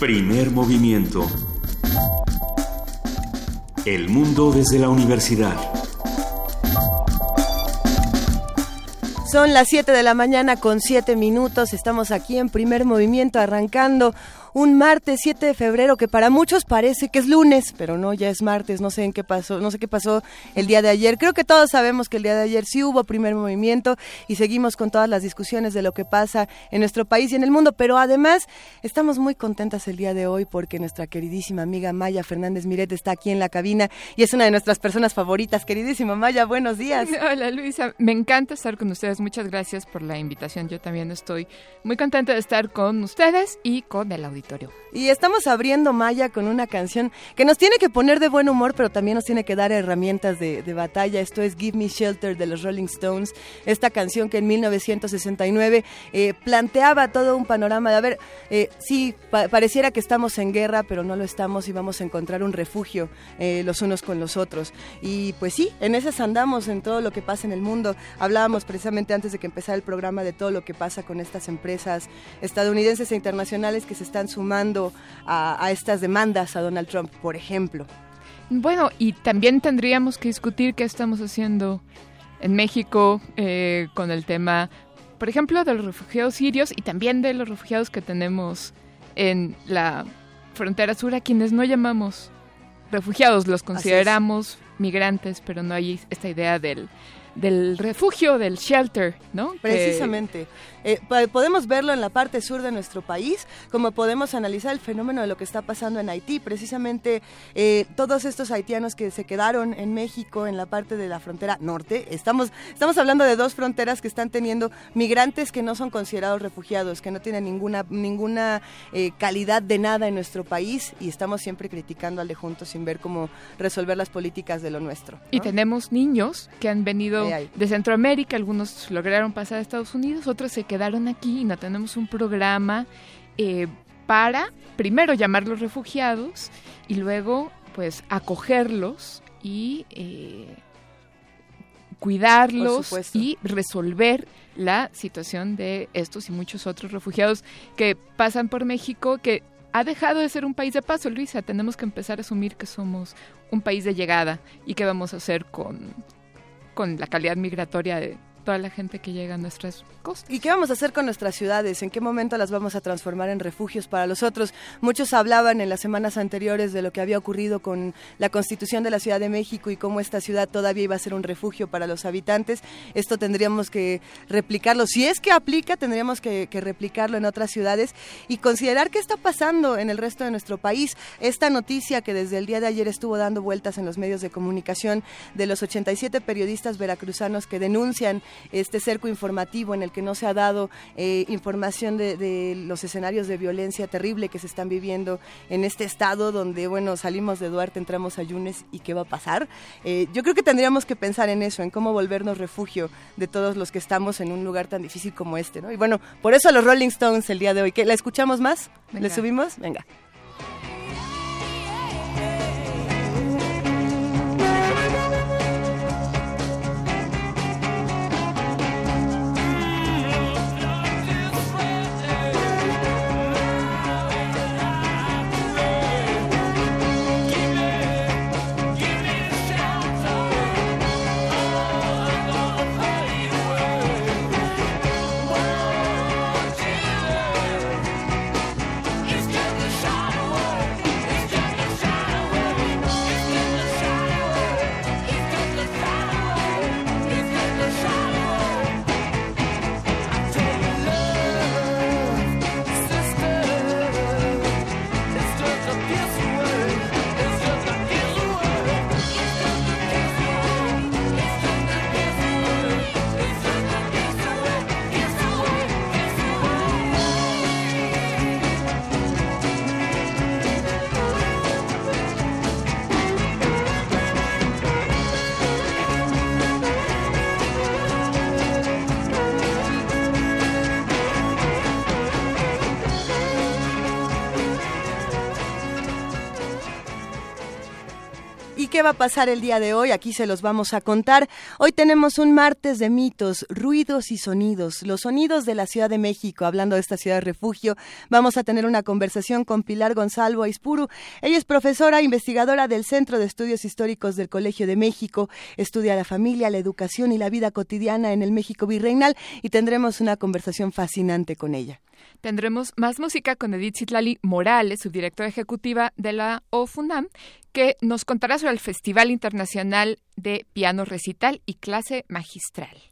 Primer movimiento. El mundo desde la universidad. Son las 7 de la mañana con 7 minutos. Estamos aquí en primer movimiento arrancando un martes 7 de febrero que para muchos parece que es lunes, pero no, ya es martes, no sé en qué pasó, no sé qué pasó el día de ayer. Creo que todos sabemos que el día de ayer sí hubo primer movimiento y seguimos con todas las discusiones de lo que pasa en nuestro país y en el mundo, pero además estamos muy contentas el día de hoy porque nuestra queridísima amiga Maya Fernández Miret está aquí en la cabina y es una de nuestras personas favoritas. Queridísima Maya, buenos días. Hola Luisa, me encanta estar con ustedes. Muchas gracias por la invitación. Yo también estoy muy contenta de estar con ustedes y con el auditorio. Y estamos abriendo Maya con una canción que nos tiene que poner de buen humor, pero también nos tiene que dar herramientas de, batalla. Esto es Give Me Shelter de los Rolling Stones. Esta canción que en 1969 eh, planteaba todo un panorama de, a ver, eh, sí, pareciera que estamos en guerra, pero no lo estamos y vamos a encontrar un refugio eh, los unos con los otros. Y pues sí, en esas andamos, en todo lo que pasa en el mundo. Hablábamos precisamente antes de que empezara el programa de todo lo que pasa con estas empresas estadounidenses e internacionales que se están sumando a, estas demandas a Donald Trump, por ejemplo. Bueno, y también tendríamos que discutir qué estamos haciendo en México eh, con el tema, por ejemplo, de los refugiados sirios y también de los refugiados que tenemos en la frontera sur, a quienes no llamamos refugiados, los consideramos migrantes, pero no hay esta idea del, del refugio, del shelter, ¿no? Precisamente. Eh, podemos verlo en la parte sur de nuestro país, como podemos analizar el fenómeno de lo que está pasando en Haití. Precisamente eh, todos estos haitianos que se quedaron en México, en la parte de la frontera norte, estamos, estamos hablando de dos fronteras que están teniendo migrantes que no son considerados refugiados, que no tienen ninguna, ninguna eh, calidad de nada en nuestro país y estamos siempre criticando al juntos sin ver cómo resolver las políticas de lo nuestro. Y tenemos niños que han venido de Centroamérica, algunos lograron pasar a Estados Unidos, otros se quedaron aquí y no tenemos un programa eh, para primero llamarlos refugiados y luego pues acogerlos y eh, cuidarlos y resolver la situación de estos y muchos otros refugiados que pasan por México que ha dejado de ser un país de paso, Luisa. Tenemos que empezar a asumir que somos un país de llegada y qué vamos a hacer con, con la calidad migratoria de, toda la gente que llega a nuestras costas. ¿Y qué vamos a hacer con nuestras ciudades? ¿En qué momento las vamos a transformar en refugios para los otros? Muchos hablaban en las semanas anteriores de lo que había ocurrido con la constitución de la Ciudad de México y cómo esta ciudad todavía iba a ser un refugio para los habitantes. Esto tendríamos que replicarlo. Si es que aplica, tendríamos que, replicarlo en otras ciudades y considerar qué está pasando en el resto de nuestro país. Esta noticia que desde el día de ayer estuvo dando vueltas en los medios de comunicación de los 87 periodistas veracruzanos que denuncian este cerco informativo en el que no se ha dado eh, información de, los escenarios de violencia terrible que se están viviendo en este estado donde, bueno, salimos de Duarte, entramos a Yunes y qué va a pasar. Eh, yo creo que tendríamos que pensar en eso, en cómo volvernos refugio de todos los que estamos en un lugar tan difícil como este, ¿no? Y bueno, por eso a los Rolling Stones el día de hoy. ¿Que ¿La escuchamos más? ¿Le subimos? Venga. Qué va a pasar el día de hoy, aquí se los vamos a contar. Hoy tenemos un martes de mitos, ruidos y sonidos, los sonidos de la Ciudad de México, hablando de esta ciudad de refugio. Vamos a tener una conversación con Pilar Gonzalo Aispuru. Ella es profesora investigadora del Centro de Estudios Históricos del Colegio de México, estudia la familia, la educación y la vida cotidiana en el México virreinal y tendremos una conversación fascinante con ella. Tendremos más música con Edith Citlali Morales, subdirectora ejecutiva de la OFUNAM, que nos contará sobre el Festival Internacional de Piano Recital y Clase Magistral.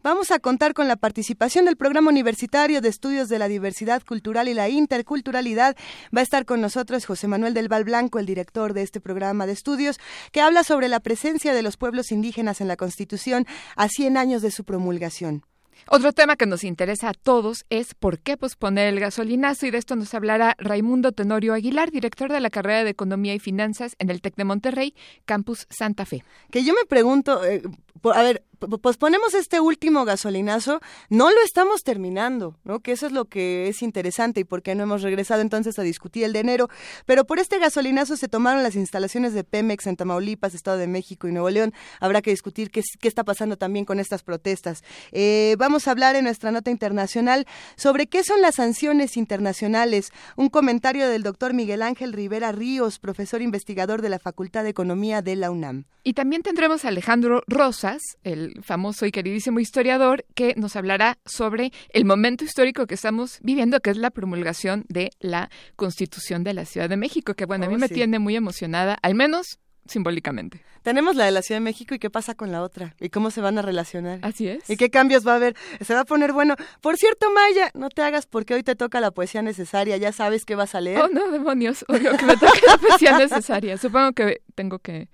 Vamos a contar con la participación del Programa Universitario de Estudios de la Diversidad Cultural y la Interculturalidad. Va a estar con nosotros José Manuel del Val Blanco, el director de este programa de estudios, que habla sobre la presencia de los pueblos indígenas en la Constitución a 100 años de su promulgación. Otro tema que nos interesa a todos es por qué posponer el gasolinazo y de esto nos hablará Raimundo Tenorio Aguilar, director de la carrera de Economía y Finanzas en el TEC de Monterrey, Campus Santa Fe. Que yo me pregunto, eh, a ver, posponemos este último gasolinazo, no lo estamos terminando, ¿no? Que eso es lo que es interesante y por qué no hemos regresado entonces a discutir el de enero. Pero por este gasolinazo se tomaron las instalaciones de Pemex en Tamaulipas, Estado de México y Nuevo León. Habrá que discutir qué, está pasando también con estas protestas. Eh, a hablar en nuestra nota internacional sobre qué son las sanciones internacionales. Un comentario del doctor Miguel Ángel Rivera Ríos, profesor investigador de la Facultad de Economía de la UNAM. Y también tendremos a Alejandro Rosas, el famoso y queridísimo historiador, que nos hablará sobre el momento histórico que estamos viviendo, que es la promulgación de la Constitución de la Ciudad de México, que bueno, a mí oh, me tiene muy emocionada, al menos simbólicamente. Tenemos la de la Ciudad de México y qué pasa con la otra y cómo se van a relacionar. Así es. Y qué cambios va a haber. Se va a poner bueno. Por cierto, Maya, no te hagas porque hoy te toca la poesía necesaria. Ya sabes qué vas a leer. Oh, no, demonios. Obvio que me toca la poesía necesaria. Supongo que tengo que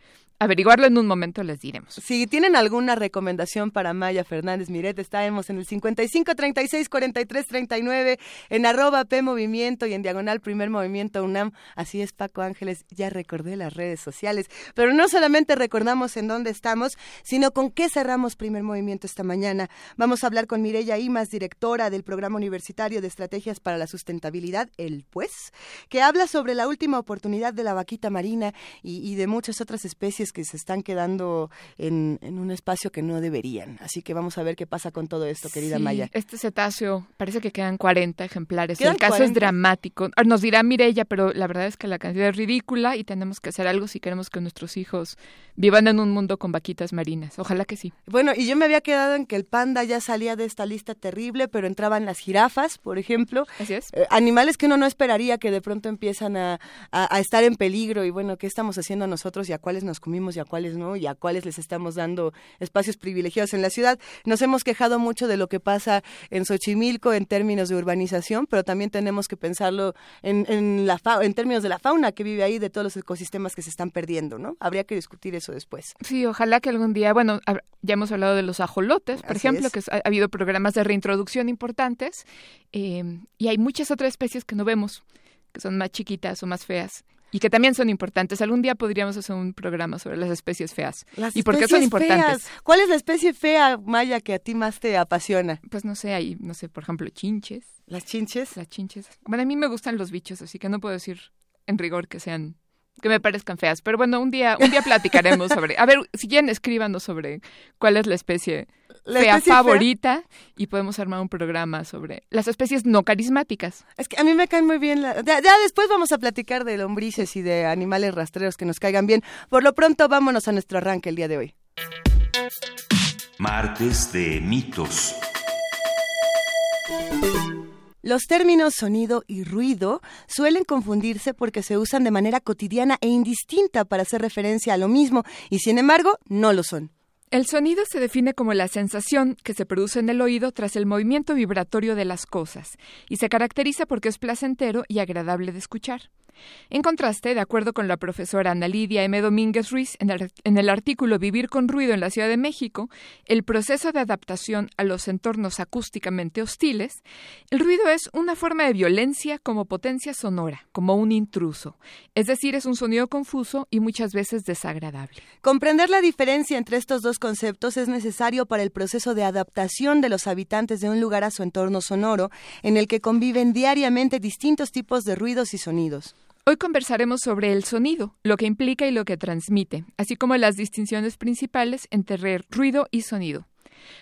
averiguarlo en un momento les diremos. Si tienen alguna recomendación para Maya Fernández Miret, estaremos en el 55 36 43 39 en arroba P Movimiento y en diagonal Primer Movimiento UNAM. Así es, Paco Ángeles, ya recordé las redes sociales, pero no solamente recordamos en dónde estamos, sino con qué cerramos Primer Movimiento esta mañana. Vamos a hablar con Mireya Imas, directora del Programa Universitario de Estrategias para la Sustentabilidad, el PUES, que habla sobre la última oportunidad de la vaquita marina y, y de muchas otras especies que se están quedando en, un espacio que no deberían. Así que vamos a ver qué pasa con todo esto, querida Maya. Este cetáceo, parece que quedan 40 ejemplares. El caso es dramático. Ah, nos dirá Mirella, pero la verdad es que la cantidad es ridícula y tenemos que hacer algo si queremos que nuestros hijos vivan en un mundo con vaquitas marinas. Ojalá que sí. Bueno, y yo me había quedado en que el panda ya salía de esta lista terrible, pero entraban las jirafas, por ejemplo. Así es. Eh, animales que uno no esperaría que de pronto empiezan a, a estar en peligro y bueno, ¿qué estamos haciendo nosotros y a cuáles nos y a cuáles no, y a cuáles les estamos dando espacios privilegiados en la ciudad. Nos hemos quejado mucho de lo que pasa en Xochimilco en términos de urbanización, pero también tenemos que pensarlo en, en, la en términos de la fauna que vive ahí, de todos los ecosistemas que se están perdiendo, ¿no? Habría que discutir eso después. Sí, ojalá que algún día, bueno, ya hemos hablado de los ajolotes, por ejemplo, que ha, habido programas de reintroducción importantes, eh, y hay muchas otras especies que no vemos que son más chiquitas o más feas y que también son importantes. Algún día podríamos hacer un programa sobre las especies feas. ¿Y por qué son importantes? ¿Cuál es la especie fea, Maya, que a ti más te apasiona? Pues no sé, hay, no sé, por ejemplo, chinches. ¿Las chinches? Las chinches. Bueno, a mí me gustan los bichos, así que no puedo decir en rigor que sean que me parezcan feas, pero bueno, un día un día platicaremos sobre. A ver, si quieren escríbanos sobre cuál es la especie fea favorita y podemos armar un programa sobre las especies no carismáticas. Es que a mí me caen muy bien. La, ya, después vamos a platicar de lombrices y de animales rastreros que nos caigan bien. Por lo pronto, vámonos a nuestro arranque el día de hoy. Martes de mitos. Los términos sonido y ruido suelen confundirse porque se usan de manera cotidiana e indistinta para hacer referencia a lo mismo y sin embargo no lo son. El sonido se define como la sensación que se produce en el oído tras el movimiento vibratorio de las cosas y se caracteriza porque es placentero y agradable de escuchar. En contraste, de acuerdo con la profesora Ana Lidia M. Domínguez Ruiz en el, artículo Vivir con ruido en la Ciudad de México, el proceso de adaptación a los entornos acústicamente hostiles, el ruido es una forma de violencia como potencia sonora, como un intruso, es decir, es un sonido confuso y muchas veces desagradable. Comprender la diferencia entre estos dos conceptos es necesario para el proceso de adaptación de los habitantes de un lugar a su entorno sonoro, en el que conviven diariamente distintos tipos de ruidos y sonidos. Hoy conversaremos sobre el sonido, lo que implica y lo que transmite, así como las distinciones principales entre ruido y sonido.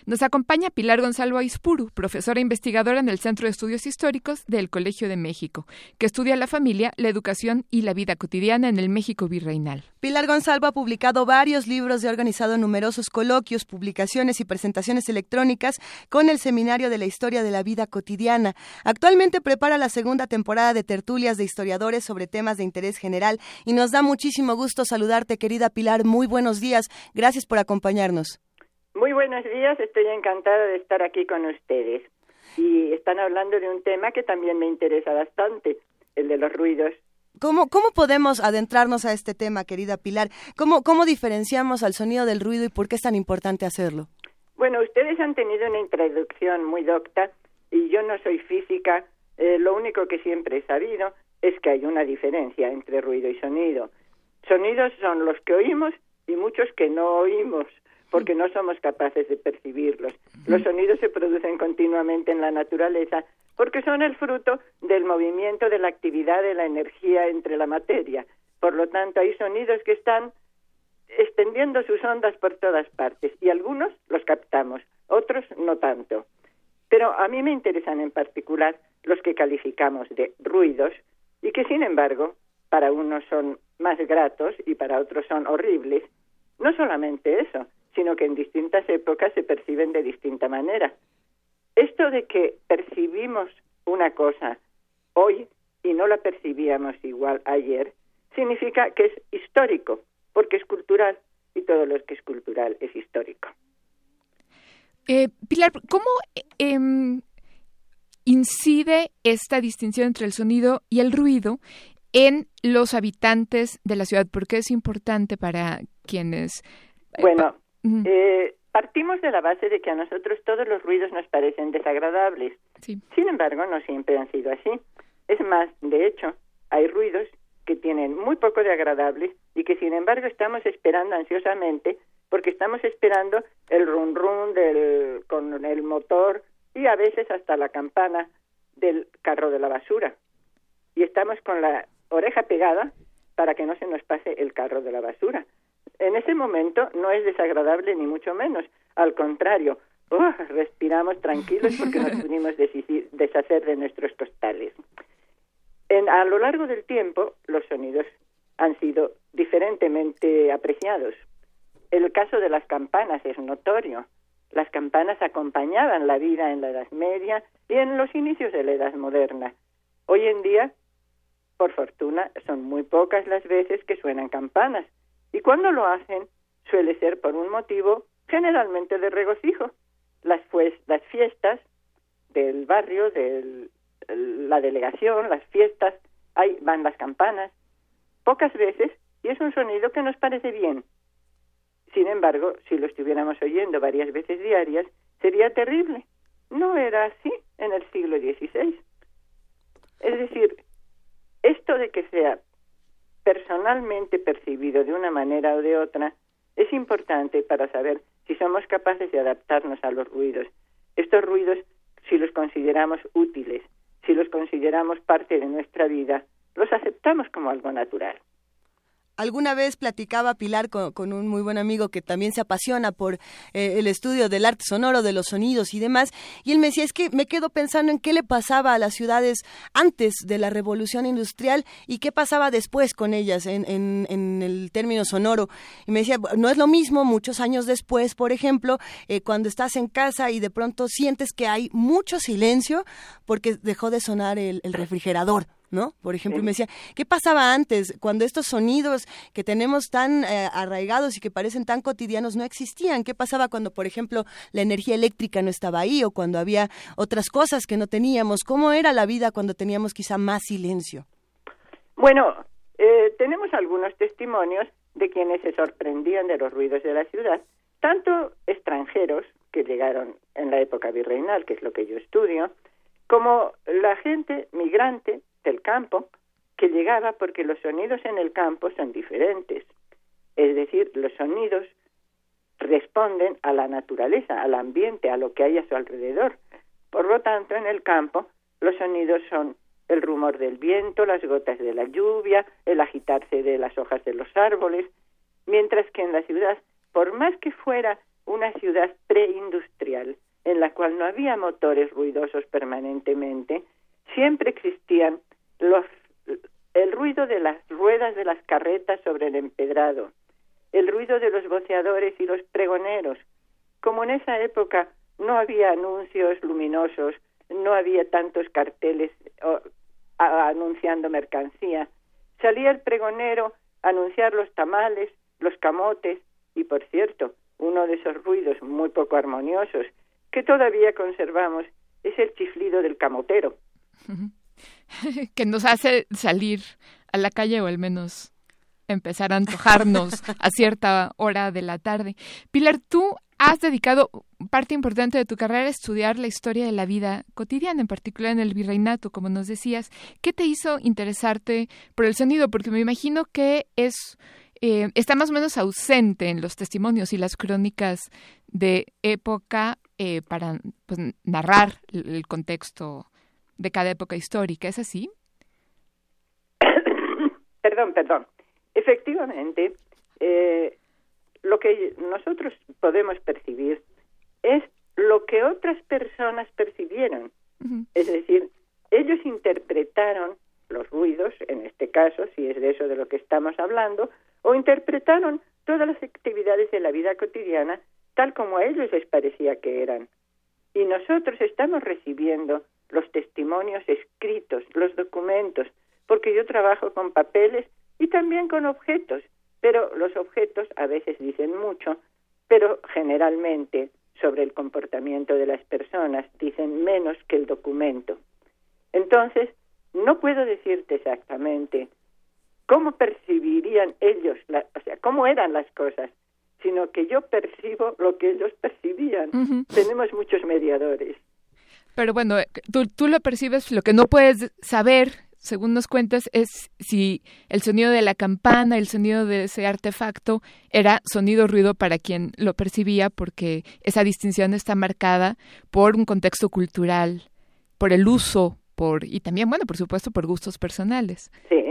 Nos acompaña Pilar Gonzalo Aispuru, profesora investigadora en el Centro de Estudios Históricos del Colegio de México, que estudia la familia, la educación y la vida cotidiana en el México virreinal. Pilar Gonzalo ha publicado varios libros y ha organizado numerosos coloquios, publicaciones y presentaciones electrónicas con el Seminario de la Historia de la Vida Cotidiana. Actualmente prepara la segunda temporada de tertulias de historiadores sobre temas de interés general y nos da muchísimo gusto saludarte, querida Pilar. Muy buenos días. Gracias por acompañarnos. Muy buenos días, estoy encantada de estar aquí con ustedes. Y están hablando de un tema que también me interesa bastante, el de los ruidos. ¿Cómo, ¿Cómo podemos adentrarnos a este tema, querida Pilar? ¿Cómo, ¿Cómo diferenciamos al sonido del ruido y por qué es tan importante hacerlo? Bueno, ustedes han tenido una introducción muy docta y yo no soy física. Eh, lo único que siempre he sabido es que hay una diferencia entre ruido y sonido. Sonidos son los que oímos y muchos que no oímos porque no somos capaces de percibirlos. Los sonidos se producen continuamente en la naturaleza porque son el fruto del movimiento de la actividad de la energía entre la materia. Por lo tanto, hay sonidos que están extendiendo sus ondas por todas partes y algunos los captamos, otros no tanto. Pero a mí me interesan en particular los que calificamos de ruidos y que, sin embargo, para unos son más gratos y para otros son horribles. No solamente eso, sino que en distintas épocas se perciben de distinta manera. Esto de que percibimos una cosa hoy y no la percibíamos igual ayer, significa que es histórico, porque es cultural y todo lo que es cultural es histórico. Eh, Pilar, ¿cómo em, incide esta distinción entre el sonido y el ruido en los habitantes de la ciudad? ¿Por qué es importante para quienes... Eh, bueno, eh, partimos de la base de que a nosotros todos los ruidos nos parecen desagradables. Sin embargo, no siempre han sido así. Es más, de hecho, hay ruidos que tienen muy poco de agradable y que sin embargo estamos esperando ansiosamente porque estamos esperando el run run del con el motor y a veces hasta la campana del carro de la basura. Y estamos con la oreja pegada para que no se nos pase el carro de la basura en ese momento no es desagradable ni mucho menos. Al contrario, uh, respiramos tranquilos porque nos pudimos deshacer de nuestros costales. En, a lo largo del tiempo, los sonidos han sido diferentemente apreciados. El caso de las campanas es notorio. Las campanas acompañaban la vida en la Edad Media y en los inicios de la Edad Moderna. Hoy en día, por fortuna, son muy pocas las veces que suenan campanas, y cuando lo hacen suele ser por un motivo generalmente de regocijo. Las, las fiestas del barrio, de la delegación, las fiestas, ahí van las campanas, pocas veces, y es un sonido que nos parece bien. Sin embargo, si lo estuviéramos oyendo varias veces diarias, sería terrible. No era así en el siglo XVI. Es decir, esto de que sea personalmente percibido de una manera o de otra es importante para saber si somos capaces de adaptarnos a los ruidos. Estos ruidos, si los consideramos útiles, si los consideramos parte de nuestra vida, los aceptamos como algo natural. Alguna vez platicaba Pilar con, un muy buen amigo que también se apasiona por eh, el estudio del arte sonoro, de los sonidos y demás, y él me decía, es que me quedo pensando en qué le pasaba a las ciudades antes de la revolución industrial y qué pasaba después con ellas en, en, el término sonoro. Y me decía, no es lo mismo muchos años después, por ejemplo, eh, cuando estás en casa y de pronto sientes que hay mucho silencio porque dejó de sonar el refrigerador ¿no? Por ejemplo, me decía, ¿qué pasaba antes cuando estos sonidos que tenemos tan eh, arraigados y que parecen tan cotidianos no existían? ¿Qué pasaba cuando, por ejemplo, la energía eléctrica no estaba ahí o cuando había otras cosas que no teníamos? ¿Cómo era la vida cuando teníamos quizá más silencio? Bueno, eh, tenemos algunos testimonios de quienes se sorprendían de los ruidos de la ciudad, tanto extranjeros que llegaron en la época virreinal, que es lo que yo estudio, como la gente migrante del campo que llegaba porque los sonidos en el campo son diferentes. Es decir, los sonidos responden a la naturaleza, al ambiente, a lo que hay a su alrededor. Por lo tanto, en el campo los sonidos son el rumor del viento, las gotas de la lluvia, el agitarse de las hojas de los árboles, mientras que en la ciudad, por más que fuera una ciudad preindustrial, en la cual no había motores ruidosos permanentemente, siempre existían los, el ruido de las ruedas de las carretas sobre el empedrado, el ruido de los voceadores y los pregoneros. Como en esa época no había anuncios luminosos, no había tantos carteles anunciando mercancía, salía el pregonero a anunciar los tamales, los camotes y, por cierto, uno de esos ruidos muy poco armoniosos que todavía conservamos es el chiflido del camotero. que nos hace salir a la calle o al menos empezar a antojarnos a cierta hora de la tarde. Pilar, tú has dedicado parte importante de tu carrera a estudiar la historia de la vida cotidiana, en particular en el virreinato, como nos decías. ¿Qué te hizo interesarte por el sonido? Porque me imagino que es eh, está más o menos ausente en los testimonios y las crónicas de época eh, para pues, narrar el contexto de cada época histórica. ¿Es así? perdón, perdón. Efectivamente, eh, lo que nosotros podemos percibir es lo que otras personas percibieron. Es decir, ellos interpretaron los ruidos, en este caso, si es de eso de lo que estamos hablando, o interpretaron todas las actividades de la vida cotidiana tal como a ellos les parecía que eran. Y nosotros estamos recibiendo los testimonios escritos, los documentos, porque yo trabajo con papeles y también con objetos, pero los objetos a veces dicen mucho, pero generalmente sobre el comportamiento de las personas dicen menos que el documento. Entonces, no puedo decirte exactamente cómo percibirían ellos, o sea, cómo eran las cosas, sino que yo percibo lo que ellos percibían. Tenemos muchos mediadores. Pero bueno, tú, tú lo percibes, lo que no puedes saber, según nos cuentas, es si el sonido de la campana, el sonido de ese artefacto era sonido ruido para quien lo percibía, porque esa distinción está marcada por un contexto cultural, por el uso, por y también, bueno, por supuesto, por gustos personales. Sí.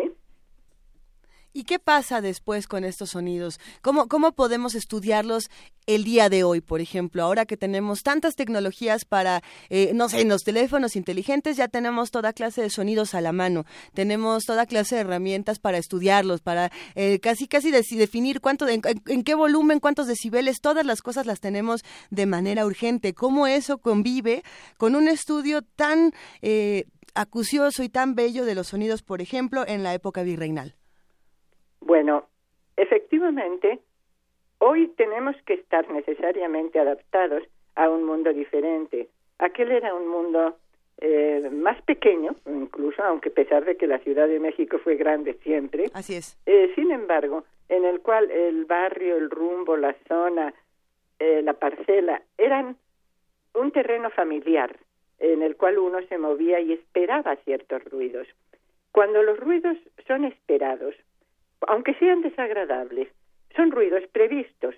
¿Y qué pasa después con estos sonidos? ¿Cómo, ¿Cómo podemos estudiarlos el día de hoy, por ejemplo? Ahora que tenemos tantas tecnologías para, eh, no sé, en los teléfonos inteligentes ya tenemos toda clase de sonidos a la mano, tenemos toda clase de herramientas para estudiarlos, para eh, casi, casi definir cuánto, en, qué volumen, cuántos decibeles, todas las cosas las tenemos de manera urgente. ¿Cómo eso convive con un estudio tan eh, acucioso y tan bello de los sonidos, por ejemplo, en la época virreinal? Bueno, efectivamente, hoy tenemos que estar necesariamente adaptados a un mundo diferente. Aquel era un mundo eh, más pequeño, incluso, aunque a pesar de que la Ciudad de México fue grande siempre. Así es. Eh, sin embargo, en el cual el barrio, el rumbo, la zona, eh, la parcela eran un terreno familiar en el cual uno se movía y esperaba ciertos ruidos. Cuando los ruidos son esperados, aunque sean desagradables, son ruidos previstos.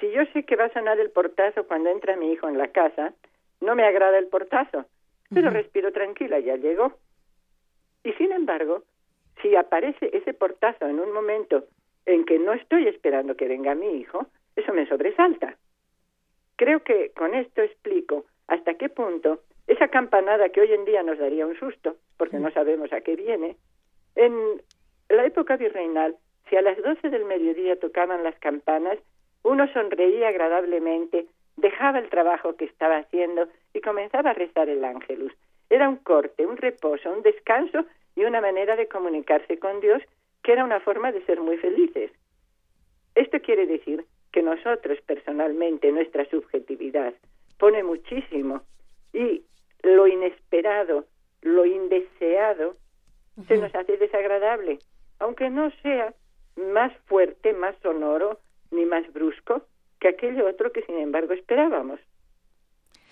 Si yo sé que va a sonar el portazo cuando entra mi hijo en la casa, no me agrada el portazo, pero respiro tranquila, ya llegó. Y sin embargo, si aparece ese portazo en un momento en que no estoy esperando que venga mi hijo, eso me sobresalta. Creo que con esto explico hasta qué punto esa campanada que hoy en día nos daría un susto, porque no sabemos a qué viene, en la época virreinal, si a las doce del mediodía tocaban las campanas, uno sonreía agradablemente, dejaba el trabajo que estaba haciendo y comenzaba a rezar el ángelus. Era un corte, un reposo, un descanso y una manera de comunicarse con Dios que era una forma de ser muy felices. Esto quiere decir que nosotros personalmente, nuestra subjetividad, pone muchísimo y lo inesperado, lo indeseado, se nos hace desagradable aunque no sea más fuerte, más sonoro ni más brusco que aquello otro que sin embargo esperábamos.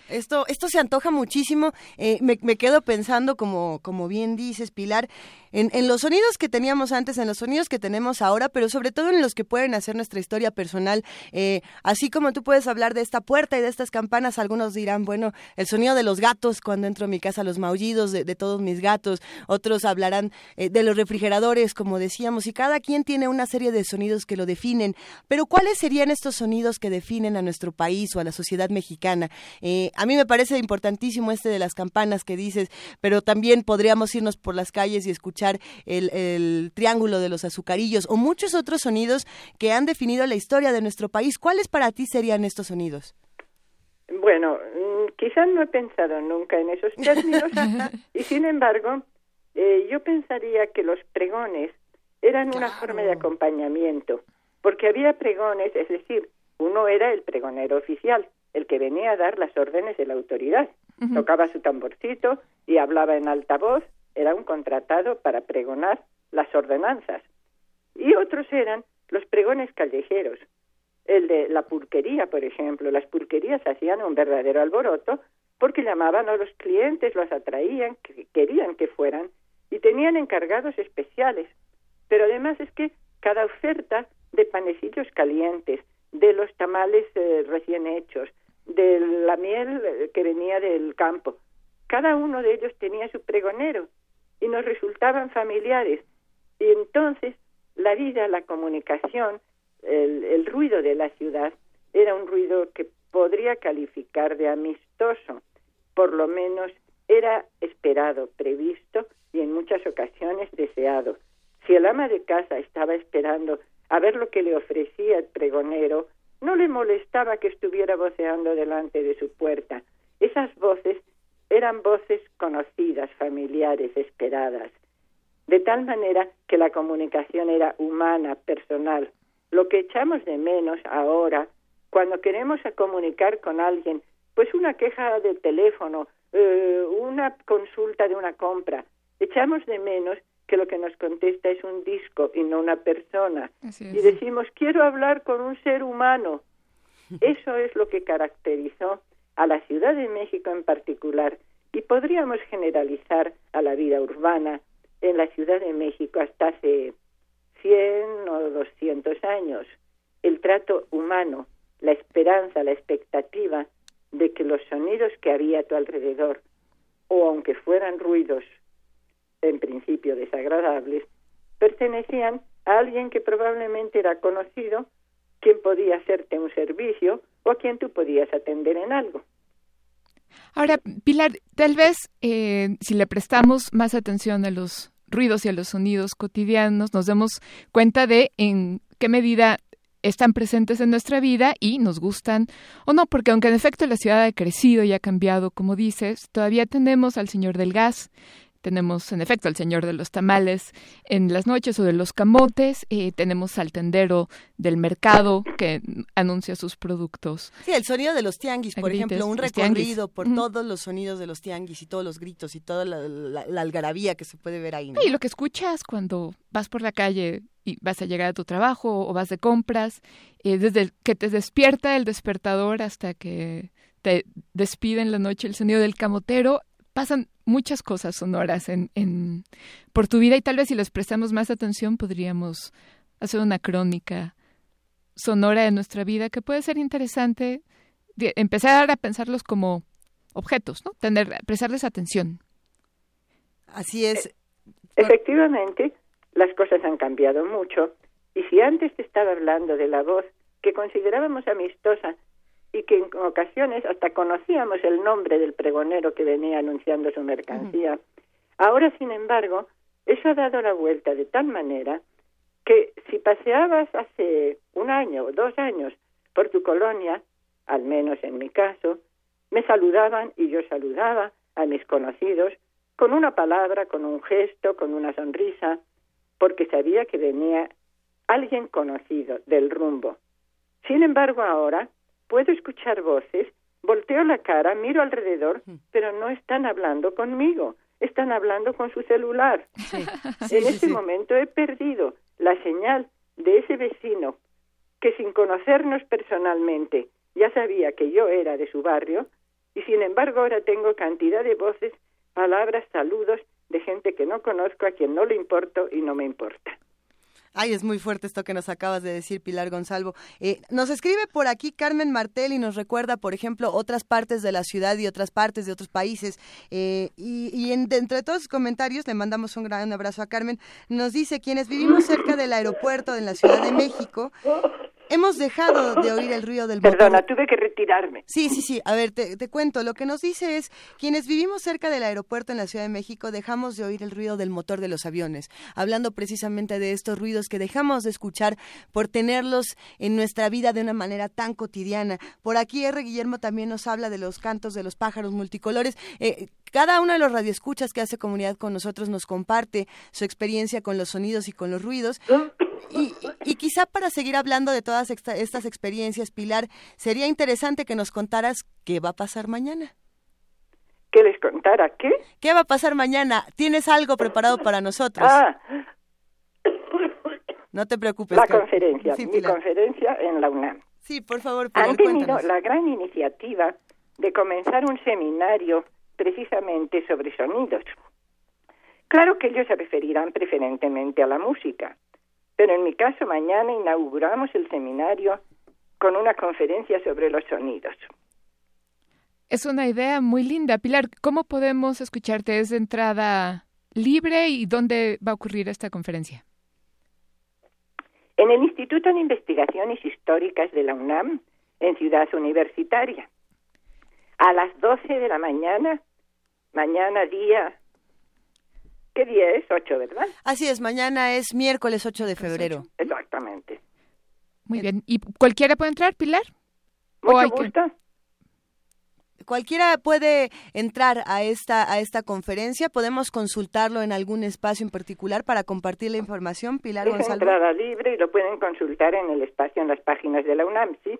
Esto, esto se antoja muchísimo. Eh, me, me, quedo pensando, como, como bien dices, Pilar, en, los sonidos que teníamos antes, en los sonidos que tenemos ahora, pero sobre todo en los que pueden hacer nuestra historia personal. Eh, así como tú puedes hablar de esta puerta y de estas campanas, algunos dirán, bueno, el sonido de los gatos cuando entro a mi casa, los maullidos de, todos mis gatos, otros hablarán eh, de los refrigeradores, como decíamos, y cada quien tiene una serie de sonidos que lo definen. Pero ¿cuáles serían estos sonidos que definen a nuestro país o a la sociedad mexicana? A mí me parece importantísimo este de las campanas que dices, pero también podríamos irnos por las calles y escuchar el, triángulo de los azucarillos o muchos otros sonidos que han definido la historia de nuestro país. ¿Cuáles para ti serían estos sonidos? Bueno, mm, quizás no he pensado nunca en esos términos y sin embargo eh, yo pensaría que los pregones eran una forma de acompañamiento, porque había pregones, es decir, uno era el pregonero oficial, el que venía a dar las órdenes de la autoridad, tocaba su tamborcito y hablaba en alta voz era un contratado para pregonar las ordenanzas. Y otros eran los pregones callejeros. El de la pulquería, por ejemplo. Las pulquerías hacían un verdadero alboroto porque llamaban a los clientes, los atraían, querían que fueran y tenían encargados especiales. Pero además es que cada oferta de panecillos calientes, de los tamales eh, recién hechos, de la miel eh, que venía del campo, cada uno de ellos tenía su pregonero y nos resultaban familiares. Y entonces la vida, la comunicación, el, ruido de la ciudad era un ruido que podría calificar de amistoso, por lo menos era esperado, previsto y en muchas ocasiones deseado. Si el ama de casa estaba esperando a ver lo que le ofrecía el pregonero, no le molestaba que estuviera voceando delante de su puerta. Esas voces eran voces conocidas, familiares, esperadas, de tal manera que la comunicación era humana, personal. Lo que echamos de menos ahora, cuando queremos comunicar con alguien, pues una queja del teléfono, eh, una consulta de una compra, echamos de menos que lo que nos contesta es un disco y no una persona. Y decimos, quiero hablar con un ser humano. Eso es lo que caracterizó a la Ciudad de México en particular y podríamos generalizar a la vida urbana en la Ciudad de México hasta hace 100 o 200 años. El trato humano, la esperanza, la expectativa de que los sonidos que había a tu alrededor, o aunque fueran ruidos en principio desagradables, pertenecían a alguien que probablemente era conocido, quien podía hacerte un servicio o a quien tú podías atender en algo. Ahora, Pilar, tal vez eh, si le prestamos más atención a los ruidos y a los sonidos cotidianos, nos demos cuenta de en qué medida están presentes en nuestra vida y nos gustan o no, porque aunque en efecto la ciudad ha crecido y ha cambiado, como dices, todavía tenemos al señor del gas, tenemos, en efecto, al señor de los tamales en las noches o de los camotes. Eh, tenemos al tendero del mercado que anuncia sus productos. Sí, el sonido de los tianguis, por ejemplo, un recorrido por todos los sonidos de los tianguis y todos los gritos y toda la, algarabía que se puede ver ahí. Y lo que escuchas cuando vas por la calle y vas a llegar a tu trabajo o vas de compras, eh, desde que te despierta el despertador hasta que te despide en la noche el sonido del camotero, pasan muchas cosas sonoras en, en, por tu vida y tal vez si les prestamos más atención podríamos hacer una crónica sonora de nuestra vida que puede ser interesante empezar a pensarlos como objetos, ¿no? Tener, prestarles atención. Así es. E, efectivamente, las cosas han cambiado mucho y si antes te estaba hablando de la voz que considerábamos amistosa y que en ocasiones hasta conocíamos el nombre del pregonero que venía anunciando su mercancía. Ahora, sin embargo, eso ha dado la vuelta de tal manera que si paseabas hace un año o dos años por tu colonia, al menos en mi caso, me saludaban y yo saludaba a mis conocidos con una palabra, con un gesto, con una sonrisa, porque sabía que venía alguien conocido del rumbo. Sin embargo, ahora puedo escuchar voces, volteo la cara, miro alrededor, pero no están hablando conmigo, están hablando con su celular. en ese momento he perdido la señal de ese vecino que sin conocernos personalmente ya sabía que yo era de su barrio y sin embargo ahora tengo cantidad de voces, palabras, saludos de gente que no conozco, a quien no le importo y no me importa. Ay, es muy fuerte esto que nos acabas de decir, Pilar Gonzalvo. Eh, nos escribe por aquí Carmen Martel y nos recuerda, por ejemplo, otras partes de la ciudad y otras partes de otros países. Eh, y, entre todos sus comentarios, le mandamos un gran abrazo a Carmen. Nos dice, quienes vivimos cerca del aeropuerto en la Ciudad de México, Hemos dejado de oír el ruido del motor. Perdona, tuve que retirarme. Sí, sí, sí. A ver, te, te, cuento. Lo que nos dice es, quienes vivimos cerca del aeropuerto en la Ciudad de México, dejamos de oír el ruido del motor de los aviones. Hablando precisamente de estos ruidos que dejamos de escuchar por tenerlos en nuestra vida de una manera tan cotidiana. Por aquí R. Guillermo también nos habla de los cantos de los pájaros multicolores. Eh, cada uno de los radioescuchas que hace comunidad con nosotros nos comparte su experiencia con los sonidos y con los ruidos. Y, quizá para seguir hablando de todas estas experiencias, Pilar, sería interesante que nos contaras qué va a pasar mañana. ¿Que les contara qué? ¿Qué va a pasar mañana? ¿Tienes algo preparado para nosotros? Ah. No te preocupes. La conferencia, mi conferencia en la UNAM. Sí, por favor, Pilar, Han tenido la gran iniciativa de comenzar un seminario precisamente sobre sonidos. Claro que ellos se referirán preferentemente a la música, pero en mi caso, mañana inauguramos el seminario con una conferencia sobre los sonidos. Es una idea muy linda. Pilar, ¿cómo podemos escucharte? ¿Es de entrada libre y dónde va a ocurrir esta conferencia? En el Instituto de Investigaciones Históricas de la UNAM, en Ciudad Universitaria. A las 12 de la mañana, mañana día ¿Qué día es? 8, ¿verdad? Así es, mañana es miércoles 8 de febrero. Exactamente. Muy bien. ¿Y cualquiera puede entrar, Pilar? Mucho gusto. Cualquiera puede entrar a esta a esta conferencia. Podemos consultarlo en algún espacio en particular para compartir la información. Pilar es entrada libre y lo pueden consultar en el espacio en las páginas de la UNAM, ¿sí?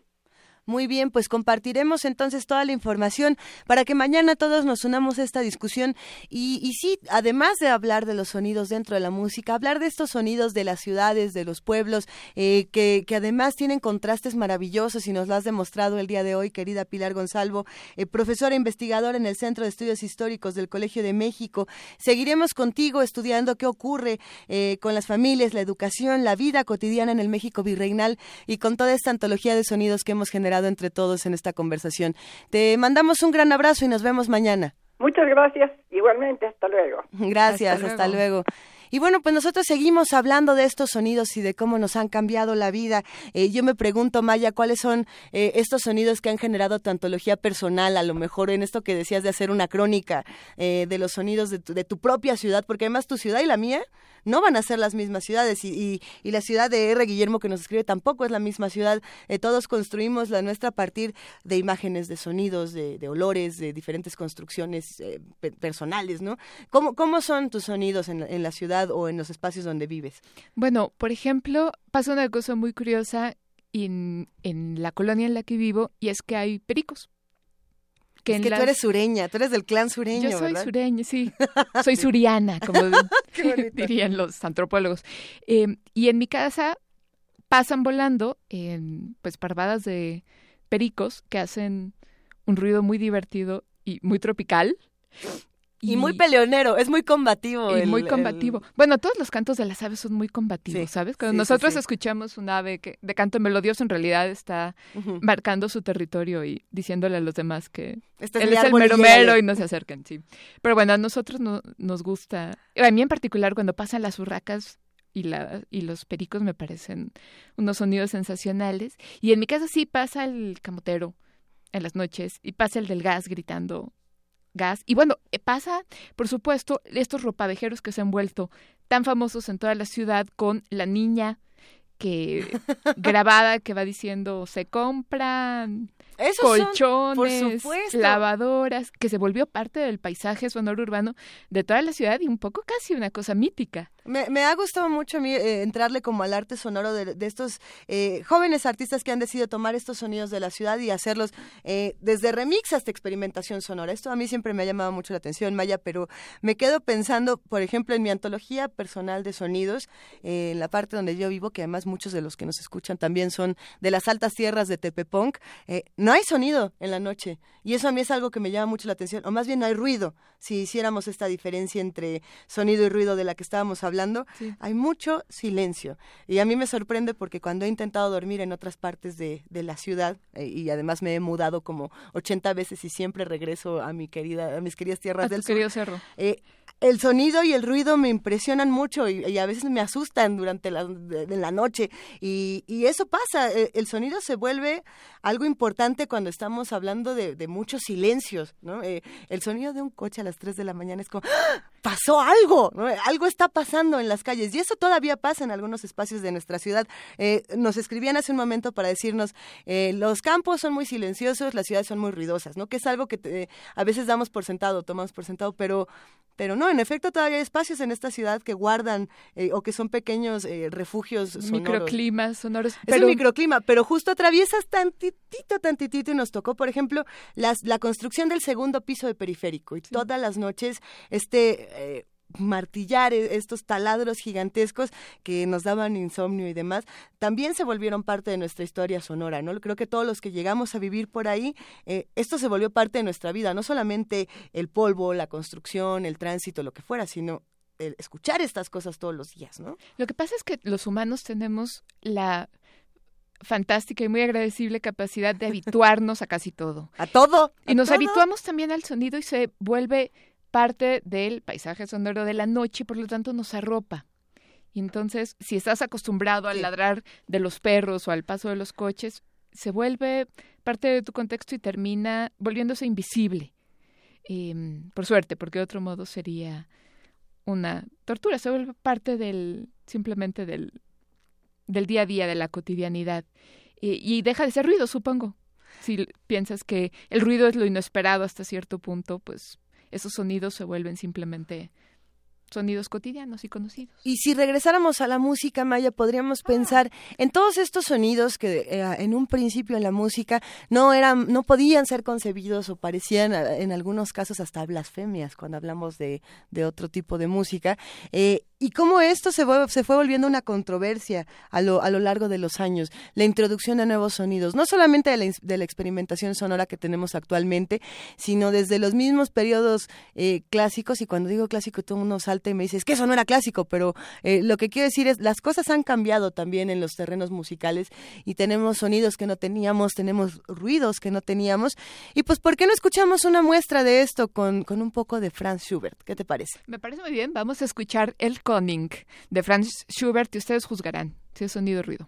Muy bien, pues compartiremos entonces toda la información para que mañana todos nos unamos a esta discusión y, sí, además de hablar de los sonidos dentro de la música, hablar de estos sonidos de las ciudades, de los pueblos, eh, que, que, además tienen contrastes maravillosos y nos lo has demostrado el día de hoy, querida Pilar Gonzalvo, eh, profesora investigadora en el Centro de Estudios Históricos del Colegio de México. Seguiremos contigo estudiando qué ocurre eh, con las familias, la educación, la vida cotidiana en el México virreinal y con toda esta antología de sonidos que hemos generado entre todos en esta conversación. Te mandamos un gran abrazo y nos vemos mañana. Muchas gracias, igualmente, hasta luego. Gracias, hasta luego. Y bueno, pues nosotros seguimos hablando de estos sonidos y de cómo nos han cambiado la vida. Eh, yo me pregunto, Maya, ¿cuáles son eh, estos sonidos que han generado tu antología personal? A lo mejor en esto que decías de hacer una crónica eh, de los sonidos de tu, de tu propia ciudad, porque además tu ciudad y la mía no van a ser las mismas ciudades y, y, la ciudad de R. Guillermo que nos escribe tampoco es la misma ciudad. Todos construimos la nuestra a partir de imágenes, de sonidos, de, olores, de diferentes construcciones personales, ¿no? ¿Cómo, ¿Cómo son tus sonidos en, en la ciudad o en los espacios donde vives? Bueno, por ejemplo, pasa una cosa muy curiosa en, en la colonia en la que vivo y es que hay pericos que, tú eres sureña, tú eres del clan sureño, Yo soy sureña, sí. Soy suriana, como dirían los antropólogos. Em, y en mi casa pasan volando en pues parvadas de pericos que hacen un ruido muy divertido y muy tropical. Y, muy peleonero, es muy combativo. Y muy combativo. Bueno, todos los cantos de las aves son muy combativos, ¿sabes? Cuando nosotros escuchamos un ave que de canto melodioso en realidad está marcando su territorio y diciéndole a los demás que este él es el mero mero y no se acerquen, sí. Pero bueno, a nosotros no, nos gusta, a mí en particular cuando pasan las urracas y, la, y los pericos me parecen unos sonidos sensacionales. Y en mi casa sí pasa el camotero en las noches y pasa el del gas gritando gas. Y bueno, eh, pasa, por supuesto, estos ropavejeros que se han vuelto tan famosos en toda la ciudad con la niña que grabada que va diciendo se compran colchones, lavadoras, que se volvió parte del paisaje sonoro urbano de toda la ciudad y un poco casi una cosa mítica. Me, me ha gustado mucho a mí eh, entrarle como al arte sonoro de, de estos eh, jóvenes artistas que han decidido tomar estos sonidos de la ciudad y hacerlos eh, desde remix hasta experimentación sonora. Esto a mí siempre me ha llamado mucho la atención, Maya, pero me quedo pensando, por ejemplo, en mi antología personal de sonidos, en la parte donde yo vivo, que además muchos de los que nos escuchan también son de las altas tierras de Tepeponc no hay sonido en la noche. Y eso a mí es algo que me llama mucho la atención. O más bien no hay ruido. Si hiciéramos esta diferencia entre sonido y ruido de la que estábamos hablando, hay mucho silencio. Y a mí me sorprende porque cuando he intentado dormir en otras partes de, la ciudad, eh, y además me he mudado como 80 veces y siempre regreso a mi querida, a mis queridas tierras del querido cerro. Eh, el sonido y el ruido me impresionan mucho y, a veces me asustan durante la, la noche. Y, eso pasa, e, el, sonido se vuelve algo importante cuando estamos hablando de, muchos silencios. ¿no? Eh, el sonido de un coche a las 3 de la mañana es como, ¡Ah! Pasó algo, algo está pasando en las calles. Y eso todavía pasa en algunos espacios de nuestra ciudad. Eh, nos escribían hace un momento para decirnos, eh, los campos son muy silenciosos, las ciudades son muy ruidosas, ¿no? que es algo que a veces damos por sentado, tomamos por sentado, pero pero no, en efecto todavía hay espacios en esta ciudad que guardan eh, o que son pequeños eh, refugios sonoros. Microclimas sonoros. Es un microclima, pero justo atraviesas tantitito, tantitito y nos tocó, por ejemplo, las, la construcción del segundo piso de periférico y todas las noches este... Eh, martillar e, estos taladros gigantescos que nos daban insomnio y demás, también se volvieron parte de nuestra historia sonora, ¿no? Creo que todos los que llegamos a vivir por ahí, eh, esto se volvió parte de nuestra vida, no solamente el polvo, la construcción, el tránsito, lo que fuera, sino el escuchar estas cosas todos los días, ¿no? Lo que pasa es que los humanos tenemos la fantástica y muy agradecible capacidad de habituarnos a casi todo. A todo. y nos habituamos también al sonido y se vuelve parte del paisaje sonoro de la noche y por lo tanto nos arropa. Y entonces, si estás acostumbrado al ladrar de los perros o al paso de los coches, se vuelve parte de tu contexto y termina volviéndose invisible. Em, por suerte, porque de otro modo sería una tortura, se vuelve parte del, simplemente del, del día a día, de la cotidianidad. y deja de ser ruido, supongo. Si piensas que el ruido es lo inesperado hasta cierto punto, pues esos sonidos se vuelven simplemente sonidos cotidianos y conocidos. Y si regresáramos a la música, Maya, podríamos ah. pensar en todos estos sonidos que eh, en un principio en la música no eran, no podían ser concebidos o parecían eh, en algunos casos hasta blasfemias cuando hablamos de, de otro tipo de música. Eh, y cómo esto se fue, se fue volviendo una controversia a lo, a lo largo de los años, la introducción de nuevos sonidos, no solamente de la, experimentación sonora que tenemos actualmente, sino desde los mismos periodos eh, clásicos, y cuando digo clásico todo uno salta y me dice, es que eso no era clásico, pero eh, lo que quiero decir es, las cosas han cambiado también en los terrenos musicales y tenemos sonidos que no teníamos, tenemos ruidos que no teníamos, y pues ¿por qué no escuchamos una muestra de esto con un poco de Franz Schubert? ¿Qué te parece? Me parece muy bien, vamos a escuchar el Conning de Franz Schubert y ustedes juzgarán si es sonido ruido.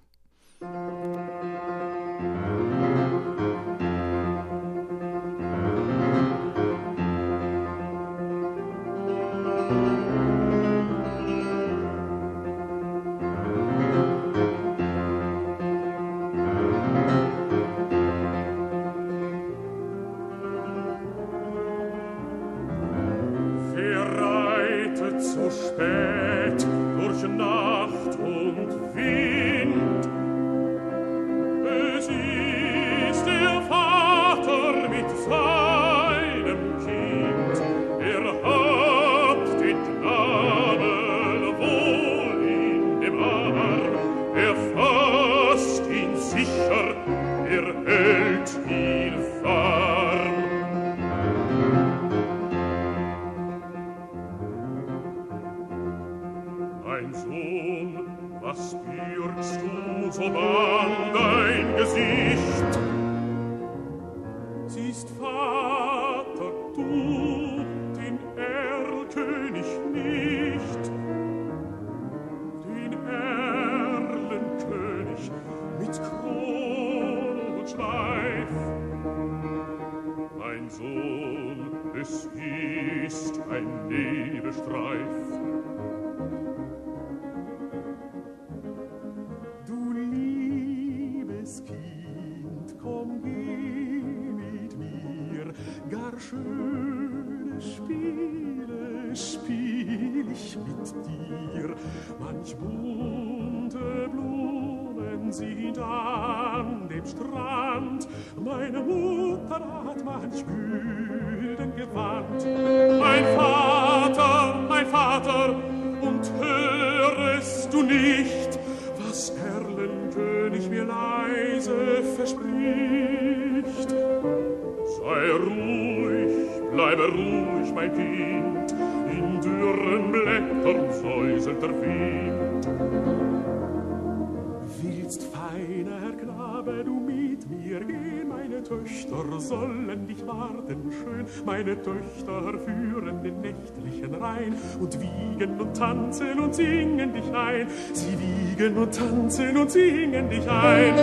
Und wiegen und tanzen und singen dich ein, sie wiegen und tanzen und singen dich ein.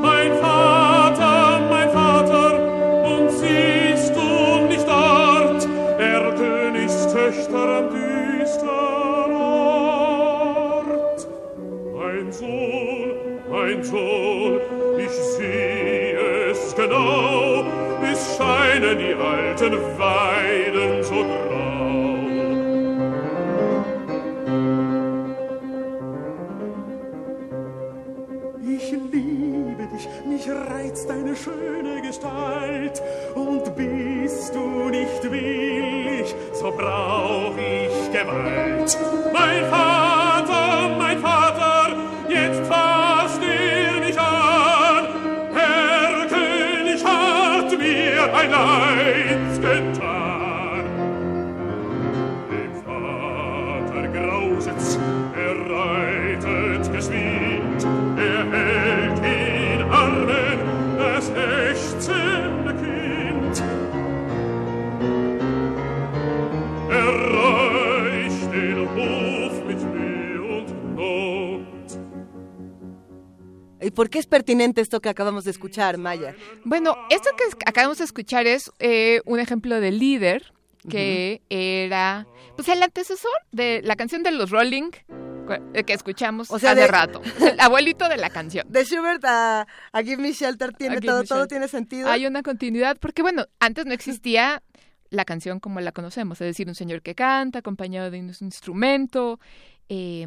Mein Vater, mein Vater, und siehst du nicht dort, der Königstöchter am düsteren Ort? Mein Sohn, mein Sohn, ich sehe es genau, es scheinen die alten Weiden burning. Por qué es pertinente esto que acabamos de escuchar, Maya? Bueno, esto que acabamos de escuchar es eh, un ejemplo de líder que era pues el antecesor de la canción de los Rolling eh, que escuchamos O sea, hace de- rato. El abuelito de la canción. De Schubert a, a Give Me Shelter tiene todo, todo Shelter. tiene sentido. Hay una continuidad porque bueno, antes no existía la canción como la conocemos, es decir, un señor que canta acompañado de un instrumento. eh,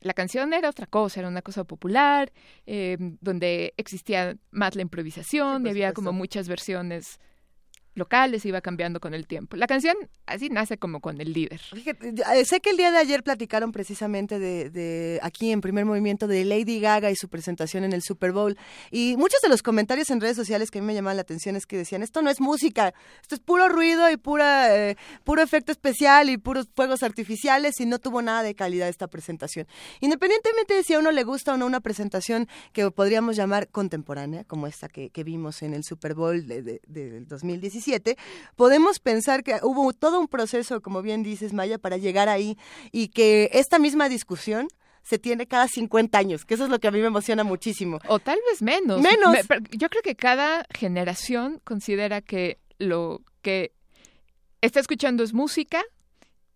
la canción era otra cosa, era una cosa popular, eh, donde existía más la improvisación y había como muchas versiones locales, iba cambiando con el tiempo. La canción así nace como con el líder. Eh, sé que el día de ayer platicaron precisamente de, de aquí en primer movimiento de Lady Gaga y su presentación en el Super Bowl. Y muchos de los comentarios en redes sociales que a mí me llamaban la atención es que decían, esto no es música, esto es puro ruido y pura, eh, puro efecto especial y puros fuegos artificiales y no tuvo nada de calidad esta presentación. Independientemente de si a uno le gusta o no una presentación que podríamos llamar contemporánea, como esta que, que vimos en el Super Bowl de- de- del 2017, podemos pensar que hubo todo un proceso, como bien dices, Maya, para llegar ahí y que esta misma discusión se tiene cada 50 años, que eso es lo que a mí me emociona muchísimo. O tal vez menos. Menos. Me- yo creo que cada generación considera que lo que está escuchando es música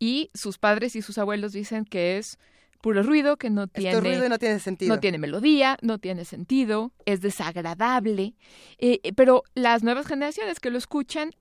y sus padres y sus abuelos dicen que es puro ruido, que no tiene, ruido y no tiene sentido. no tiene melodía, no tiene sentido, es desagradable. Eh, eh, pero las nuevas generaciones que lo escuchan,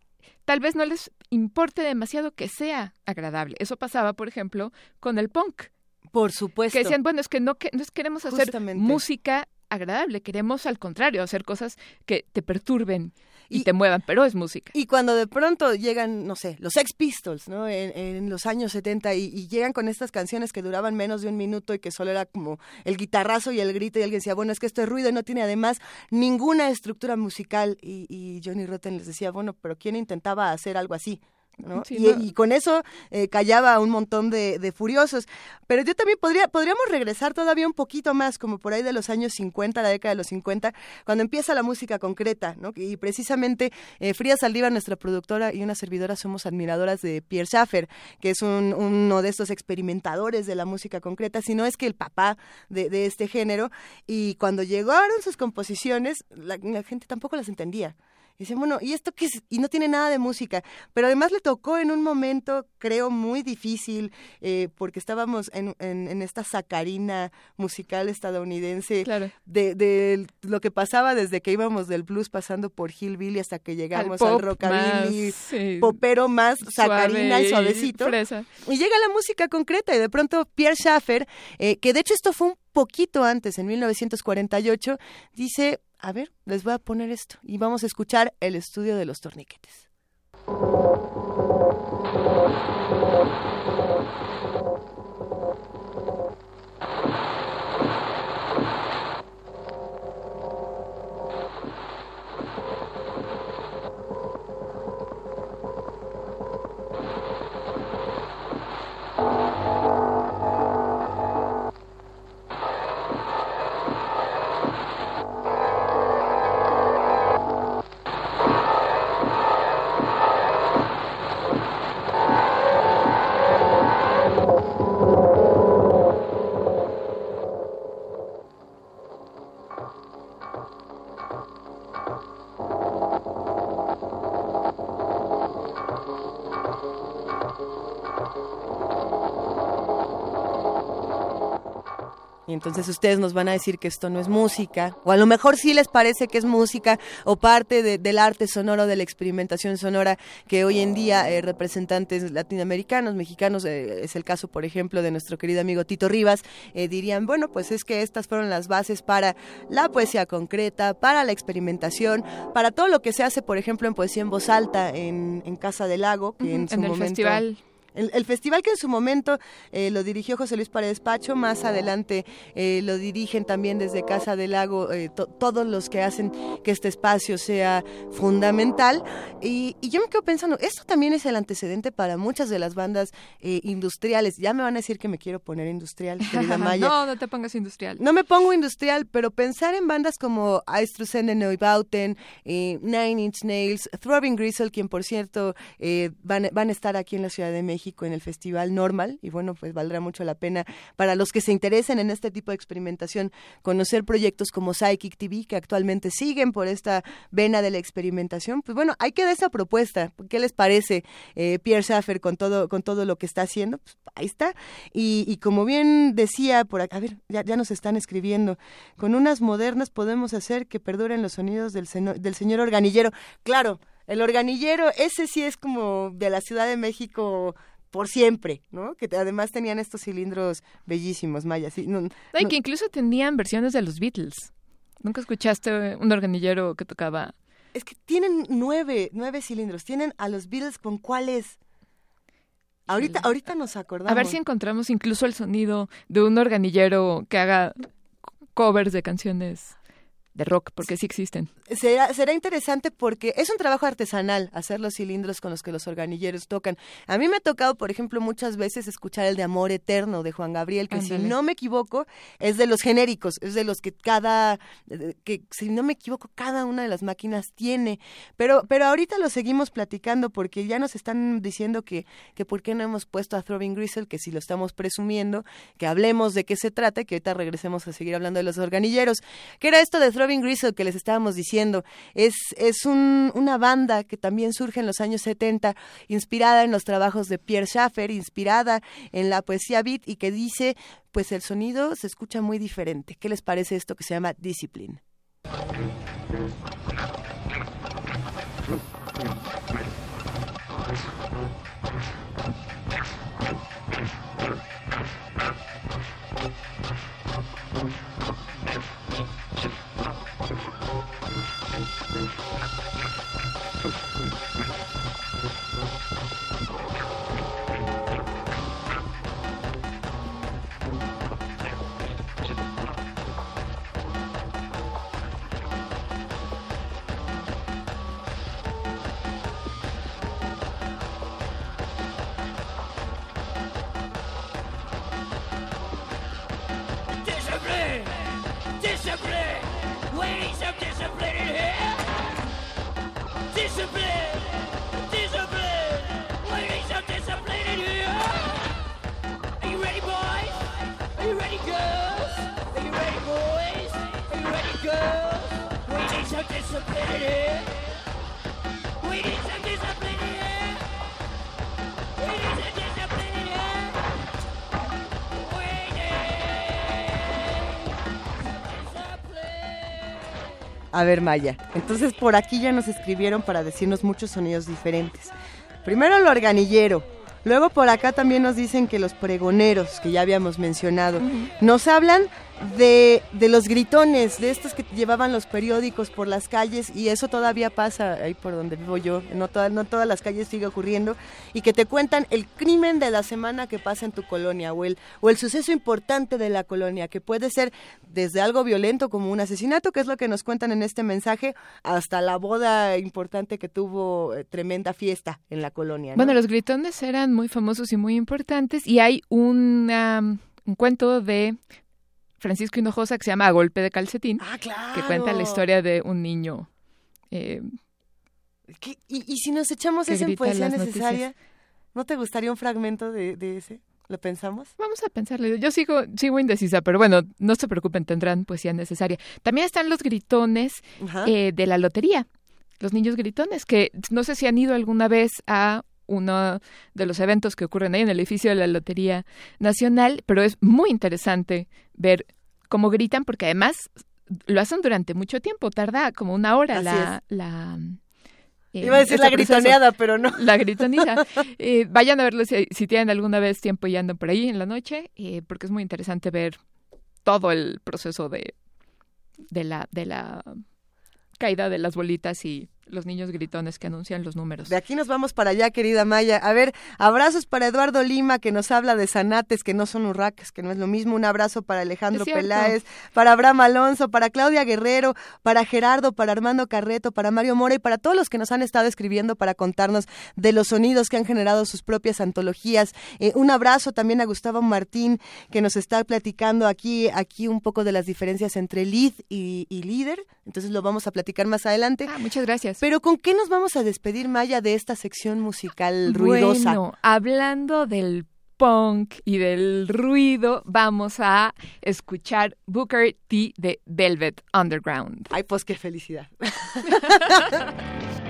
tal vez no les importe demasiado que sea agradable. Eso pasaba, por ejemplo, con el punk. Por supuesto. Que decían, bueno, es que no, que, no queremos hacer Justamente. música agradable, queremos al contrario, hacer cosas que te perturben y, Y- te muevan, pero es música. Y cuando de pronto llegan, no sé, los Sex Pistols, ¿no? En, en los años 70 y, y llegan con estas canciones que duraban menos de un minuto y que solo era como el guitarrazo y el grito y alguien decía, bueno, es que esto es ruido y no tiene además ninguna estructura musical y, y Johnny Rotten les decía, bueno, pero ¿quién intentaba hacer algo así? ¿No? Sí, y, no. y con eso eh, callaba a un montón de, de furiosos. Pero yo también podría, podríamos regresar todavía un poquito más, como por ahí de los años 50, la década de los 50, cuando empieza la música concreta, ¿no? Y precisamente eh, Frida Saldívar, nuestra productora y una servidora, somos admiradoras de Pierre Schaffer, que es un- uno de estos experimentadores de la música concreta, si no es que el papá de, de este género. Y cuando llegaron sus composiciones, la, la gente tampoco las entendía. Y dicen, bueno, ¿y esto qué es? Y no tiene nada de música. Pero además le tocó en un momento, creo, muy difícil, eh, porque estábamos en, en, en esta sacarina musical estadounidense Claro. de, de lo que pasaba desde que íbamos del blues pasando por Hillbilly hasta que llegamos al, pop rockabilly, más, sí, popero más sacarina y suavecito. fresa. Y llega la música concreta y de pronto Pierre Schaffer, eh, que de hecho esto fue un poquito antes, en 1948, dice, a ver, les voy a poner esto y vamos a escuchar el estudio de los torniquetes. Y entonces ustedes nos van a decir que esto no es música, o a lo mejor sí les parece que es música o parte del arte sonoro, de la experimentación sonora que hoy en día eh, representantes latinoamericanos, mexicanos, eh, es el caso, por ejemplo, de nuestro querido amigo Tito Rivas, eh, dirían, bueno, pues es que estas fueron las bases para la poesía concreta, para la experimentación, para todo lo que se hace, por ejemplo, en poesía en voz alta en, Casa del Lago, que en su el momento... festival el, festival que en su momento eh, lo dirigió José Luis Paredes Pacho, más adelante eh, lo dirigen también desde Casa del Lago eh, todos los que hacen que este espacio sea fundamental. Y, yo me quedo pensando, esto también es el antecedente para muchas de las bandas industriales. Ya me van a decir que me quiero poner industrial, querida Maya. no, no te pongas industrial. No me pongo industrial, pero pensar en bandas como Eistrusen Neubauten, Nine Inch Nails, Throbbing Gristle, quien por cierto van, van a estar aquí en la Ciudad de México en el Festival Normal y bueno, pues valdrá mucho la pena para los que se interesen en este tipo de experimentación conocer proyectos como Psychic TV que actualmente siguen por esta vena de la experimentación. Pues bueno, hay que dar esa propuesta. ¿Qué les parece eh, Pierre Schaffer con todo, con todo lo que está haciendo? Pues ahí está. Y, como bien decía por acá, a ver, ya, ya, nos están escribiendo, con unas modernas podemos hacer que perduren los sonidos del, del señor organillero. Claro, el organillero, ese sí es como de la Ciudad de México por siempre, ¿no? Que además tenían estos cilindros bellísimos, Maya. Sí, no, y que incluso tenían versiones de los Beatles. ¿Nunca escuchaste un organillero que tocaba? Es que tienen nueve, nueve cilindros. Tienen a los Beatles con cuáles. Ahorita, ahorita nos acordamos. A ver si encontramos incluso el sonido de un organillero que haga covers de canciones de rock, porque sí existen. Será, será interesante porque es un trabajo artesanal hacer los cilindros con los que los organilleros tocan. A mí me ha tocado, por ejemplo, muchas veces escuchar el de Amor Eterno de Juan Gabriel, que si no me equivoco, es de los genéricos, es de los que cada, que si no me equivoco, cada una de las máquinas tiene. Pero, pero ahorita lo seguimos platicando porque ya nos están diciendo que, que por qué no hemos puesto a Throbbing Gristle, que si lo estamos presumiendo, que hablemos de qué se trata y que ahorita regresemos a seguir hablando de los organilleros. ¿Qué era esto de Throbbing Gristle que les estábamos diciendo? Es, es una banda que también surge en los años 70, inspirada en los trabajos de Pierre Schaffer, inspirada en la poesía beat y que dice, pues el sonido se escucha muy diferente. ¿Qué les parece esto que se llama Discipline? A ver, Maya. Entonces por aquí ya nos escribieron para decirnos muchos sonidos diferentes. Primero el organillero. Luego por acá también nos dicen que los pregoneros, que ya habíamos mencionado, nos hablan de, de, los gritones, de estos que llevaban los periódicos por las calles, y eso todavía pasa ahí por donde vivo yo, no, toda, no todas las calles sigue ocurriendo, y que te cuentan el crimen de la semana que pasa en tu colonia, o el, o el suceso importante de la colonia, que puede ser desde algo violento como un asesinato, que es lo que nos cuentan en este mensaje, hasta la boda importante que tuvo eh, tremenda fiesta en la colonia. Bueno, los gritones eran muy famosos y muy importantes, y hay un cuento de Francisco Hinojosa que se llama A Golpe de Calcetín, ah, que cuenta la historia de un niño. Eh, y, si nos echamos esa en poesía necesaria, ¿no te gustaría un fragmento de, ese? ¿Lo pensamos? Vamos a pensarle. Yo sigo, sigo indecisa, pero bueno, no se preocupen, tendrán poesía necesaria. También están los gritones eh, de la lotería. Los niños gritones, que no sé si han ido alguna vez a uno de los eventos que ocurren ahí en el edificio de la Lotería Nacional, pero es muy interesante ver cómo gritan, porque además lo hacen durante mucho tiempo, tarda como una hora la, la eh, Iba a decir la gritoneada, pero no. La gritonita. Eh, vayan a verlo si, tienen alguna vez tiempo y andan por ahí en la noche, eh, porque es muy interesante ver todo el proceso de, de, la, de la caída de las bolitas y los niños gritones que anuncian los números. De aquí nos vamos para allá, querida Maya. A ver, abrazos para Eduardo Lima, que nos habla de zanates, que no son urraques, que no es lo mismo. Un abrazo para Alejandro Peláez, para Abraham Alonso, para Claudia Guerrero, para Gerardo, para Armando Carreto, para Mario Mora y para todos los que nos han estado escribiendo para contarnos de los sonidos que han generado sus propias antologías. Eh, un abrazo también a Gustavo Martín, que nos está platicando aquí, aquí un poco de las diferencias entre lead y, y líder. Entonces lo vamos a platicar más adelante. Ah, muchas gracias. Pero ¿con qué nos vamos a despedir, Maya, de esta sección musical ruidosa? Bueno, hablando del punk y del ruido, vamos a escuchar Booker T de Velvet Underground. Ay, pues qué felicidad.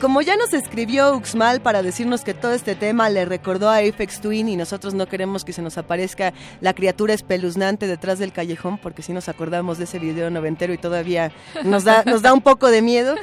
como ya nos escribió Uxmal para decirnos que todo este tema le recordó a Apex Twin y nosotros no queremos que se nos aparezca la criatura espeluznante detrás del callejón, porque si nos acordamos de ese video noventero y todavía nos da, nos da un poco de miedo,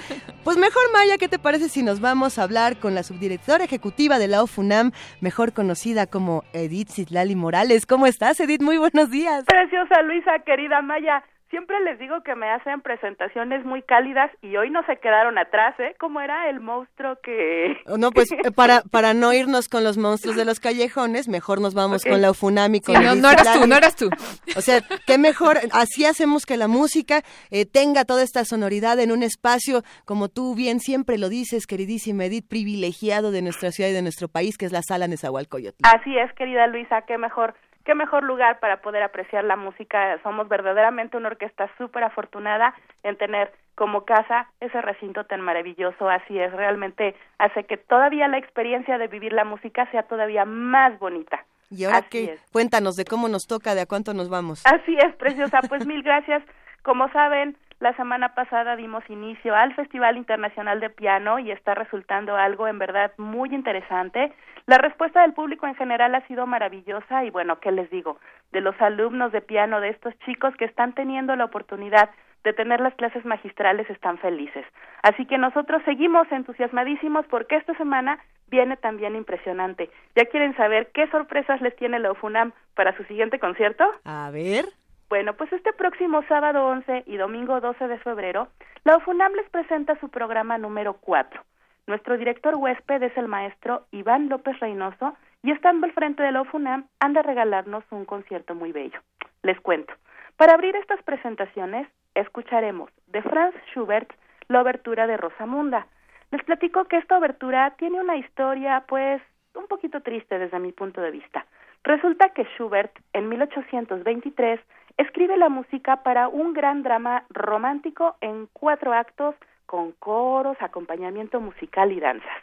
pues mejor Maya, ¿qué te parece si nos vamos a hablar con la subdirectora ejecutiva de la OFUNAM, mejor conocida como Edith Citlali Morales? ¿Cómo estás, Edith? Muy buenos días. Preciosa Luisa, querida Maya. Siempre les digo que me hacen presentaciones muy cálidas y hoy no se quedaron atrás, ¿eh? ¿Cómo era el monstruo que...? Oh, no, pues para, para no irnos con los monstruos de los callejones, mejor nos vamos con la Ufunami. Con no, no eras tú, no eras tú. O sea, qué mejor, así hacemos que la música eh, tenga toda esta sonoridad en un espacio, como tú bien siempre lo dices, queridísima Edith, privilegiado de nuestra ciudad y de nuestro país, que es la sala Nezahualcóyotl. Así es, querida Luisa, qué mejor qué mejor lugar para poder apreciar la música. Somos verdaderamente una orquesta súper afortunada en tener como casa ese recinto tan maravilloso. Así es, realmente hace que todavía la experiencia de vivir la música sea todavía más bonita. Y ahora qué, cuéntanos de cómo nos toca, de a cuánto nos vamos. Así es, preciosa. Pues mil gracias. Como saben, la semana pasada dimos inicio al Festival Internacional de Piano y está resultando algo en verdad muy interesante. La respuesta del público en general ha sido maravillosa y bueno, ¿qué les digo? De los alumnos de piano, de estos chicos que están teniendo la oportunidad de tener las clases magistrales están felices. Así que nosotros seguimos entusiasmadísimos porque esta semana viene también impresionante. ¿Ya quieren saber qué sorpresas les tiene la UFUNAM para su siguiente concierto? A ver. Bueno, pues este próximo sábado 11 y domingo 12 de febrero, la UFUNAM les presenta su programa número 4. Nuestro director huésped es el maestro Iván López Reynoso y estando al frente de la UFUNAM anda a regalarnos un concierto muy bello. Les cuento. Para abrir estas presentaciones, escucharemos de Franz Schubert la obertura de Rosamunda. Les platico que esta obertura tiene una historia, pues, un poquito triste desde mi punto de vista. Resulta que Schubert, en 1823, escribe la música para un gran drama romántico en cuatro actos con coros, acompañamiento musical y danzas.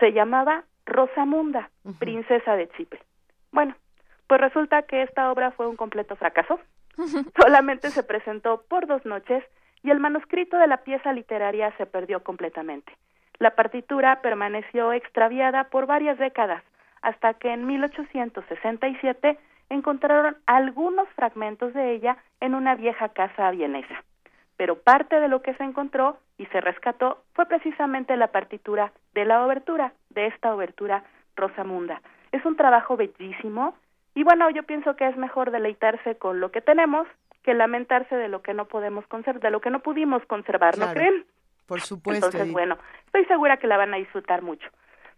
Se llamaba Rosamunda, princesa de Chipre. Bueno, pues resulta que esta obra fue un completo fracaso. Solamente se presentó por dos noches y el manuscrito de la pieza literaria se perdió completamente. La partitura permaneció extraviada por varias décadas, hasta que en 1867 encontraron algunos fragmentos de ella en una vieja casa vienesa. Pero parte de lo que se encontró y se rescató fue precisamente la partitura de la obertura, de esta obertura Rosamunda. Es un trabajo bellísimo y bueno, yo pienso que es mejor deleitarse con lo que tenemos que lamentarse de lo que no podemos conservar, de lo que no pudimos conservar, ¿no creen? Por supuesto. Entonces, bueno, estoy segura que la van a disfrutar mucho.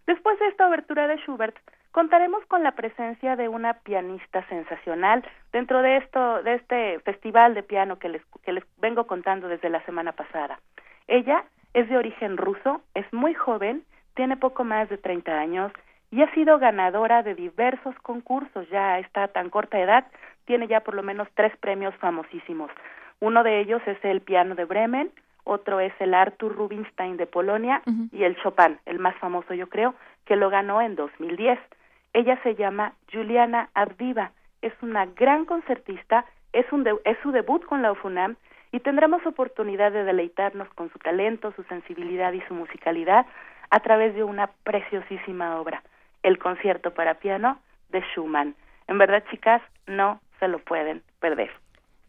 Después de esta obertura de Schubert, contaremos con la presencia de una pianista sensacional dentro de esto de este festival de piano que les que les vengo contando desde la semana pasada. Ella es de origen ruso, es muy joven, tiene poco más de 30 años y ha sido ganadora de diversos concursos ya a esta tan corta edad, tiene ya por lo menos tres premios famosísimos. Uno de ellos es el piano de Bremen, otro es el Arthur Rubinstein de Polonia y el Chopin, el más famoso yo creo, que lo ganó en 2010. Ella se llama Juliana Avdiva, es una gran concertista, es, un es su debut con la UFUNAM y tendremos oportunidad de deleitarnos con su talento, su sensibilidad y su musicalidad a través de una preciosísima obra, el concierto para piano de Schumann. En verdad, chicas, no se lo pueden perder.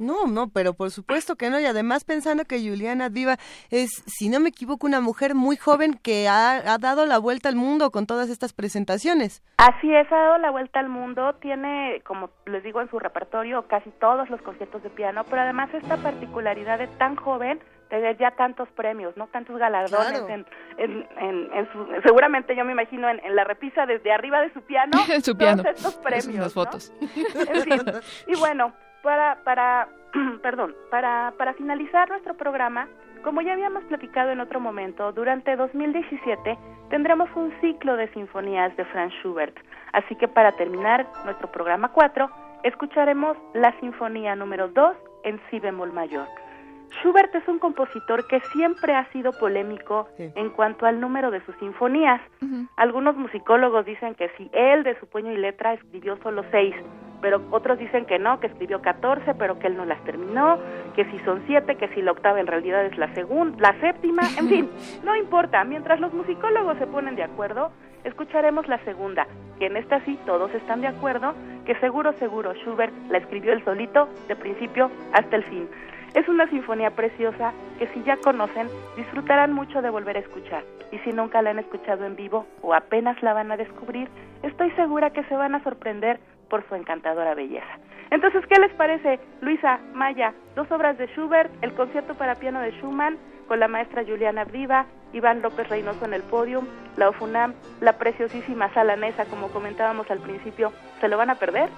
No, no, pero por supuesto que no. Y además pensando que Juliana Diva es, si no me equivoco, una mujer muy joven que ha, dado la vuelta al mundo con todas estas presentaciones. Así es, ha dado la vuelta al mundo. Tiene, como les digo, en su repertorio casi todos los conciertos de piano, pero además esta particularidad de tan joven tener ya tantos premios, ¿no? Tantos galardones en, en, en, su, seguramente yo me imagino en, la repisa desde arriba de su piano, su piano. todos estos premios, las fotos. En fin. Y bueno, para, para, perdón, para, para finalizar nuestro programa, como ya habíamos platicado en otro momento, durante 2017 tendremos un ciclo de sinfonías de Franz Schubert. Así que para terminar nuestro programa 4, escucharemos la sinfonía número 2 en si bemol mayor. Schubert es un compositor que siempre ha sido polémico en cuanto al número de sus sinfonías. Algunos musicólogos dicen que si él de su puño y letra escribió solo seis, pero otros dicen que no, que escribió catorce, pero que él no las terminó, que si son siete, que si la octava en realidad es la segunda, la séptima, en fin, no importa. Mientras los musicólogos se ponen de acuerdo, escucharemos la segunda, que en esta sí todos están de acuerdo, que seguro, seguro Schubert la escribió él solito, de principio hasta el fin. Es una sinfonía preciosa que si ya conocen, disfrutarán mucho de volver a escuchar. Y si nunca la han escuchado en vivo o apenas la van a descubrir, estoy segura que se van a sorprender por su encantadora belleza. Entonces, ¿qué les parece, Luisa, Maya? Dos obras de Schubert, el concierto para piano de Schumann, con la maestra Juliana Viva, Iván López Reynoso en el podium, la OFUNAM, la preciosísima sala Nesa, como comentábamos al principio, ¿se lo van a perder?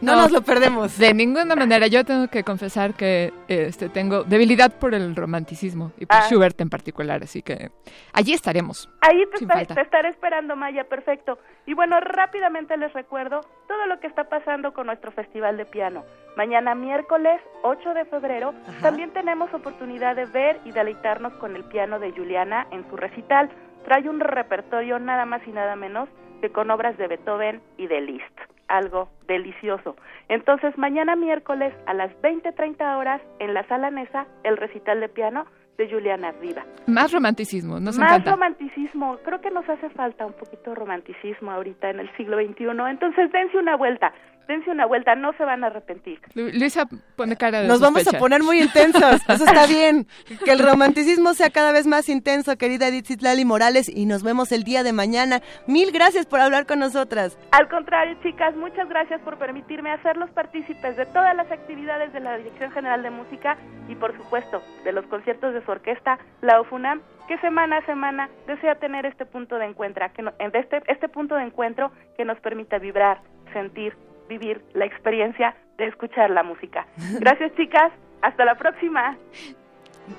No, nos lo perdemos. De ninguna manera. Yo tengo que confesar que este tengo debilidad por el romanticismo y por ah. Schubert en particular, así que allí estaremos. Ahí te, estaré esperando, Maya, perfecto. Y bueno, rápidamente les recuerdo todo lo que está pasando con nuestro festival de piano. Mañana miércoles 8 de febrero también tenemos oportunidad de ver y deleitarnos con el piano de Juliana en su recital. Trae un repertorio nada más y nada menos que con obras de Beethoven y de Liszt algo delicioso. Entonces, mañana miércoles a las 20:30 horas en la sala Nesa, el recital de piano de Juliana Riva. Más romanticismo, nos Más romanticismo, creo que nos hace falta un poquito de romanticismo ahorita en el siglo XXI, entonces dense una vuelta dense una vuelta, no se van a arrepentir. Luisa pone cara de Nos vamos a poner muy intensos, eso está bien. Que el romanticismo sea cada vez más intenso, querida Edith Zitlali Morales, y nos vemos el día de mañana. Mil gracias por hablar con nosotras. Al contrario, chicas, muchas gracias por permitirme hacer los partícipes de todas las actividades de la Dirección General de Música y, por supuesto, de los conciertos de su orquesta, la OFUNAM, que semana a semana desea tener este punto de encuentro, que este, este punto de encuentro que nos permita vibrar, sentir, vivir la experiencia de escuchar la música. Gracias chicas, hasta la próxima.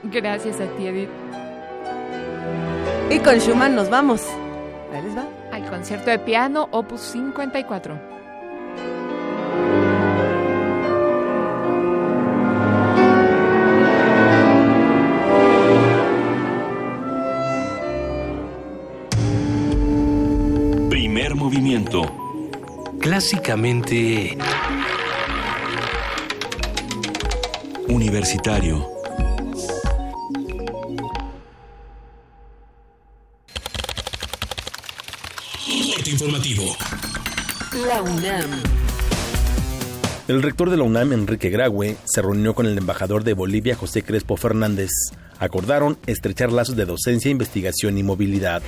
Gracias a ti Edith. Y con Schumann nos vamos. Ahí les va. Al concierto de piano Opus 54. Clásicamente Universitario. informativo. La UNAM. El rector de la UNAM, Enrique Graue, se reunió con el embajador de Bolivia, José Crespo Fernández. Acordaron estrechar lazos de docencia, investigación y movilidad.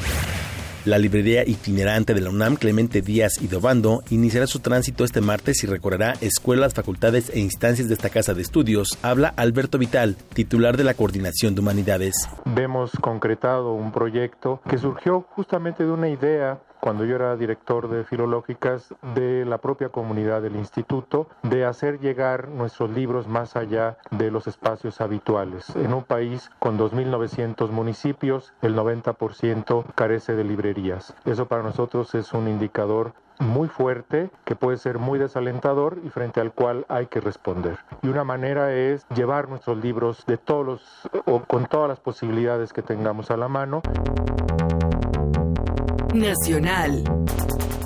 La librería itinerante de la UNAM, Clemente Díaz y Dobando, iniciará su tránsito este martes y recorrerá escuelas, facultades e instancias de esta casa de estudios. Habla Alberto Vital, titular de la Coordinación de Humanidades. Vemos concretado un proyecto que surgió justamente de una idea cuando yo era director de filológicas de la propia comunidad del instituto, de hacer llegar nuestros libros más allá de los espacios habituales. En un país con 2.900 municipios, el 90% carece de librerías. Eso para nosotros es un indicador muy fuerte que puede ser muy desalentador y frente al cual hay que responder. Y una manera es llevar nuestros libros de todos o con todas las posibilidades que tengamos a la mano. Nacional.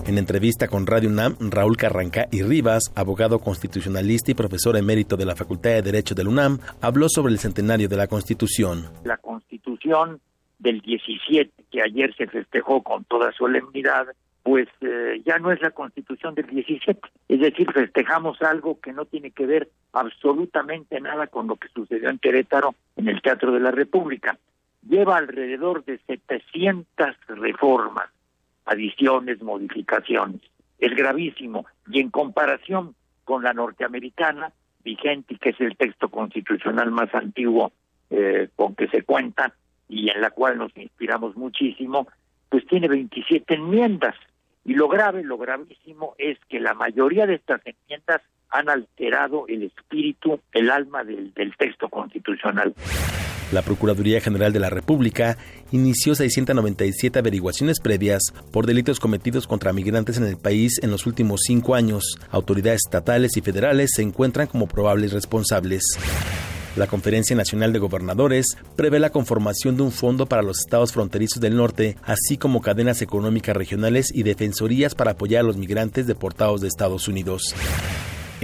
En entrevista con Radio UNAM, Raúl Carranca y Rivas, abogado constitucionalista y profesor emérito de la Facultad de Derecho del UNAM, habló sobre el centenario de la Constitución. La Constitución del 17, que ayer se festejó con toda solemnidad, pues eh, ya no es la Constitución del 17. Es decir, festejamos algo que no tiene que ver absolutamente nada con lo que sucedió en Querétaro en el Teatro de la República. Lleva alrededor de 700 reformas adiciones, modificaciones. Es gravísimo. Y en comparación con la norteamericana, vigente, que es el texto constitucional más antiguo eh, con que se cuenta y en la cual nos inspiramos muchísimo, pues tiene 27 enmiendas. Y lo grave, lo gravísimo es que la mayoría de estas enmiendas han alterado el espíritu, el alma del, del texto constitucional. La Procuraduría General de la República inició 697 averiguaciones previas por delitos cometidos contra migrantes en el país en los últimos cinco años. Autoridades estatales y federales se encuentran como probables responsables. La Conferencia Nacional de Gobernadores prevé la conformación de un fondo para los estados fronterizos del norte, así como cadenas económicas regionales y defensorías para apoyar a los migrantes deportados de Estados Unidos.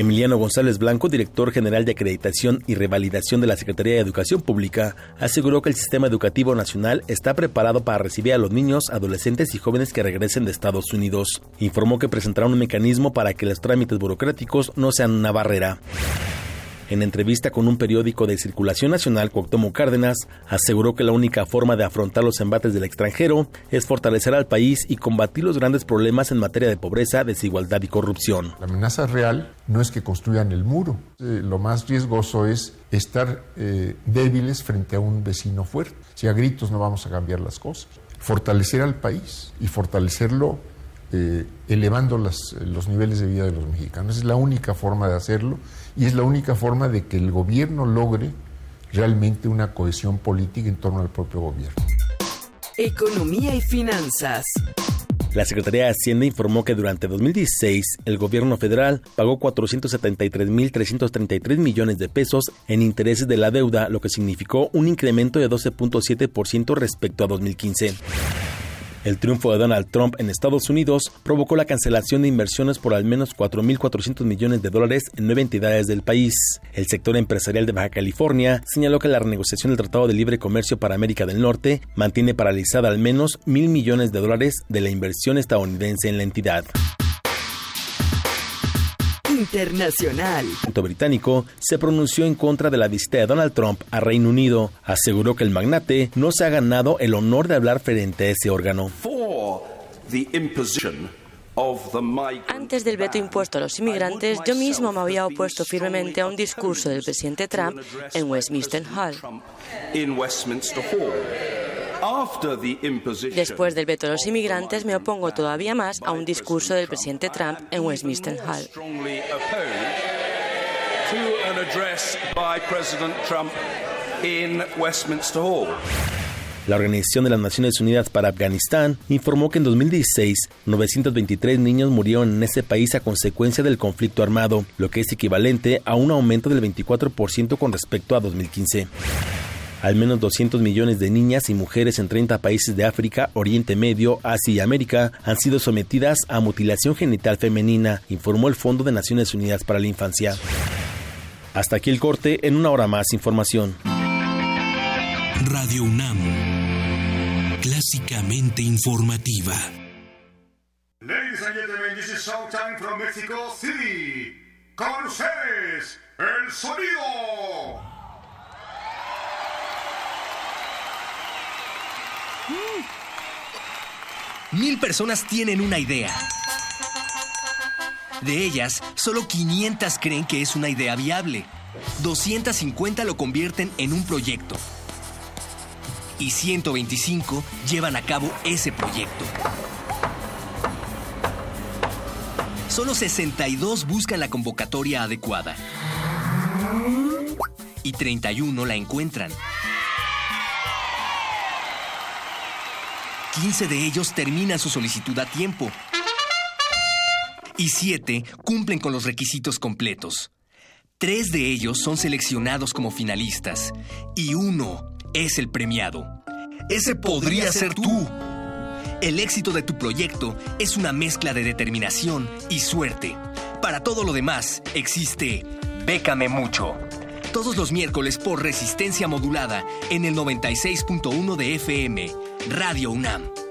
Emiliano González Blanco, director general de acreditación y revalidación de la Secretaría de Educación Pública, aseguró que el sistema educativo nacional está preparado para recibir a los niños, adolescentes y jóvenes que regresen de Estados Unidos. Informó que presentará un mecanismo para que los trámites burocráticos no sean una barrera. En entrevista con un periódico de circulación nacional, Cuauhtémoc Cárdenas aseguró que la única forma de afrontar los embates del extranjero es fortalecer al país y combatir los grandes problemas en materia de pobreza, desigualdad y corrupción. La amenaza real no es que construyan el muro. Eh, lo más riesgoso es estar eh, débiles frente a un vecino fuerte. Si a gritos no vamos a cambiar las cosas. Fortalecer al país y fortalecerlo eh, elevando los niveles de vida de los mexicanos. Es la única forma de hacerlo y es la única forma de que el gobierno logre realmente una cohesión política en torno al propio gobierno. Economía y finanzas. La Secretaría de Hacienda informó que durante 2016 el gobierno federal pagó 473.333 millones de pesos en intereses de la deuda, lo que significó un incremento de 12.7% respecto a 2015. El triunfo de Donald Trump en Estados Unidos provocó la cancelación de inversiones por al menos 4.400 millones de dólares en nueve entidades del país. El sector empresarial de Baja California señaló que la renegociación del Tratado de Libre Comercio para América del Norte mantiene paralizada al menos mil millones de dólares de la inversión estadounidense en la entidad internacional. El británico se pronunció en contra de la visita de Donald Trump a Reino Unido. Aseguró que el magnate no se ha ganado el honor de hablar frente a ese órgano. Antes del veto impuesto a los inmigrantes, yo mismo me había opuesto firmemente a un discurso del presidente Trump en Westminster Hall. Después del veto a los inmigrantes, me opongo todavía más a un discurso del presidente Trump en Westminster Hall. La Organización de las Naciones Unidas para Afganistán informó que en 2016 923 niños murieron en ese país a consecuencia del conflicto armado, lo que es equivalente a un aumento del 24% con respecto a 2015. Al menos 200 millones de niñas y mujeres en 30 países de África, Oriente Medio, Asia y América han sido sometidas a mutilación genital femenina, informó el Fondo de Naciones Unidas para la Infancia. Hasta aquí el corte, en una hora más información. Radio UNAM, clásicamente informativa. Ladies and gentlemen, this is Showtime from Mexico City. Con ustedes, el sonido. Mil personas tienen una idea. De ellas, solo 500 creen que es una idea viable. 250 lo convierten en un proyecto. Y 125 llevan a cabo ese proyecto. Solo 62 buscan la convocatoria adecuada. Y 31 la encuentran. 15 de ellos terminan su solicitud a tiempo. Y 7 cumplen con los requisitos completos. Tres de ellos son seleccionados como finalistas. Y uno es el premiado. Ese podría ser tú. El éxito de tu proyecto es una mezcla de determinación y suerte. Para todo lo demás, existe Bécame Mucho. Todos los miércoles por resistencia modulada en el 96.1 de FM, Radio UNAM.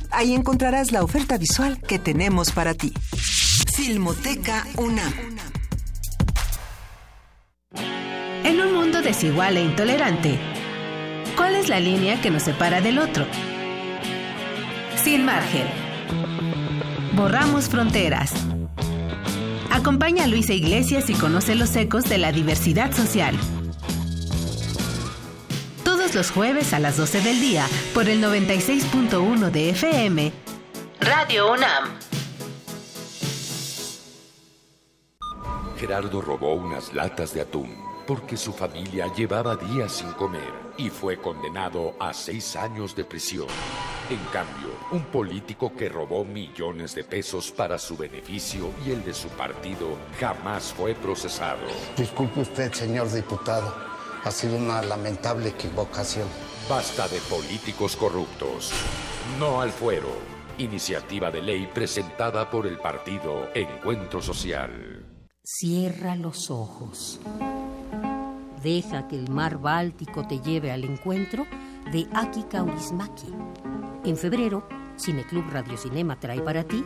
Ahí encontrarás la oferta visual que tenemos para ti. Filmoteca UNAM. En un mundo desigual e intolerante, ¿cuál es la línea que nos separa del otro? Sin margen. Borramos fronteras. Acompaña a Luisa Iglesias y conoce los ecos de la diversidad social. Todos los jueves a las 12 del día por el 96.1 de FM. Radio UNAM. Gerardo robó unas latas de atún porque su familia llevaba días sin comer y fue condenado a seis años de prisión. En cambio, un político que robó millones de pesos para su beneficio y el de su partido jamás fue procesado. Disculpe usted, señor diputado. Ha sido una lamentable equivocación. Basta de políticos corruptos. No al fuero. Iniciativa de ley presentada por el partido Encuentro Social. Cierra los ojos. Deja que el mar Báltico te lleve al encuentro de Aki Kaurismaki. En febrero, Cineclub Radio Cinema trae para ti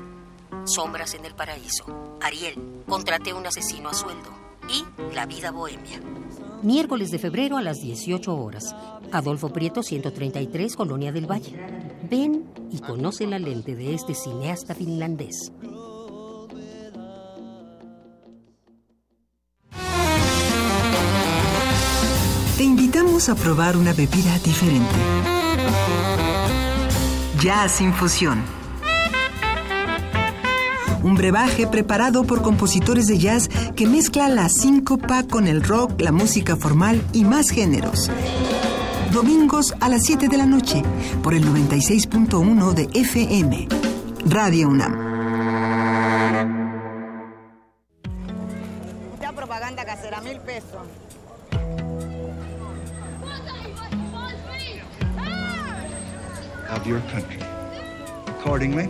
Sombras en el Paraíso, Ariel, Contraté un asesino a sueldo y La vida bohemia. Miércoles de febrero a las 18 horas. Adolfo Prieto 133, Colonia del Valle. Ven y conoce la lente de este cineasta finlandés. Te invitamos a probar una bebida diferente. Jazz Infusión. Un brebaje preparado por compositores de jazz que mezcla la síncopa con el rock, la música formal y más géneros. Domingos a las 7 de la noche por el 96.1 de FM. Radio UNAM. Esta propaganda casera, mil pesos. of your country. Accordingly,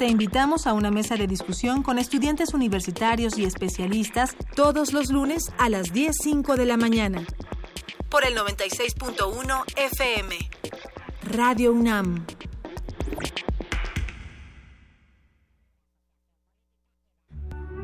Te invitamos a una mesa de discusión con estudiantes universitarios y especialistas todos los lunes a las 10.05 de la mañana. Por el 96.1 FM. Radio UNAM.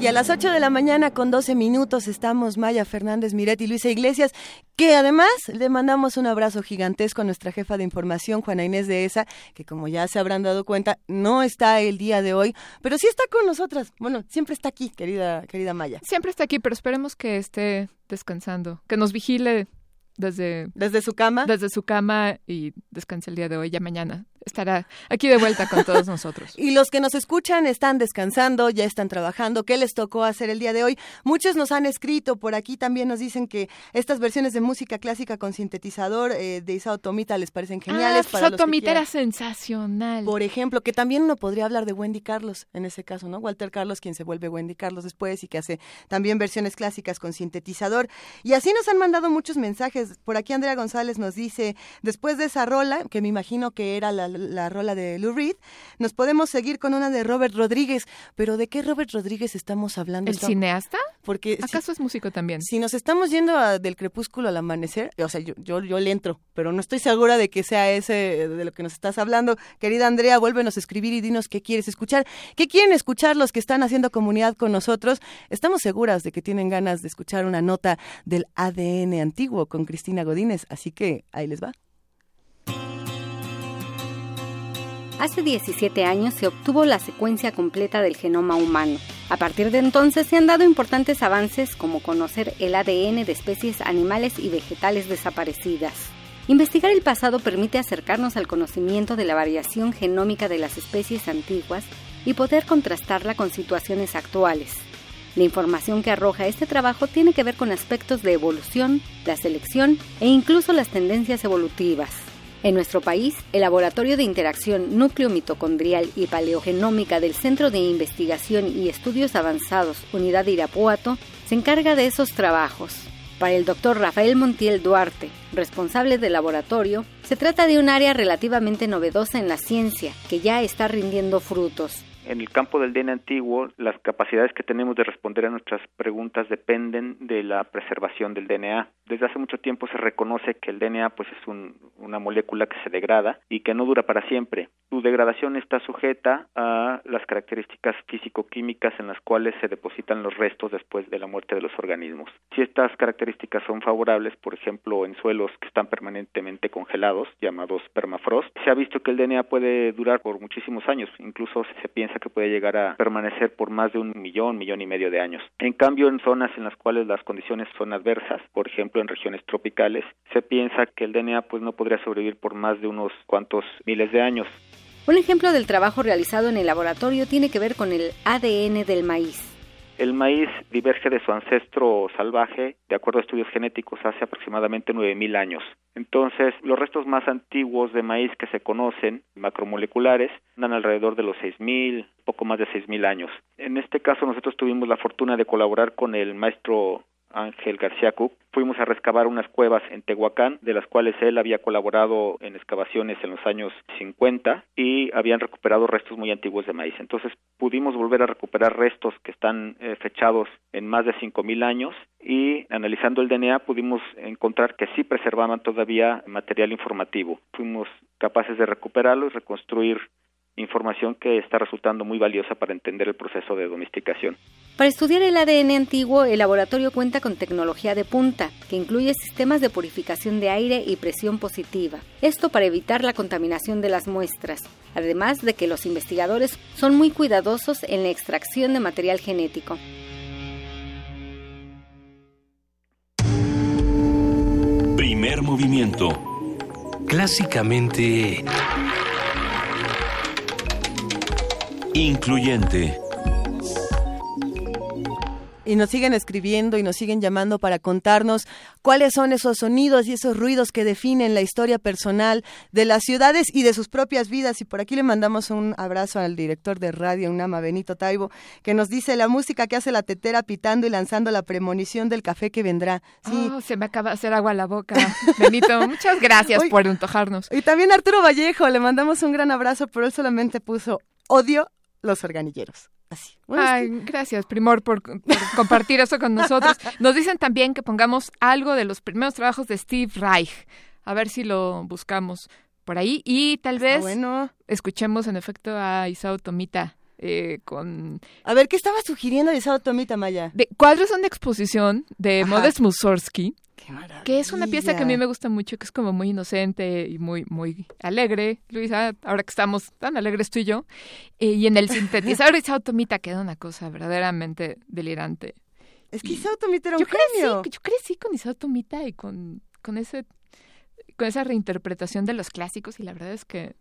Y a las 8 de la mañana con 12 minutos estamos Maya Fernández Miret y Luisa Iglesias, que además le mandamos un abrazo gigantesco a nuestra jefa de información, Juana Inés de ESA, que como ya se habrán dado cuenta, no está el día de hoy, pero sí está con nosotras. Bueno, siempre está aquí, querida, querida Maya. Siempre está aquí, pero esperemos que esté descansando, que nos vigile desde, desde su cama. Desde su cama y descanse el día de hoy, ya mañana estará aquí de vuelta con todos nosotros. y los que nos escuchan están descansando, ya están trabajando. ¿Qué les tocó hacer el día de hoy? Muchos nos han escrito, por aquí también nos dicen que estas versiones de música clásica con sintetizador eh, de Isao Tomita les parecen geniales. Ah, Isao Tomita era sensacional. Por ejemplo, que también uno podría hablar de Wendy Carlos en ese caso, ¿no? Walter Carlos, quien se vuelve Wendy Carlos después y que hace también versiones clásicas con sintetizador. Y así nos han mandado muchos mensajes. Por aquí Andrea González nos dice, después de esa rola, que me imagino que era la la rola de Lou Reed, nos podemos seguir con una de Robert Rodríguez. Pero ¿de qué Robert Rodríguez estamos hablando? ¿El cineasta? Porque ¿Acaso es músico también? Si nos estamos yendo del crepúsculo al amanecer, o sea, yo, yo, yo le entro, pero no estoy segura de que sea ese de lo que nos estás hablando. Querida Andrea, vuélvenos a escribir y dinos qué quieres escuchar. ¿Qué quieren escuchar los que están haciendo comunidad con nosotros? Estamos seguras de que tienen ganas de escuchar una nota del ADN antiguo con Cristina Godínez, así que ahí les va. Hace 17 años se obtuvo la secuencia completa del genoma humano. A partir de entonces se han dado importantes avances como conocer el ADN de especies animales y vegetales desaparecidas. Investigar el pasado permite acercarnos al conocimiento de la variación genómica de las especies antiguas y poder contrastarla con situaciones actuales. La información que arroja este trabajo tiene que ver con aspectos de evolución, la selección e incluso las tendencias evolutivas. En nuestro país, el Laboratorio de Interacción Núcleo Mitocondrial y Paleogenómica del Centro de Investigación y Estudios Avanzados Unidad de Irapuato se encarga de esos trabajos. Para el doctor Rafael Montiel Duarte, responsable del laboratorio, se trata de un área relativamente novedosa en la ciencia que ya está rindiendo frutos. En el campo del DNA antiguo, las capacidades que tenemos de responder a nuestras preguntas dependen de la preservación del DNA. Desde hace mucho tiempo se reconoce que el DNA pues es una molécula que se degrada y que no dura para siempre. Su degradación está sujeta a las características físico-químicas en las cuales se depositan los restos después de la muerte de los organismos. Si estas características son favorables, por ejemplo, en suelos que están permanentemente congelados, llamados permafrost, se ha visto que el DNA puede durar por muchísimos años, incluso se piensa que puede llegar a permanecer por más de un millón, millón y medio de años. En cambio, en zonas en las cuales las condiciones son adversas, por ejemplo en regiones tropicales, se piensa que el DNA pues no podría sobrevivir por más de unos cuantos miles de años. Un ejemplo del trabajo realizado en el laboratorio tiene que ver con el ADN del maíz. El maíz diverge de su ancestro salvaje, de acuerdo a estudios genéticos, hace aproximadamente 9.000 años. Entonces, los restos más antiguos de maíz que se conocen, macromoleculares, andan alrededor de los 6.000, poco más de 6.000 años. En este caso, nosotros tuvimos la fortuna de colaborar con el maestro Ángel García Cook, fuimos a rescavar unas cuevas en Tehuacán, de las cuales él había colaborado en excavaciones en los años 50 y habían recuperado restos muy antiguos de maíz. Entonces pudimos volver a recuperar restos que están eh, fechados en más de 5.000 años y analizando el DNA pudimos encontrar que sí preservaban todavía material informativo. Fuimos capaces de recuperarlo y reconstruir información que está resultando muy valiosa para entender el proceso de domesticación. Para estudiar el ADN antiguo, el laboratorio cuenta con tecnología de punta, que incluye sistemas de purificación de aire y presión positiva. Esto para evitar la contaminación de las muestras, además de que los investigadores son muy cuidadosos en la extracción de material genético. Primer movimiento. Clásicamente... Incluyente. Y nos siguen escribiendo y nos siguen llamando para contarnos cuáles son esos sonidos y esos ruidos que definen la historia personal de las ciudades y de sus propias vidas. Y por aquí le mandamos un abrazo al director de Radio UNAMA, Benito Taibo, que nos dice la música que hace la tetera pitando y lanzando la premonición del café que vendrá. Sí. Oh, se me acaba de hacer agua a la boca. Benito, muchas gracias por antojarnos. Y también Arturo Vallejo, le mandamos un gran abrazo, pero él solamente puso odio los organilleros. Así. Ay, gracias, Primor, por, compartir eso con nosotros. Nos dicen también que pongamos algo de los primeros trabajos de Steve Reich. A ver si lo buscamos por ahí. Y tal vez escuchemos en efecto a Isao Tomita. Eh, con... A ver, ¿qué estaba sugiriendo Isao Tomita, Maya? De cuadros son de exposición de Modest Mussorgsky que es una pieza que a mí me gusta mucho, que es como muy inocente y muy, muy alegre, Luisa, ahora que estamos tan alegres tú y yo. Eh, y en el sintetizador de Isao Tomita queda una cosa verdaderamente delirante. Es que Isao Tomita era un yo genio. Crecí, yo crecí con Isao Tomita y con, con, ese, con esa reinterpretación de los clásicos y la verdad es que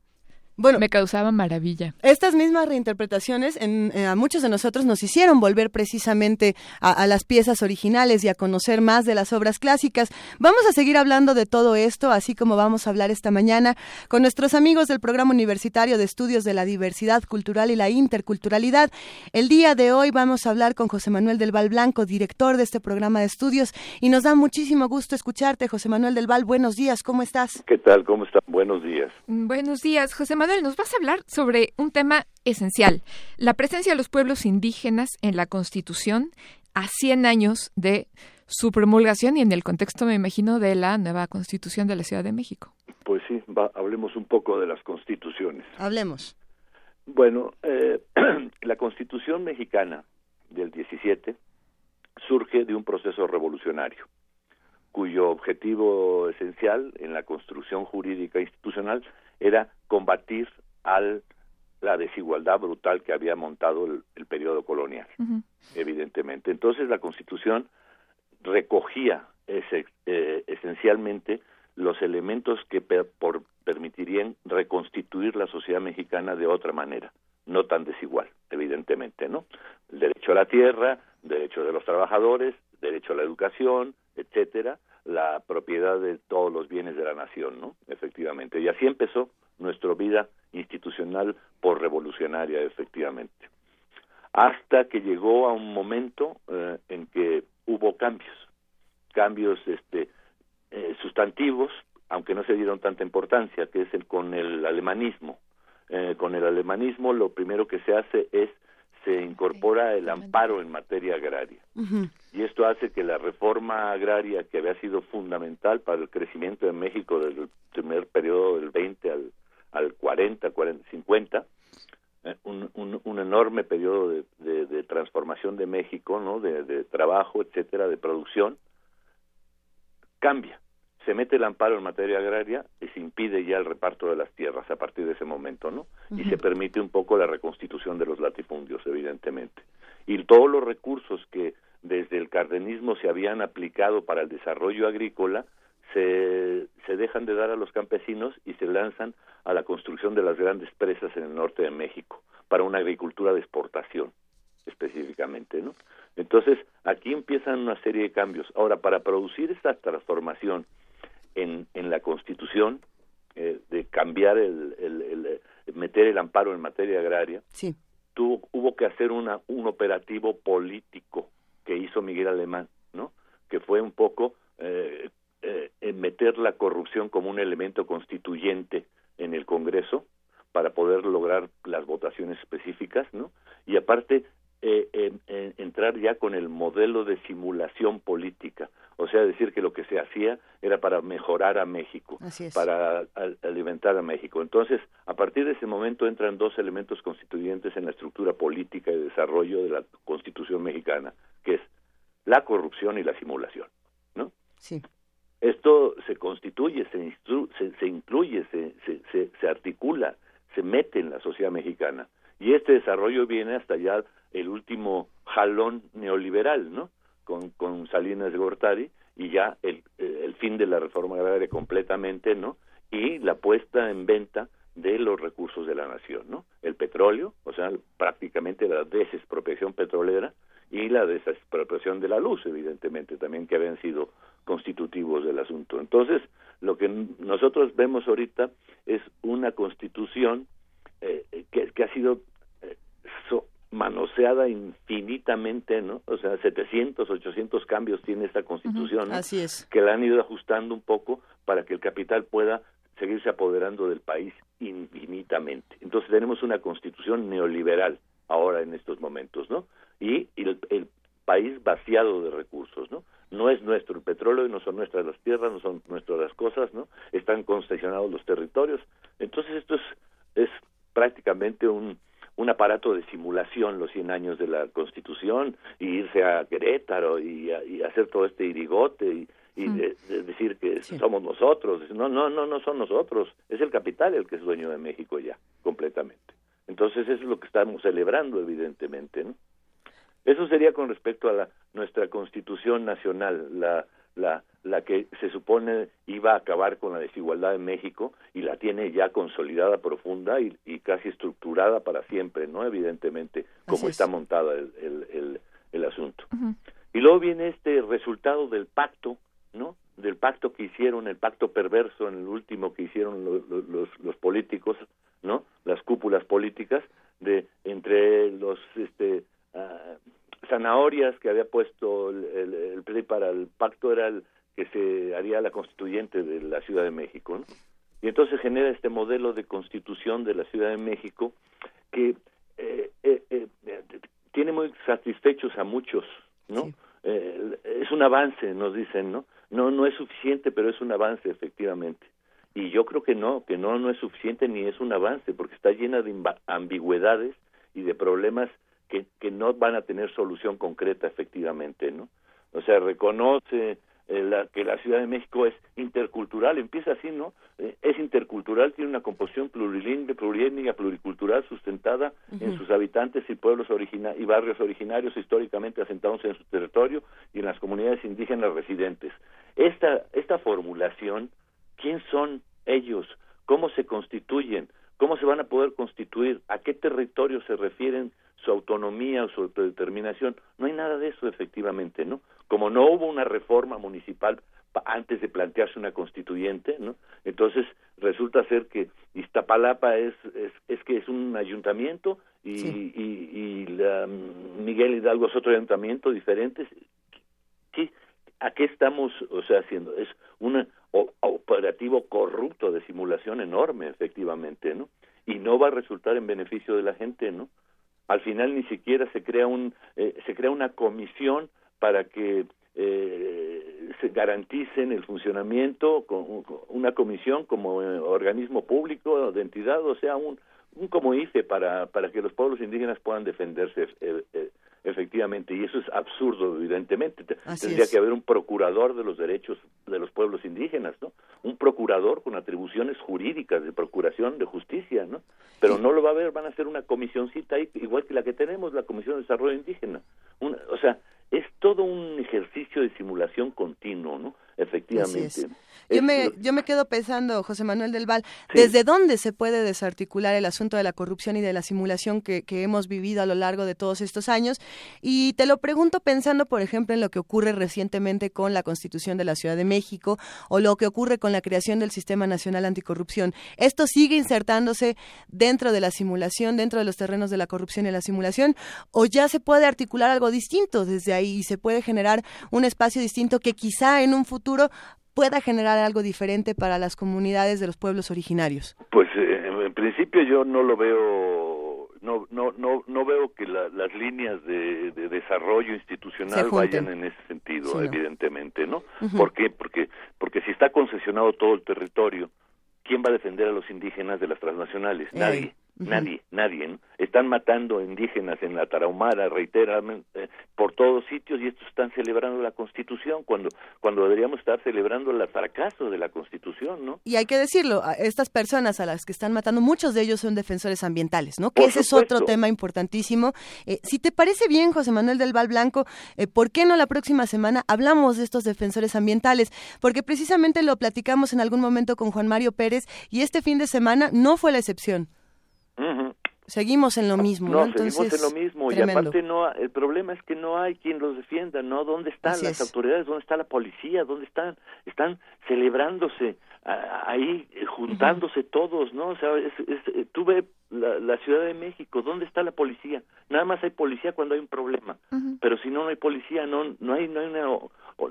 bueno, me causaba maravilla. Estas mismas reinterpretaciones en, eh, a muchos de nosotros nos hicieron volver precisamente a, las piezas originales y a conocer más de las obras clásicas. Vamos a seguir hablando de todo esto, así como vamos a hablar esta mañana con nuestros amigos del Programa Universitario de Estudios de la Diversidad Cultural y la Interculturalidad. El día de hoy vamos a hablar con José Manuel del Val Blanco, director de este programa de estudios, y nos da muchísimo gusto escucharte, José Manuel del Val. Buenos días, ¿cómo estás? ¿Qué tal? ¿Cómo están? Buenos días. Buenos días, José Manuel nos vas a hablar sobre un tema esencial, la presencia de los pueblos indígenas en la Constitución a 100 años de su promulgación y en el contexto, me imagino, de la nueva Constitución de la Ciudad de México. Pues sí, hablemos un poco de las constituciones. Hablemos. Bueno, eh, la Constitución mexicana del 17 surge de un proceso revolucionario cuyo objetivo esencial en la construcción jurídica institucional era combatir al la desigualdad brutal que había montado el, periodo colonial, evidentemente. Entonces la Constitución recogía ese, eh, esencialmente los elementos que por, permitirían reconstituir la sociedad mexicana de otra manera, no tan desigual, evidentemente, ¿no? El derecho a la tierra, derecho de los trabajadores, derecho a la educación, etcétera, la propiedad de todos los bienes de la nación, ¿no? Efectivamente. Y así empezó nuestra vida institucional por revolucionaria, efectivamente. Hasta que llegó a un momento eh, en que hubo cambios, cambios este, eh, sustantivos, aunque no se dieron tanta importancia, que es el con el alemanismo. Eh, con el alemanismo lo primero que se hace es se incorpora el amparo en materia agraria. Y esto hace que la reforma agraria, que había sido fundamental para el crecimiento de México desde el primer periodo del 20 al, al 40, 40 50, un, un, enorme periodo de, de, transformación de México, ¿no? De, de trabajo, etcétera, de producción, cambia se mete el amparo en materia agraria y se impide ya el reparto de las tierras a partir de ese momento, ¿no? Y se permite un poco la reconstitución de los latifundios, evidentemente. Y todos los recursos que desde el cardenismo se habían aplicado para el desarrollo agrícola se, se dejan de dar a los campesinos y se lanzan a la construcción de las grandes presas en el norte de México para una agricultura de exportación específicamente, ¿no? Entonces, aquí empiezan una serie de cambios. Ahora, para producir esta transformación en, en la Constitución eh, de cambiar el, el, eh, meter el amparo en materia agraria, sí. tuvo, hubo que hacer una, un operativo político que hizo Miguel Alemán, ¿no? Que fue un poco eh, eh, meter la corrupción como un elemento constituyente en el Congreso para poder lograr las votaciones específicas, ¿no? Y aparte eh, entrar ya con el modelo de simulación política, o sea, decir que lo que se hacía era para mejorar a México, para alimentar a México. Entonces, a partir de ese momento entran dos elementos constituyentes en la estructura política y desarrollo de la Constitución mexicana, que es la corrupción y la simulación, ¿no? Sí. Esto se constituye, se, se, se incluye, se, se, se articula, se mete en la sociedad mexicana. Y este desarrollo viene hasta ya el último jalón neoliberal, ¿no? Con, con Salinas de Gortari y ya el, el fin de la reforma agraria completamente, ¿no? Y la puesta en venta de los recursos de la nación, ¿no? El petróleo, o sea, prácticamente la desexpropiación petrolera y la desapropiación de la luz, evidentemente, también que habían sido constitutivos del asunto. Entonces, lo que nosotros vemos ahorita es una constitución eh, que, que, ha sido eh, manoseada infinitamente, ¿no? O sea, 700, 800 cambios tiene esta constitución, Así es. que la han ido ajustando un poco para que el capital pueda seguirse apoderando del país infinitamente. Entonces tenemos una constitución neoliberal ahora en estos momentos, ¿no? Y, el, el, país vaciado de recursos, ¿no? No es nuestro el petróleo, no son nuestras las tierras, no son nuestras las cosas, ¿no? Están concesionados los territorios. Entonces esto es, es prácticamente un, un aparato de simulación los 100 años de la Constitución y irse a Querétaro y, y hacer todo este irigote y, y de, de decir que sí. somos nosotros. No, no, no, no son nosotros. Es el capital el que es dueño de México ya, completamente. Entonces eso es lo que estamos celebrando, evidentemente, ¿no? Eso sería con respecto a la, nuestra Constitución Nacional, la, la, la que se supone iba a acabar con la desigualdad en México y la tiene ya consolidada, profunda y, y casi estructurada para siempre, ¿no? Evidentemente, como está montada el, el, el, el asunto. Uh -huh. Y luego viene este resultado del pacto, ¿no? Del pacto que hicieron, el pacto perverso en el último que hicieron los, los, los políticos, ¿no? Las cúpulas políticas de entre los este uh, zanahorias que había puesto el, el, el PRI para el pacto era el que se haría la constituyente de la Ciudad de México, ¿no? Y entonces genera este modelo de constitución de la Ciudad de México que eh, eh, eh, tiene muy satisfechos a muchos, ¿no? Sí. es un avance, nos dicen, ¿no? No, no es suficiente, pero es un avance, efectivamente. Y yo creo que no, que no, no es suficiente ni es un avance, porque está llena de ambigüedades y de problemas que, que no van a tener solución concreta, efectivamente, ¿no? O sea, reconoce eh, la, que la Ciudad de México es intercultural, empieza así, ¿no? Eh, es intercultural, tiene una composición plurilingüe, pluriétnica, pluricultural, sustentada uh -huh. en sus habitantes y pueblos origina y barrios originarios históricamente asentados en su territorio y en las comunidades indígenas residentes. Esta, esta formulación, ¿quién son ellos? ¿Cómo se constituyen? ¿Cómo se van a poder constituir? ¿A qué territorio se refieren su autonomía o su autodeterminación? No hay nada de eso, efectivamente, ¿no? Como no hubo una reforma municipal antes de plantearse una constituyente, ¿no? Entonces resulta ser que Iztapalapa es, es, es que es un ayuntamiento y, sí. y, y la, Miguel Hidalgo es otro ayuntamiento diferente. ¿Qué, ¿A qué estamos o sea, haciendo? Es un operativo corrupto de simulación enorme, efectivamente, ¿no? Y no va a resultar en beneficio de la gente, ¿no? Al final ni siquiera se crea un eh, se crea una comisión para que eh, se garanticen el funcionamiento con una comisión como eh, organismo público de entidad, o sea, un, un como IFE para, para que los pueblos indígenas puedan defenderse eh, efectivamente, y eso es absurdo, evidentemente. Así Tendría es. que haber un procurador de los derechos de los pueblos indígenas, ¿no? Un procurador con atribuciones jurídicas de procuración de justicia, ¿no? Pero no lo va a haber, van a hacer una comisioncita ahí, igual que la que tenemos, la Comisión de Desarrollo Indígena. Una, o sea, es todo un ejercicio de simulación continuo, ¿no? Efectivamente. Yo, me, yo me quedo pensando, José Manuel del Val, sí. ¿desde dónde se puede desarticular el asunto de la corrupción y de la simulación que, que, hemos vivido a lo largo de todos estos años? Y te lo pregunto pensando, por ejemplo, en lo que ocurre recientemente con la Constitución de la Ciudad de México o lo que ocurre con la creación del Sistema Nacional Anticorrupción. ¿Esto sigue insertándose dentro de la simulación, dentro de los terrenos de la corrupción y la simulación? ¿O ya se puede articular algo distinto desde ahí y se puede generar un espacio distinto que quizá en un futuro pueda generar algo diferente para las comunidades de los pueblos originarios? Pues eh, en principio yo no lo veo, no no no no veo que la, las líneas de, de desarrollo institucional vayan en ese sentido, sí, evidentemente, ¿no? Uh -huh. ¿Por qué? Porque porque si está concesionado todo el territorio, ¿quién va a defender a los indígenas de las transnacionales? Nadie. Uh -huh. Nadie, nadie. ¿no? Están matando indígenas en la Tarahumara, reiteradamente, por todos sitios y estos están celebrando la Constitución cuando cuando deberíamos estar celebrando el fracaso de la Constitución, ¿no? Y hay que decirlo, estas personas a las que están matando, muchos de ellos son defensores ambientales, ¿no? Que por ese supuesto. es otro tema importantísimo. Eh, si te parece bien, José Manuel del Val Blanco, eh, ¿por qué no la próxima semana hablamos de estos defensores ambientales? Porque precisamente lo platicamos en algún momento con Juan Mario Pérez y este fin de semana no fue la excepción. Uh -huh. seguimos en lo mismo. No, ¿no? seguimos en lo mismo y aparte no, el problema es que no hay quien los defienda, ¿no? ¿Dónde están las autoridades? ¿Dónde está la policía? ¿Dónde están? Están celebrándose ahí, eh, juntándose todos, ¿no? O sea, es, eh, tú ves la, Ciudad de México, ¿dónde está la policía? Nada más hay policía cuando hay un problema, pero si no, no hay policía, no, no hay, no hay una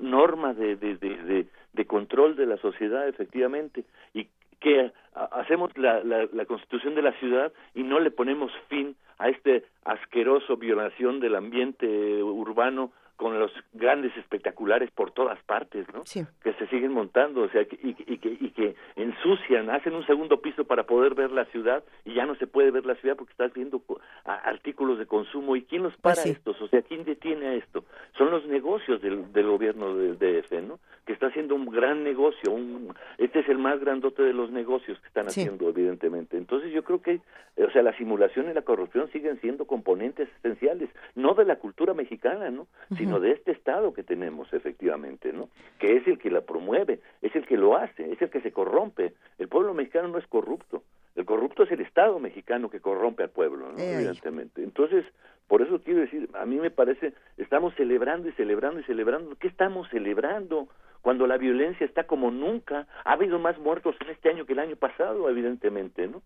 norma de, de, de, de control de la sociedad, efectivamente, y que hacemos la, la, constitución de la ciudad y no le ponemos fin a este asqueroso violación del ambiente urbano con los grandes espectaculares por todas partes, ¿no? Que se siguen montando, o sea, y, y, que, y que ensucian, hacen un segundo piso para poder ver la ciudad y ya no se puede ver la ciudad porque estás viendo artículos de consumo. ¿Y quién los para pues estos? O sea, ¿quién detiene a esto? Son los negocios del, del gobierno del DF, ¿no? Que está haciendo un gran negocio, un, este es el más grandote de los negocios que están haciendo, evidentemente. Entonces yo creo que, o sea, la simulación y la corrupción siguen siendo componentes esenciales, no de la cultura mexicana, ¿no? Sino de este Estado que tenemos, efectivamente, ¿no? Que es el que la promueve, es el que lo hace, es el que se corrompe. El pueblo mexicano no es corrupto. El corrupto es el Estado mexicano que corrompe al pueblo, ¿no? evidentemente. Entonces, por eso quiero decir, a mí me parece, estamos celebrando y celebrando y celebrando. ¿Qué estamos celebrando? Cuando la violencia está como nunca. Ha habido más muertos en este año que el año pasado, evidentemente, ¿no?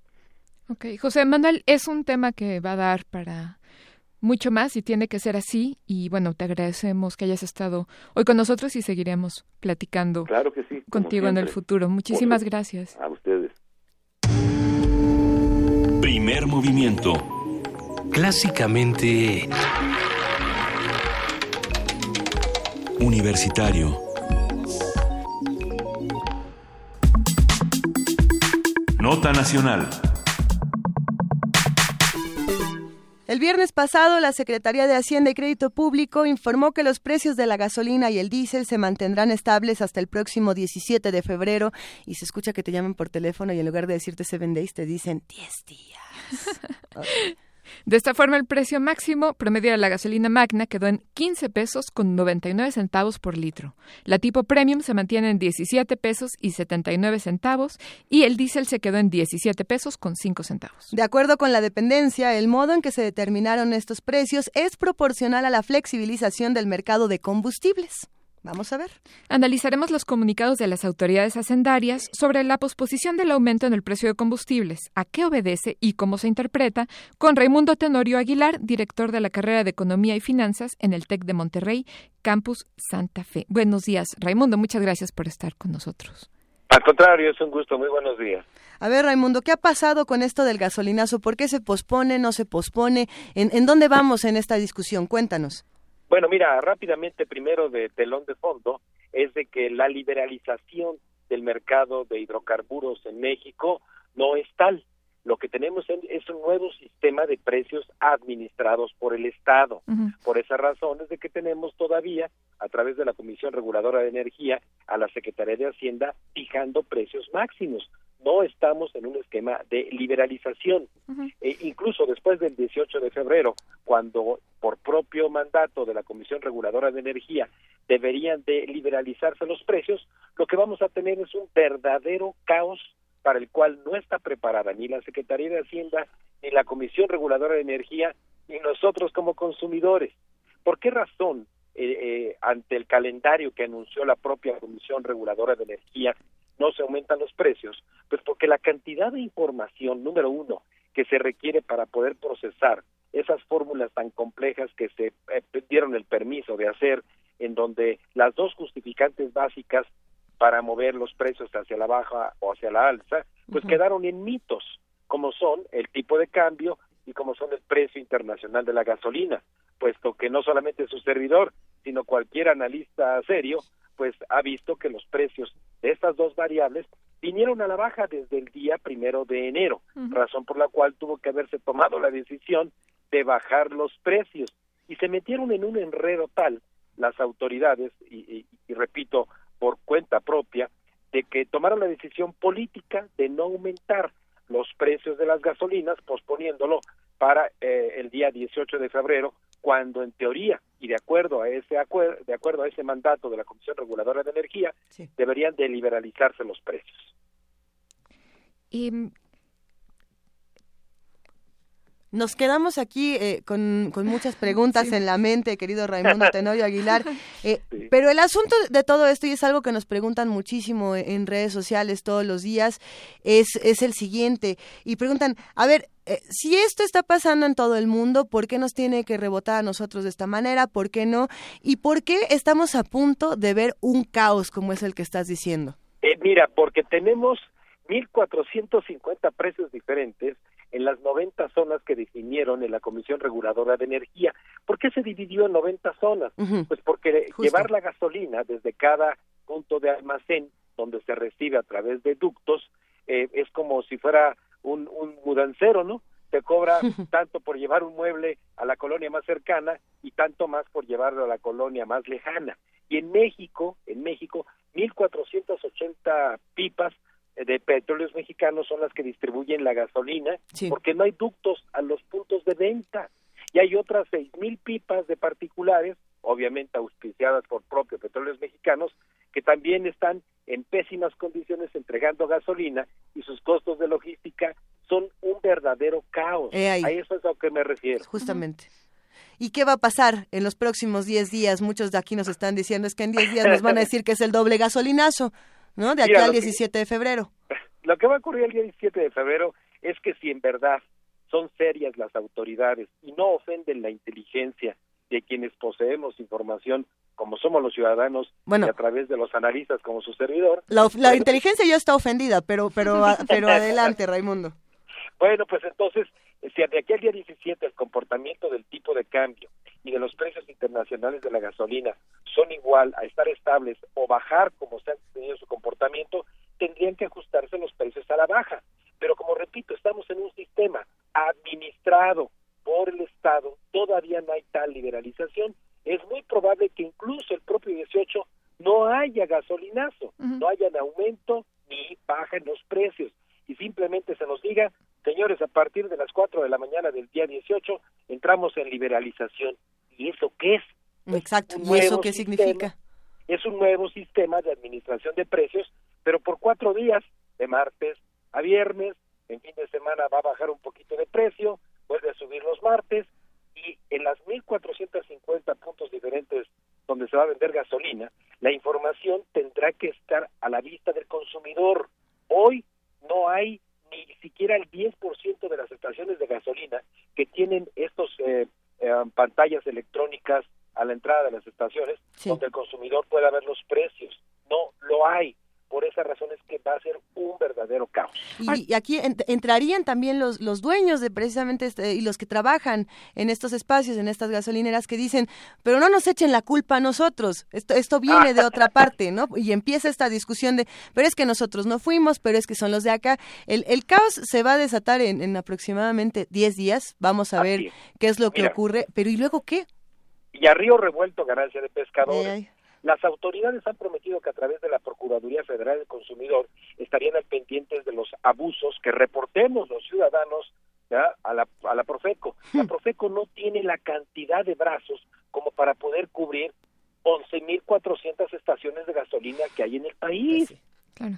Ok, José Manuel, es un tema que va a dar para mucho más y tiene que ser así. Y bueno, te agradecemos que hayas estado hoy con nosotros y seguiremos platicando claro que sí, contigo en el futuro. Muchísimas gracias. A ustedes. Primer movimiento. Clásicamente... Universitario. Nota Nacional. El viernes pasado, la Secretaría de Hacienda y Crédito Público informó que los precios de la gasolina y el diésel se mantendrán estables hasta el próximo 17 de febrero. Y se escucha que te llaman por teléfono y en lugar de decirte seven days, te dicen 10 días. De esta forma, el precio máximo promedio de la gasolina magna quedó en 15 pesos con 99 centavos por litro. La tipo premium se mantiene en 17 pesos y 79 centavos y el diésel se quedó en 17 pesos con 5 centavos. De acuerdo con la dependencia, el modo en que se determinaron estos precios es proporcional a la flexibilización del mercado de combustibles. Vamos a ver. Analizaremos los comunicados de las autoridades hacendarias sobre la posposición del aumento en el precio de combustibles, a qué obedece y cómo se interpreta, con Raimundo Tenorio Aguilar, director de la carrera de Economía y Finanzas en el TEC de Monterrey, Campus Santa Fe. Buenos días, Raimundo, muchas gracias por estar con nosotros. Al contrario, es un gusto. Muy buenos días. A ver, Raimundo, ¿qué ha pasado con esto del gasolinazo? ¿Por qué se pospone, no se pospone? ¿En, en dónde vamos en esta discusión? Cuéntanos. Bueno, mira, rápidamente primero de telón de fondo es de que la liberalización del mercado de hidrocarburos en México no es tal. Lo que tenemos es un nuevo sistema de precios administrados por el Estado. Por esa razón es de que tenemos todavía, a través de la Comisión Reguladora de Energía, a la Secretaría de Hacienda fijando precios máximos no estamos en un esquema de liberalización. e incluso después del 18 de febrero, cuando por propio mandato de la Comisión Reguladora de Energía deberían de liberalizarse los precios, lo que vamos a tener es un verdadero caos para el cual no está preparada ni la Secretaría de Hacienda, ni la Comisión Reguladora de Energía, ni nosotros como consumidores. ¿Por qué razón, eh, eh, ante el calendario que anunció la propia Comisión Reguladora de Energía, no se aumentan los precios? Pues porque la cantidad de información, número uno, que se requiere para poder procesar esas fórmulas tan complejas que se eh, dieron el permiso de hacer, en donde las dos justificantes básicas para mover los precios hacia la baja o hacia la alza, pues quedaron en mitos, como son el tipo de cambio y como son el precio internacional de la gasolina, puesto que no solamente su servidor, sino cualquier analista serio, pues ha visto que los precios de estas dos variables vinieron a la baja desde el día primero de enero, razón por la cual tuvo que haberse tomado la decisión de bajar los precios. Y se metieron en un enredo tal las autoridades y, repito por cuenta propia de que tomaron la decisión política de no aumentar los precios de las gasolinas posponiéndolo para eh, el día 18 de febrero cuando en teoría y de acuerdo a ese acuerdo, de acuerdo a ese mandato de la Comisión Reguladora de Energía, deberían de liberalizarse los precios. Y Nos quedamos aquí eh, con, con, muchas preguntas en la mente, querido Raimundo Tenorio Aguilar. Eh, pero el asunto de todo esto, y es algo que nos preguntan muchísimo en redes sociales todos los días, es, es el siguiente. Y preguntan, a ver, eh, si esto está pasando en todo el mundo, ¿por qué nos tiene que rebotar a nosotros de esta manera? ¿Por qué no? ¿Y por qué estamos a punto de ver un caos como es el que estás diciendo? mira, porque tenemos 1.450 precios diferentes en las 90 zonas que definieron en la Comisión Reguladora de Energía. ¿Por qué se dividió en 90 zonas? Pues porque llevar la gasolina desde cada punto de almacén donde se recibe a través de ductos eh, es como si fuera un, un mudancero, ¿no? Te cobra tanto por llevar un mueble a la colonia más cercana y tanto más por llevarlo a la colonia más lejana. Y en México, en México, 1.480 pipas de petróleos mexicanos son las que distribuyen la gasolina, porque no hay ductos a los puntos de venta. Y hay otras seis mil pipas de particulares, obviamente auspiciadas por propios petróleos mexicanos, que también están en pésimas condiciones entregando gasolina y sus costos de logística son un verdadero caos. A eso es a lo que me refiero. Justamente. ¿Y qué va a pasar en los próximos 10 días? Muchos de aquí nos están diciendo es que en 10 días nos van a decir que es el doble gasolinazo. ¿no? De aquí al 17 de febrero. Lo que va a ocurrir el día 17 de febrero es que si en verdad son serias las autoridades y no ofenden la inteligencia de quienes poseemos información como somos los ciudadanos y a través de los analistas como su servidor. La, la inteligencia ya está ofendida, pero pero pero adelante, Raimundo. Bueno, pues entonces, si de aquí al día 17 el comportamiento del tipo de cambio y de los precios internacionales de la gasolina son igual a estar estables o bajar como se han tenido su comportamiento, tendrían que ajustarse los precios a la baja. Pero como repito, estamos en un sistema administrado por el Estado, todavía no hay tal liberalización. Es muy probable que incluso el propio 18 no haya gasolinazo, no haya aumento ni baja en los precios y simplemente se nos diga, señores, a partir de las 4 de la mañana del día 18 entramos en liberalización. ¿Y eso qué es? Exacto, ¿y eso qué significa? Es un nuevo sistema de administración de precios, pero por cuatro días, de martes a viernes, en fin de semana va a bajar un poquito de precio, vuelve a subir los martes, y en las 1.450 puntos diferentes donde se va a vender gasolina, la información tendrá que estar a la vista del consumidor. Hoy no hay ni siquiera el 10% de las estaciones de gasolina que tienen estos eh, eh, pantallas electrónicas a la entrada de las estaciones donde el consumidor pueda ver los precios. No lo hay por esas razones que va a ser un verdadero caos. Y, aquí entrarían también los, los dueños de precisamente este, y los que trabajan en estos espacios, en estas gasolineras, que dicen, pero no nos echen la culpa a nosotros, esto, esto viene de otra parte, ¿no? Y empieza esta discusión de, pero es que nosotros no fuimos, pero es que son los de acá. El, el caos se va a desatar en, aproximadamente 10 días, vamos a ver qué es lo que ocurre, pero ¿y luego qué? Y a río revuelto, ganancia de pescadores. Las autoridades han prometido que a través de la Procuraduría Federal del Consumidor estarían al pendientes de los abusos que reportemos los ciudadanos a la, a la Profeco. La hmm. Profeco no tiene la cantidad de brazos como para poder cubrir 11.400 estaciones de gasolina que hay en el país. Pues claro.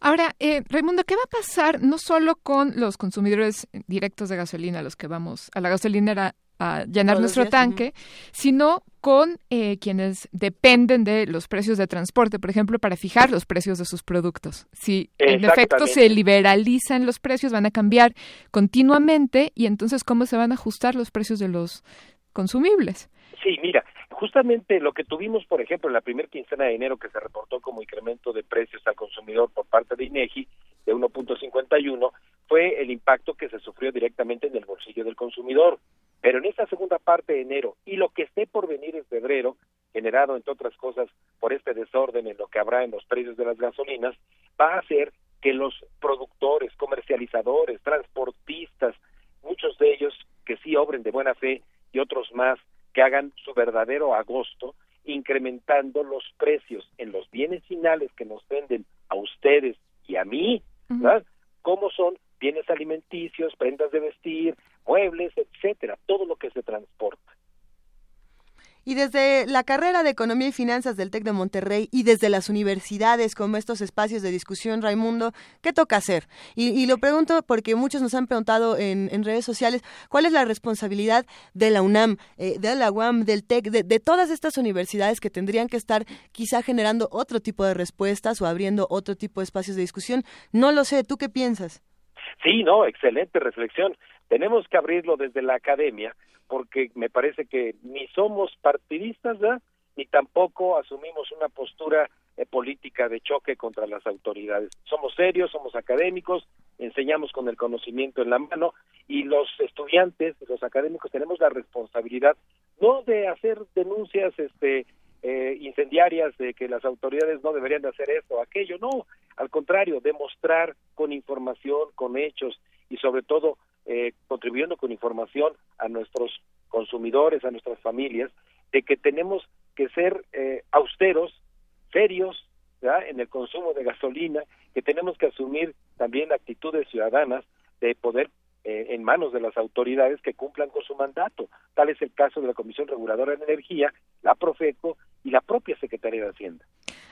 Ahora, eh, Raimundo, ¿qué va a pasar no solo con los consumidores directos de gasolina, los que vamos a la gasolinera a llenar nuestro tanque, sino con eh, quienes dependen de los precios de transporte, por ejemplo, para fijar los precios de sus productos. Si en efecto se liberalizan los precios, van a cambiar continuamente y entonces cómo se van a ajustar los precios de los consumibles. Sí, mira, justamente lo que tuvimos, por ejemplo, en la primera quincena de enero que se reportó como incremento de precios al consumidor por parte de INEGI de 1.51 fue el impacto que se sufrió directamente en el bolsillo del consumidor. Pero en esta segunda parte de enero y lo que esté por venir en febrero, generado entre otras cosas por este desorden en lo que habrá en los precios de las gasolinas, va a hacer que los productores, comercializadores, transportistas, muchos de ellos que sí obren de buena fe y otros más que hagan su verdadero agosto, incrementando los precios en los bienes finales que nos venden a ustedes y a mí, ¿verdad? Como son bienes alimenticios, prendas de vestir, muebles, etcétera, todo lo que se transporta. Y desde la carrera de Economía y Finanzas del TEC de Monterrey y desde las universidades como estos espacios de discusión, Raimundo, ¿qué toca hacer? Y, lo pregunto porque muchos nos han preguntado en, redes sociales, ¿cuál es la responsabilidad de la UNAM, eh, de la UAM, del TEC, de, de todas estas universidades que tendrían que estar quizá generando otro tipo de respuestas o abriendo otro tipo de espacios de discusión? No lo sé, ¿tú qué piensas? Sí, no, excelente reflexión. Tenemos que abrirlo desde la academia porque me parece que ni somos partidistas, ni tampoco asumimos una postura eh, política de choque contra las autoridades. Somos serios, somos académicos, enseñamos con el conocimiento en la mano y los estudiantes, los académicos tenemos la responsabilidad no de hacer denuncias este eh, incendiarias de que las autoridades no deberían de hacer esto o aquello, no, al contrario, demostrar con información, con hechos y sobre todo eh, contribuyendo con información a nuestros consumidores, a nuestras familias, de que tenemos que ser eh, austeros, serios, en el consumo de gasolina, que tenemos que asumir también actitudes ciudadanas de poder eh, en manos de las autoridades que cumplan con su mandato. Tal es el caso de la Comisión Reguladora de Energía, la Profeco y la propia Secretaría de Hacienda.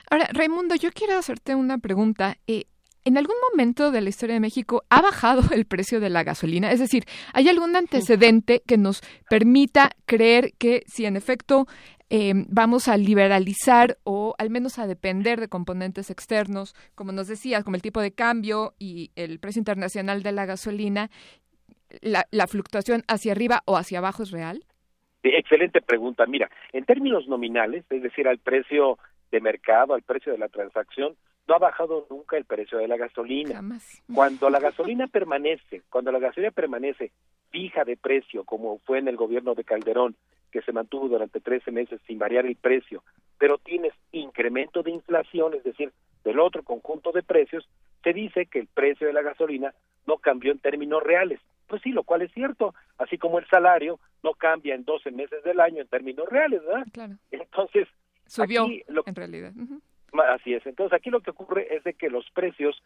Ahora, Raimundo, yo quiero hacerte una pregunta. Eh, ¿En algún momento de la historia de México ha bajado el precio de la gasolina? Es decir, ¿hay algún antecedente que nos permita creer que si en efecto em, vamos a liberalizar o al menos a depender de componentes externos, como nos decías, como el tipo de cambio y el precio internacional de la gasolina, la, la fluctuación hacia arriba o hacia abajo es real? excelente pregunta. Mira, en términos nominales, es decir, al precio de mercado, al precio de la transacción, no ha bajado nunca el precio de la gasolina. Cuando la gasolina permanece, cuando la gasolina permanece fija de precio, como fue en el gobierno de Calderón, que se mantuvo durante 13 meses sin variar el precio, pero tienes incremento de inflación, es decir, del otro conjunto de precios, se dice que el precio de la gasolina no cambió en términos reales. Pues sí, lo cual es cierto, así como el salario no cambia en 12 meses del año en términos reales, ¿verdad? Claro. Entonces, subió en realidad. Así es. Entonces aquí lo que ocurre es de que los precios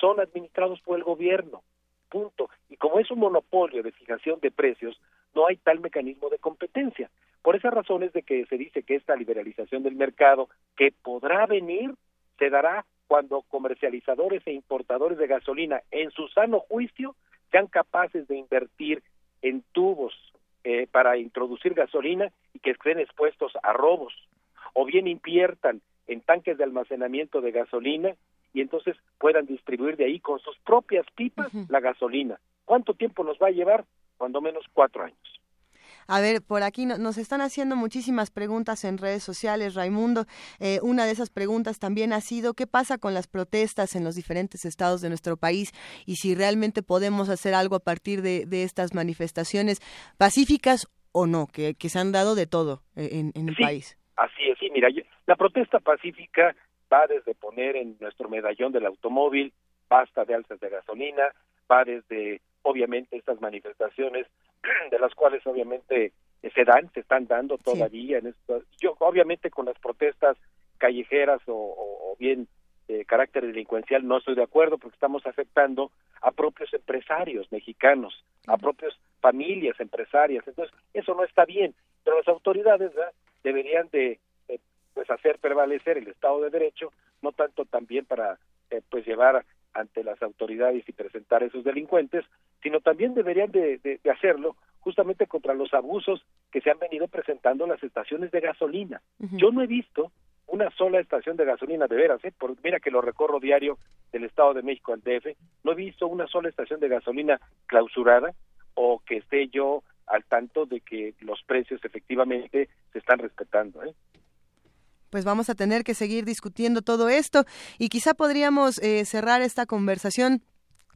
son administrados por el gobierno. Punto. Y como es un monopolio de fijación de precios, no hay tal mecanismo de competencia. Por esa razón es de que se dice que esta liberalización del mercado, que podrá venir, se dará cuando comercializadores e importadores de gasolina, en su sano juicio, sean capaces de invertir en tubos eh, para introducir gasolina y que estén expuestos a robos, o bien inviertan en tanques de almacenamiento de gasolina y entonces puedan distribuir de ahí con sus propias pipas la gasolina. ¿Cuánto tiempo nos va a llevar? Cuando menos cuatro años. A ver, por aquí nos están haciendo muchísimas preguntas en redes sociales, Raimundo. Eh, una de esas preguntas también ha sido qué pasa con las protestas en los diferentes estados de nuestro país y si realmente podemos hacer algo a partir de, estas manifestaciones pacíficas o no, que, se han dado de todo eh, en, el país. Así es, mira, la protesta pacífica va desde poner en nuestro medallón del automóvil basta de alzas de gasolina, va desde obviamente estas manifestaciones de las cuales obviamente se dan, se están dando todavía en esto. Yo obviamente con las protestas callejeras o, bien de carácter delincuencial no estoy de acuerdo porque estamos afectando a propios empresarios mexicanos, a propias familias empresarias. Entonces, eso no está bien. Pero las autoridades deberían de pues hacer prevalecer el Estado de Derecho, no tanto también para eh, pues llevar ante las autoridades y presentar a esos delincuentes, sino también deberían de, hacerlo justamente contra los abusos que se han venido presentando en las estaciones de gasolina. Yo no he visto una sola estación de gasolina de veras, ¿eh? Por, mira que lo recorro diario del Estado de México al DF, no he visto una sola estación de gasolina clausurada o que esté yo al tanto de que los precios efectivamente se están respetando. ¿eh? Pues vamos a tener que seguir discutiendo todo esto y quizá podríamos eh, cerrar esta conversación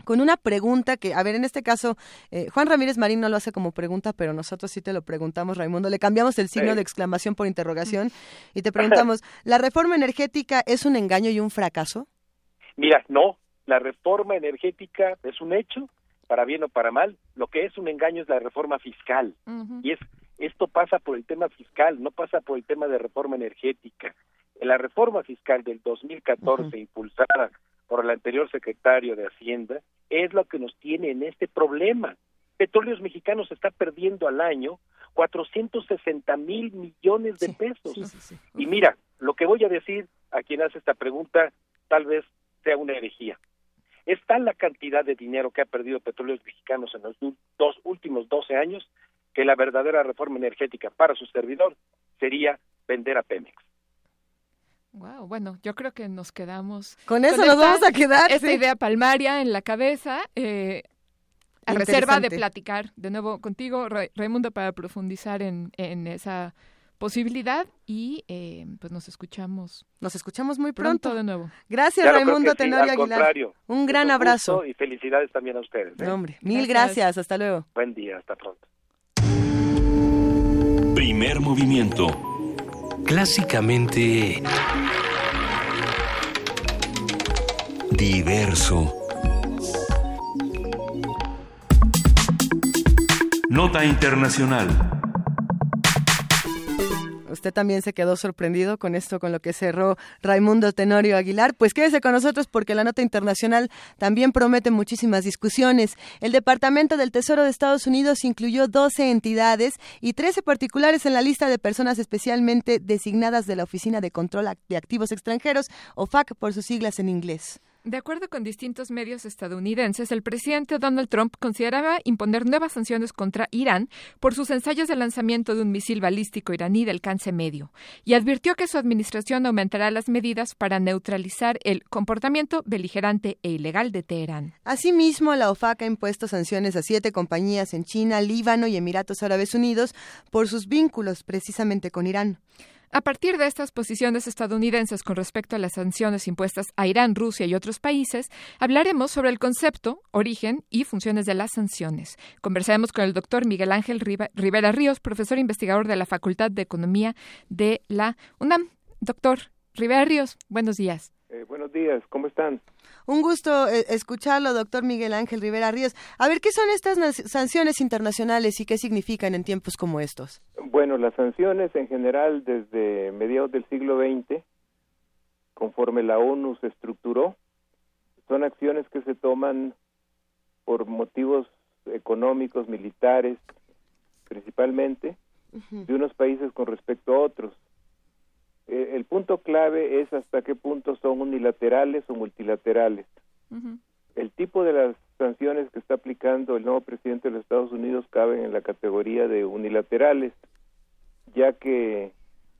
con una pregunta que, a ver, en este caso, eh, Juan Ramírez Marín no lo hace como pregunta, pero nosotros sí te lo preguntamos, Raimundo. Le cambiamos el signo de exclamación por interrogación y te preguntamos, ¿la reforma energética es un engaño y un fracaso? Mira, no, la reforma energética es un hecho, para bien o para mal. Lo que es un engaño es la reforma fiscal. Y es esto pasa por el tema fiscal, no pasa por el tema de reforma energética. En la reforma fiscal del 2014, impulsada por el anterior secretario de Hacienda, es lo que nos tiene en este problema. Petróleos Mexicanos está perdiendo al año 460 mil millones de pesos. Y mira, lo que voy a decir a quien hace esta pregunta tal vez sea una herejía. Es tal la cantidad de dinero que ha perdido Petróleos Mexicanos en los dos últimos 12 años que la verdadera reforma energética para su servidor sería vender a Pemex. Wow, bueno, yo creo que nos quedamos con eso nos vamos a quedar. Esta idea palmaria en la cabeza. Eh, a reserva de platicar de nuevo contigo, Raimundo, para profundizar en, en esa posibilidad y eh, pues nos escuchamos. Nos escuchamos muy pronto, de nuevo. Gracias Raimundo Tenorio Aguilar. Un gran abrazo. Y felicidades también a ustedes. ¿eh? hombre, mil gracias. Hasta luego. Buen día, hasta pronto. Primer movimiento. Clásicamente diverso. Nota Internacional. Usted también se quedó sorprendido con esto, con lo que cerró Raimundo Tenorio Aguilar. Pues quédese con nosotros porque la nota internacional también promete muchísimas discusiones. El Departamento del Tesoro de Estados Unidos incluyó 12 entidades y 13 particulares en la lista de personas especialmente designadas de la Oficina de Control de Activos Extranjeros, OFAC por sus siglas en inglés. De acuerdo con distintos medios estadounidenses, el presidente Donald Trump consideraba imponer nuevas sanciones contra Irán por sus ensayos de lanzamiento de un misil balístico iraní de alcance medio y advirtió que su administración aumentará las medidas para neutralizar el comportamiento beligerante e ilegal de Teherán. Asimismo, la OFAC ha impuesto sanciones a siete compañías en China, Líbano y Emiratos Árabes Unidos por sus vínculos precisamente con Irán. A partir de estas posiciones estadounidenses con respecto a las sanciones impuestas a Irán, Rusia y otros países, hablaremos sobre el concepto, origen y funciones de las sanciones. Conversaremos con el doctor Miguel Ángel Rivera Ríos, profesor investigador de la Facultad de Economía de la UNAM. Doctor Rivera Ríos, buenos días. Eh, buenos días, ¿cómo están? Un gusto eh, escucharlo, doctor Miguel Ángel Rivera Ríos. A ver, ¿qué son estas sanciones internacionales y qué significan en tiempos como estos? Bueno, las sanciones en general desde mediados del siglo XX, conforme la ONU se estructuró, son acciones que se toman por motivos económicos, militares, principalmente, de unos países con respecto a otros. Eh, el punto clave es hasta qué punto son unilaterales o multilaterales. El tipo de las sanciones que está aplicando el nuevo presidente de los Estados Unidos caben en la categoría de unilaterales, ya que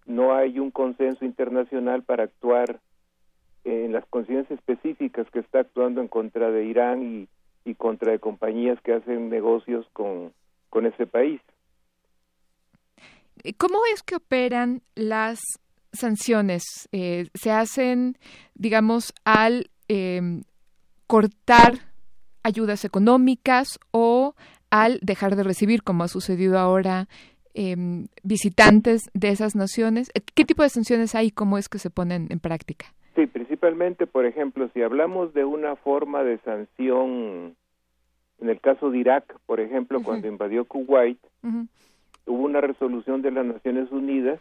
no hay un consenso internacional para actuar en las condiciones específicas que está actuando en contra de Irán y, y contra de compañías que hacen negocios con, con ese país. ¿Cómo es que operan las sanciones eh, se hacen, digamos, al em, cortar ayudas económicas o al dejar de recibir, como ha sucedido ahora, em, visitantes de esas naciones? ¿Qué tipo de sanciones hay y cómo es que se ponen en práctica? Sí, principalmente, por ejemplo, si hablamos de una forma de sanción, en el caso de Irak, por ejemplo, cuando invadió Kuwait, hubo una resolución de las Naciones Unidas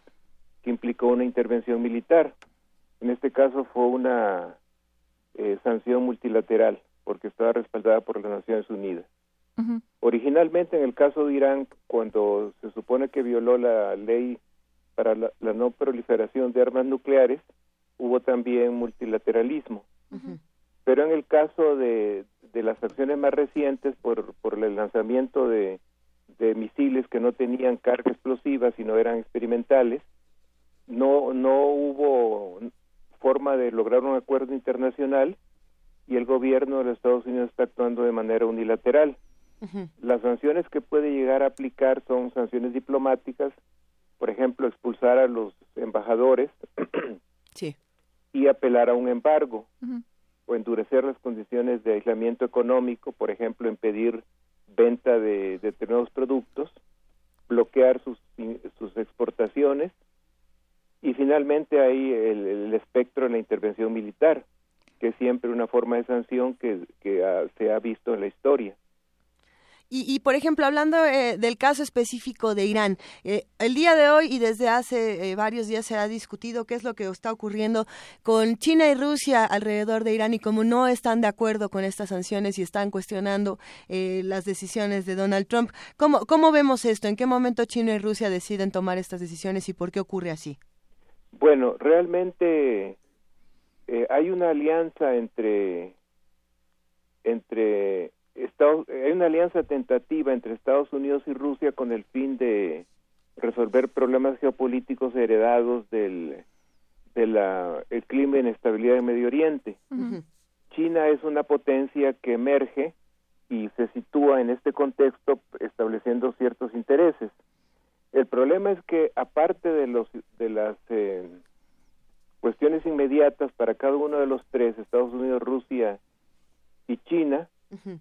que implicó una intervención militar. En este caso fue una eh, sanción multilateral porque estaba respaldada por las Naciones Unidas. Originalmente en el caso de Irán, cuando se supone que violó la ley para la, no proliferación de armas nucleares, hubo también multilateralismo. Pero en el caso de, de las acciones más recientes, por, por el lanzamiento de, de misiles que no tenían carga explosiva, sino eran experimentales, no, no hubo forma de lograr un acuerdo internacional y el gobierno de los Estados Unidos está actuando de manera unilateral. Las sanciones que puede llegar a aplicar son sanciones diplomáticas, por ejemplo, expulsar a los embajadores y apelar a un embargo o endurecer las condiciones de aislamiento económico, por ejemplo, impedir venta de determinados productos, bloquear sus, sus exportaciones y finalmente hay el, espectro de la intervención militar, que es siempre una forma de sanción que, se ha visto en la historia. Y, por ejemplo, hablando eh, del caso específico de Irán, eh, el día de hoy y desde hace eh, varios días se ha discutido qué es lo que está ocurriendo con China y Rusia alrededor de Irán y cómo no están de acuerdo con estas sanciones y están cuestionando las decisiones de Donald Trump. ¿Cómo, ¿Cómo vemos esto? ¿En qué momento China y Rusia deciden tomar estas decisiones y por qué ocurre así? Bueno, realmente hay una alianza entre entre hay una alianza tentativa entre Estados Unidos y Rusia con el fin de resolver problemas geopolíticos heredados del de la el clima de inestabilidad en Medio Oriente. China es una potencia que emerge y se sitúa en este contexto estableciendo ciertos intereses. El problema es que aparte de los de las eh, cuestiones inmediatas para cada uno de los tres, Estados Unidos, Rusia y China,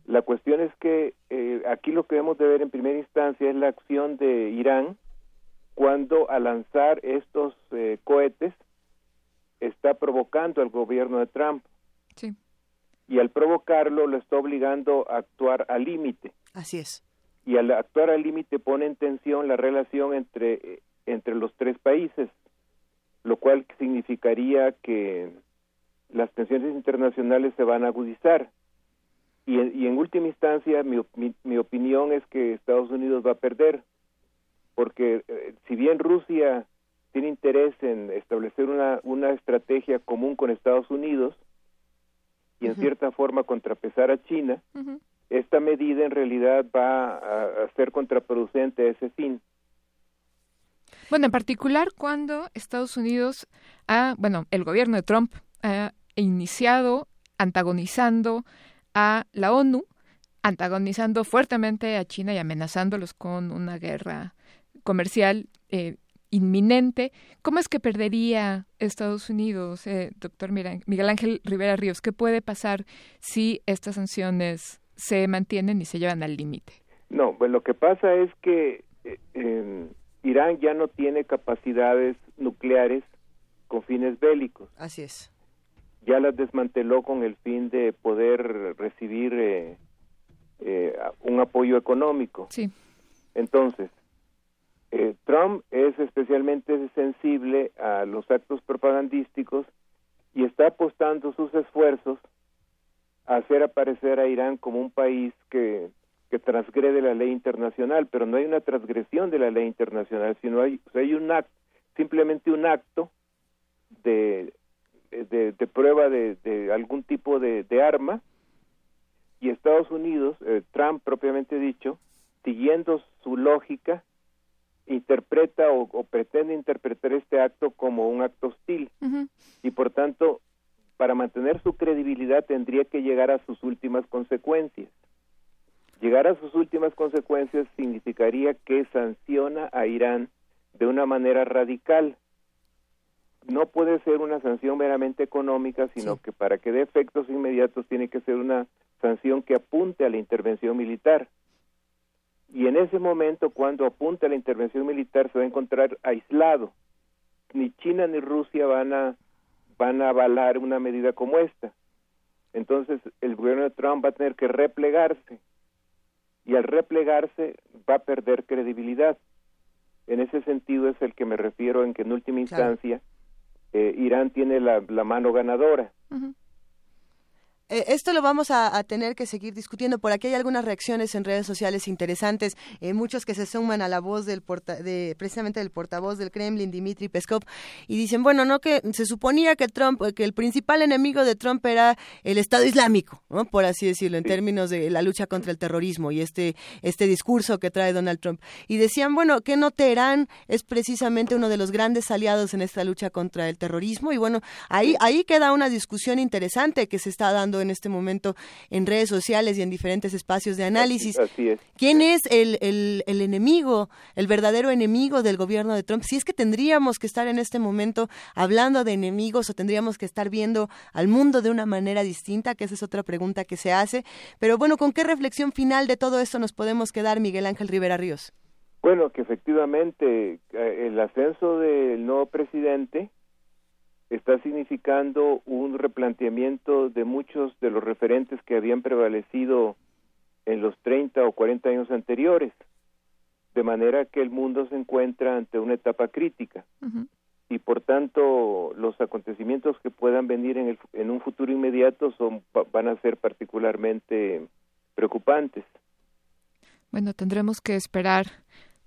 la cuestión es que eh, aquí lo que debemos de ver en primera instancia es la acción de Irán cuando al lanzar estos eh, cohetes está provocando al gobierno de Trump. Y al provocarlo lo está obligando a actuar al límite. Así es. Y al actuar al límite pone en tensión la relación entre, entre los tres países, lo cual significaría que las tensiones internacionales se van a agudizar. Y, y en última instancia mi, mi, opinión es que Estados Unidos va a perder porque eh, si bien Rusia tiene interés en establecer una, una estrategia común con Estados Unidos y en cierta forma contrapesar a China, esta medida en realidad va a, ser contraproducente a ese fin. Bueno, en particular cuando Estados Unidos ha, bueno, el gobierno de Trump ha iniciado antagonizando a la ONU, antagonizando fuertemente a China y amenazándolos con una guerra comercial eh, inminente. ¿Cómo es que perdería Estados Unidos, eh, doctor Miguel Ángel Rivera Ríos? ¿Qué puede pasar si estas sanciones se mantienen y se llevan al límite? No, pues lo que pasa es que eh, Irán ya no tiene capacidades nucleares con fines bélicos. Así es ya las desmanteló con el fin de poder recibir eh, eh, un apoyo económico. Sí. Entonces, eh, Trump es especialmente sensible a los actos propagandísticos y está apostando sus esfuerzos hacer aparecer a Irán como un país que, que transgrede la ley internacional, pero no hay una transgresión de la ley internacional, sino hay, hay un acto, simplemente un acto de de, prueba de, algún tipo de, arma. Y Estados Unidos, eh, Trump propiamente dicho, siguiendo su lógica, interpreta o, pretende interpretar este acto como un acto hostil. Y por tanto para mantener su credibilidad tendría que llegar a sus últimas consecuencias. Llegar a sus últimas consecuencias significaría que sanciona a Irán de una manera radical no puede ser una sanción meramente económica, sino que para que dé efectos inmediatos tiene que ser una sanción que apunte a la intervención militar. Y en ese momento, cuando apunte a la intervención militar, se va a encontrar aislado. Ni China ni Rusia van a van a avalar una medida como esta. Entonces, el gobierno de Trump va a tener que replegarse. Y al replegarse va a perder credibilidad. En ese sentido es el que me refiero en que en última instancia eh, Irán tiene la, mano ganadora. Eh, esto lo vamos a, tener que seguir discutiendo. Por aquí hay algunas reacciones en redes sociales interesantes, eh, muchos que se suman a la voz del de, precisamente del portavoz del Kremlin, Dmitry Peskov, y dicen, bueno, no que se suponía que Trump, que el principal enemigo de Trump era el Estado Islámico, ¿no? por así decirlo, en términos de la lucha contra el terrorismo y este este discurso que trae Donald Trump. Y decían, bueno, que no Teherán es precisamente uno de los grandes aliados en esta lucha contra el terrorismo y bueno, ahí ahí queda una discusión interesante que se está dando en este momento en redes sociales y en diferentes espacios de análisis. ¿Quién es el, el, enemigo, el verdadero enemigo del gobierno de Trump? Si es que tendríamos que estar en este momento hablando de enemigos o tendríamos que estar viendo al mundo de una manera distinta, que esa es otra pregunta que se hace. Pero bueno, ¿con qué reflexión final de todo esto nos podemos quedar, Miguel Ángel Rivera Ríos? Bueno, que efectivamente eh, el ascenso del nuevo presidente está significando un replanteamiento de muchos de los referentes que habían prevalecido en los 30 o 40 años anteriores, de manera que el mundo se encuentra ante una etapa crítica y por tanto los acontecimientos que puedan venir en, el, en un futuro inmediato son van a ser particularmente preocupantes. Bueno, tendremos que esperar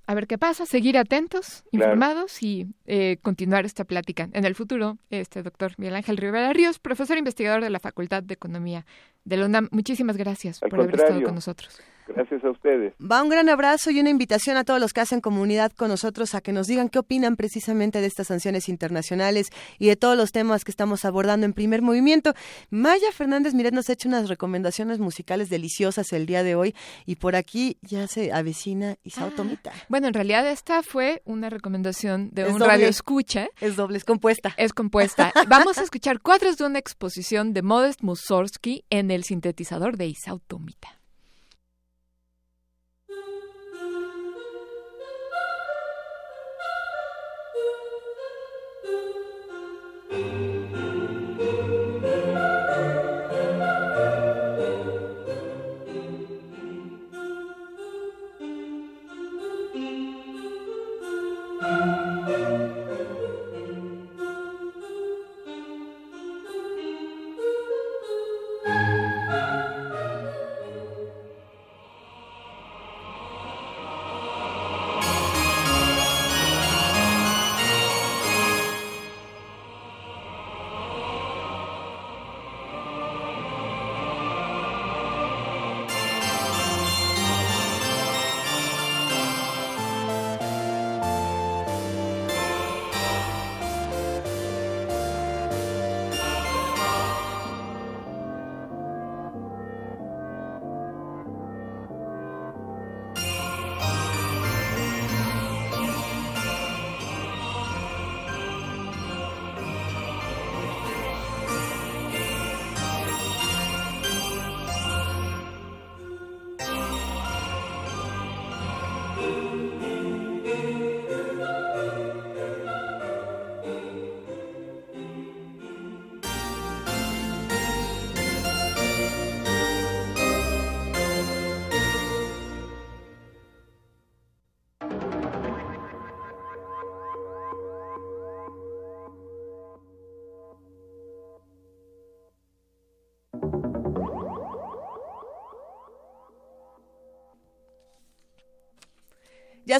a ver qué pasa, seguir atentos, informados y eh, continuar esta plática en el futuro. Este doctor Miguel Ángel Rivera Ríos, profesor investigador de la Facultad de Economía de la UNAM. Muchísimas gracias por haber estado con nosotros. Gracias a ustedes. Va un gran abrazo y una invitación a todos los que hacen comunidad con nosotros a que nos digan qué opinan precisamente de estas sanciones internacionales y de todos los temas que estamos abordando en primer movimiento. Maya Fernández Miret nos ha hecho unas recomendaciones musicales deliciosas el día de hoy y por aquí ya se avecina Isao Tomita. Ah, bueno, en realidad esta fue una recomendación de un radio escucha. Es doble, es compuesta. Es compuesta. Vamos a escuchar cuadros de una exposición de Modest Mussorgsky en el sintetizador de Isao Tomita.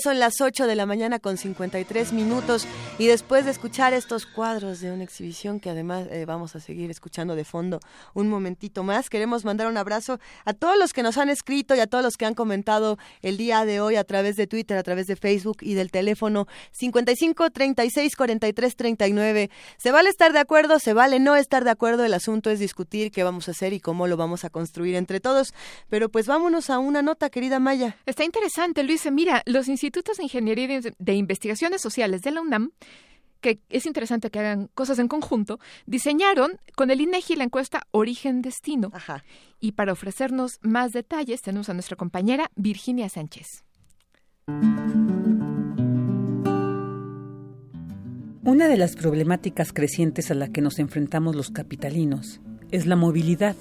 Son las 8 de la mañana con 53 minutos y después de escuchar estos cuadros de una exhibición que además eh, vamos a seguir escuchando de fondo un momentito más, queremos mandar un abrazo a todos los que nos han escrito y a todos los que han comentado el día de hoy a través de Twitter, a través de Facebook y del teléfono 55 36 43 39. Se vale estar de acuerdo, se vale no estar de acuerdo, el asunto es discutir qué vamos a hacer y cómo lo vamos a construir entre todos. Pero pues vámonos a una nota, querida Maya. Está interesante, Luis. Mira, los institutos de ingeniería y de investigaciones sociales de la UNAM que es interesante que hagan cosas en conjunto, diseñaron con el INEGI la encuesta Origen Destino. Y para ofrecernos más detalles tenemos a nuestra compañera Virginia Sánchez. Una de las problemáticas crecientes a la que nos enfrentamos los capitalinos es la movilidad,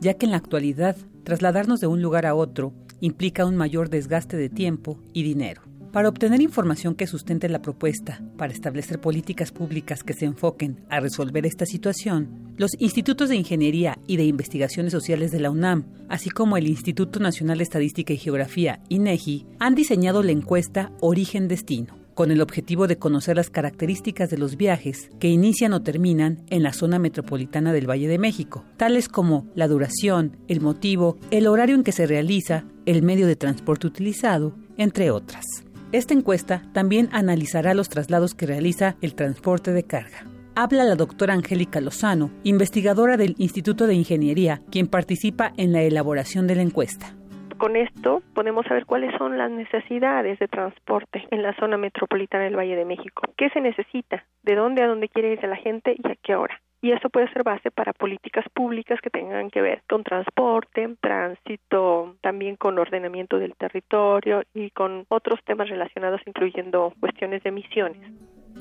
ya que en la actualidad trasladarnos de un lugar a otro implica un mayor desgaste de tiempo y dinero. Para obtener información que sustente la propuesta, para establecer políticas públicas que se enfoquen a resolver esta situación, los institutos de Ingeniería y de Investigaciones Sociales de la UNAM, así como el Instituto Nacional de Estadística y Geografía, INEGI, han diseñado la encuesta Origen-Destino con el objetivo de conocer las características de los viajes que inician o terminan en la zona metropolitana del Valle de México, tales como la duración, el motivo, el horario en que se realiza, el medio de transporte utilizado, entre otras. Esta encuesta también analizará los traslados que realiza el transporte de carga. Habla la doctora Angélica Lozano, investigadora del Instituto de Ingeniería, quien participa en la elaboración de la encuesta. Con esto podemos saber cuáles son las necesidades de transporte en la zona metropolitana del Valle de México. ¿Qué se necesita? ¿De dónde a dónde quiere ir la gente y a qué hora? y eso puede ser base para políticas públicas que tengan que ver con transporte, tránsito, también con ordenamiento del territorio y con otros temas relacionados incluyendo cuestiones de emisiones.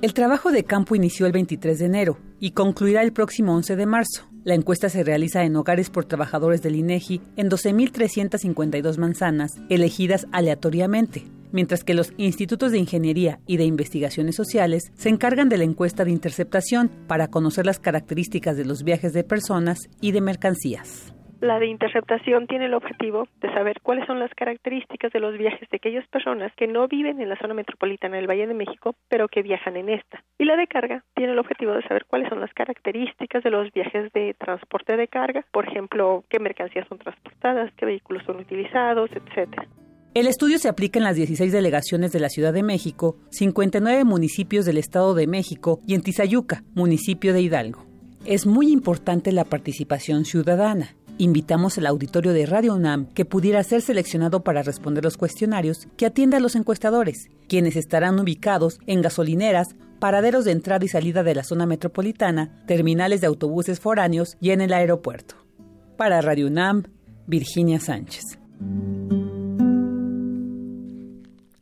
El trabajo de campo inició el 23 de enero y concluirá el próximo 11 de marzo. La encuesta se realiza en hogares por trabajadores del INEGI en 12.352 manzanas elegidas aleatoriamente, mientras que los institutos de ingeniería y de investigaciones sociales se encargan de la encuesta de interceptación para conocer las características de los viajes de personas y de mercancías. La de interceptación tiene el objetivo de saber cuáles son las características de los viajes de aquellas personas que no viven en la zona metropolitana del Valle de México, pero que viajan en esta. Y la de carga tiene el objetivo de saber cuáles son las características de los viajes de transporte de carga, por ejemplo, qué mercancías son transportadas, qué vehículos son utilizados, etcétera. El estudio se aplica en las 16 delegaciones de la Ciudad de México, 59 municipios del Estado de México y en Tizayuca, municipio de Hidalgo. Es muy importante la participación ciudadana. Invitamos al auditorio de Radio UNAM que pudiera ser seleccionado para responder los cuestionarios que atienda a los encuestadores, quienes estarán ubicados en gasolineras, paraderos de entrada y salida de la zona metropolitana, terminales de autobuses foráneos y en el aeropuerto. Para Radio UNAM, Virginia Sánchez.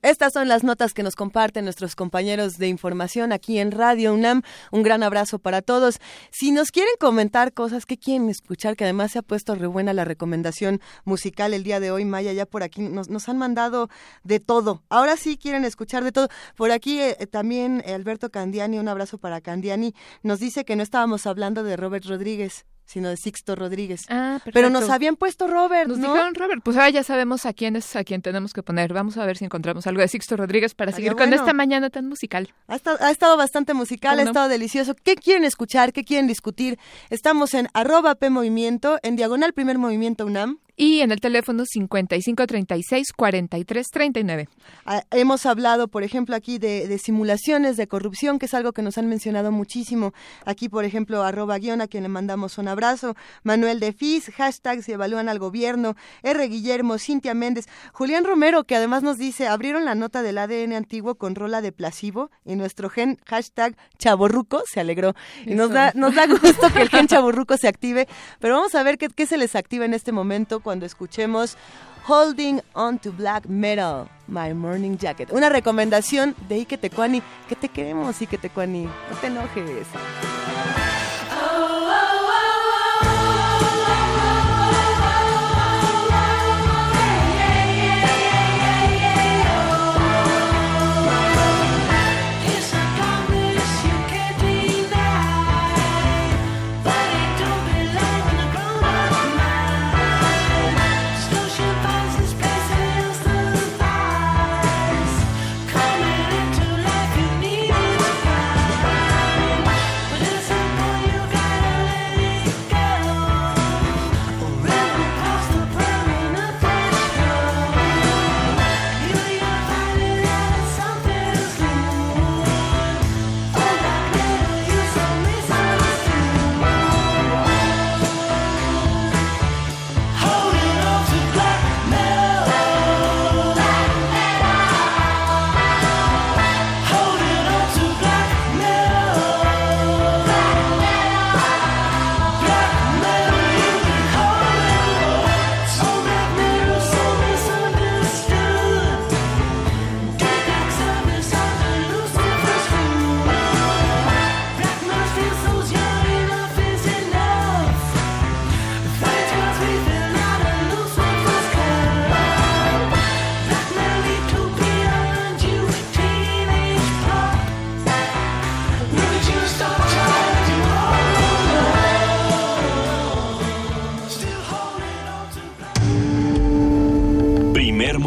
Estas son las notas que nos comparten nuestros compañeros de información aquí en Radio UNAM. Un gran abrazo para todos. Si nos quieren comentar cosas que quieren escuchar, que además se ha puesto re buena la recomendación musical el día de hoy, Maya, ya por aquí nos, nos han mandado de todo. Ahora sí quieren escuchar de todo. Por aquí eh, también eh, Alberto Candiani, un abrazo para Candiani, nos dice que no estábamos hablando de Robert Rodríguez sino de Sixto Rodríguez. Ah, Pero nos habían puesto Robert, Nos ¿no? dijeron Robert, pues ahora ya sabemos a quién es a quién tenemos que poner. Vamos a ver si encontramos algo de Sixto Rodríguez para Estaría seguir con bueno. esta mañana tan musical. Ha estado, ha estado bastante musical, ¿Cómo ha no? estado delicioso. ¿Qué quieren escuchar? ¿Qué quieren discutir? Estamos en arroba P Movimiento, en diagonal Primer Movimiento UNAM. Y en el teléfono 5536-4339. Ah, hemos hablado, por ejemplo, aquí de, de simulaciones de corrupción, que es algo que nos han mencionado muchísimo. Aquí, por ejemplo, arroba guion, a quien le mandamos un abrazo. Manuel de Fis, hashtag si evalúan al gobierno. R. Guillermo, Cintia Méndez. Julián Romero, que además nos dice, abrieron la nota del ADN antiguo con rola de placebo y nuestro gen, hashtag chaborruco, se alegró. Y nos da, nos da gusto que el gen chaborruco se active. Pero vamos a ver qué, qué se les activa en este momento cuando escuchemos Holding on to Black Metal, My Morning Jacket. Una recomendación de Ike Tecuani. Que te queremos, Ike Tecuani. No te enojes.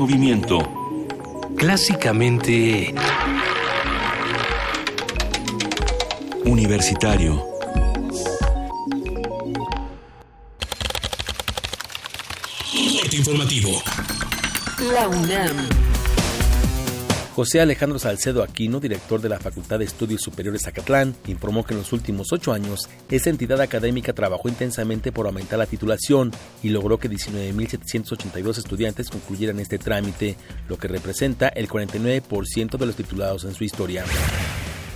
Movimiento. Clásicamente... Universitario. Corte informativo. La UNAM. José Alejandro Salcedo Aquino, director de la Facultad de Estudios Superiores Zacatlán, informó que en los últimos ocho años esa entidad académica trabajó intensamente por aumentar la titulación y logró que 19.782 estudiantes concluyeran este trámite, lo que representa el 49% de los titulados en su historia.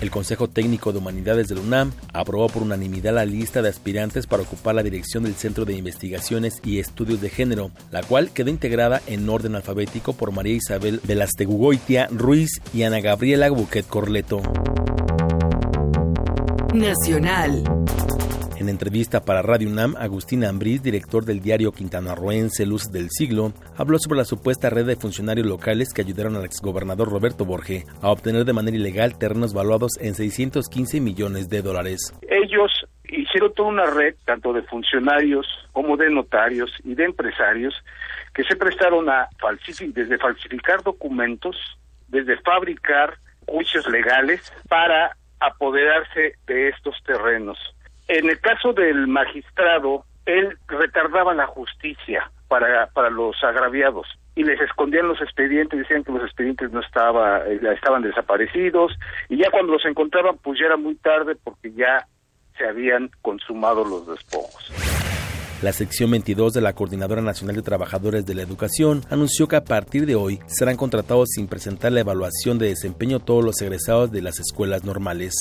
El Consejo Técnico de Humanidades de la UNAM aprobó por unanimidad la lista de aspirantes para ocupar la dirección del Centro de Investigaciones y Estudios de Género, la cual quedó integrada en orden alfabético por María Isabel Velastegugoitia Ruiz y Ana Gabriela Buquet Corleto. Nacional. En entrevista para Radio UNAM, Agustín Ambriz, director del diario quintanarroense Luz del Siglo, habló sobre la supuesta red de funcionarios locales que ayudaron al exgobernador Roberto Borge a obtener de manera ilegal terrenos valuados en 615 millones de dólares. Ellos hicieron toda una red, tanto de funcionarios como de notarios y de empresarios, que se prestaron a desde falsificar documentos, desde fabricar juicios legales para apoderarse de estos terrenos. En el caso del magistrado, él retardaba la justicia para, para los agraviados y les escondían los expedientes, decían que los expedientes no estaba, eh, estaban desaparecidos y ya cuando los encontraban pues ya era muy tarde porque ya se habían consumado los despojos. La sección 22 de la Coordinadora Nacional de Trabajadores de la Educación anunció que a partir de hoy serán contratados sin presentar la evaluación de desempeño todos los egresados de las escuelas normales.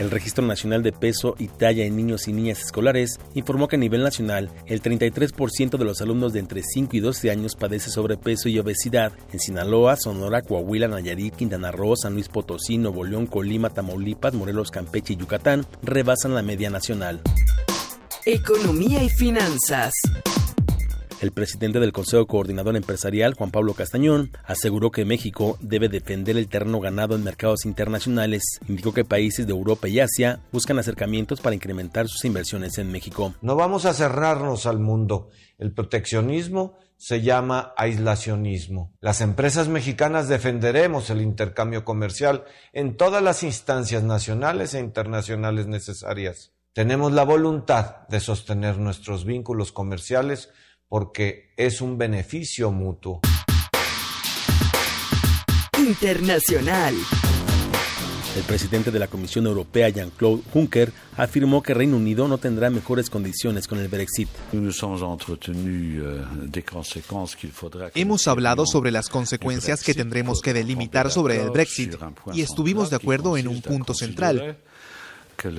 El Registro Nacional de Peso y Talla en Niños y Niñas Escolares informó que a nivel nacional el 33% de los alumnos de entre 5 y 12 años padece sobrepeso y obesidad. En Sinaloa, Sonora, Coahuila, Nayarit, Quintana Roo, San Luis Potosí, Nuevo León, Colima, Tamaulipas, Morelos, Campeche y Yucatán rebasan la media nacional. Economía y finanzas. El presidente del Consejo Coordinador Empresarial, Juan Pablo Castañón, aseguró que México debe defender el terreno ganado en mercados internacionales. Indicó que países de Europa y Asia buscan acercamientos para incrementar sus inversiones en México. No vamos a cerrarnos al mundo. El proteccionismo se llama aislacionismo. Las empresas mexicanas defenderemos el intercambio comercial en todas las instancias nacionales e internacionales necesarias. Tenemos la voluntad de sostener nuestros vínculos comerciales porque es un beneficio mutuo. Internacional. El presidente de la Comisión Europea, Jean-Claude Juncker, afirmó que Reino Unido no tendrá mejores condiciones con el Brexit. Hemos hablado sobre las consecuencias que tendremos que delimitar sobre el Brexit y estuvimos de acuerdo en un punto central que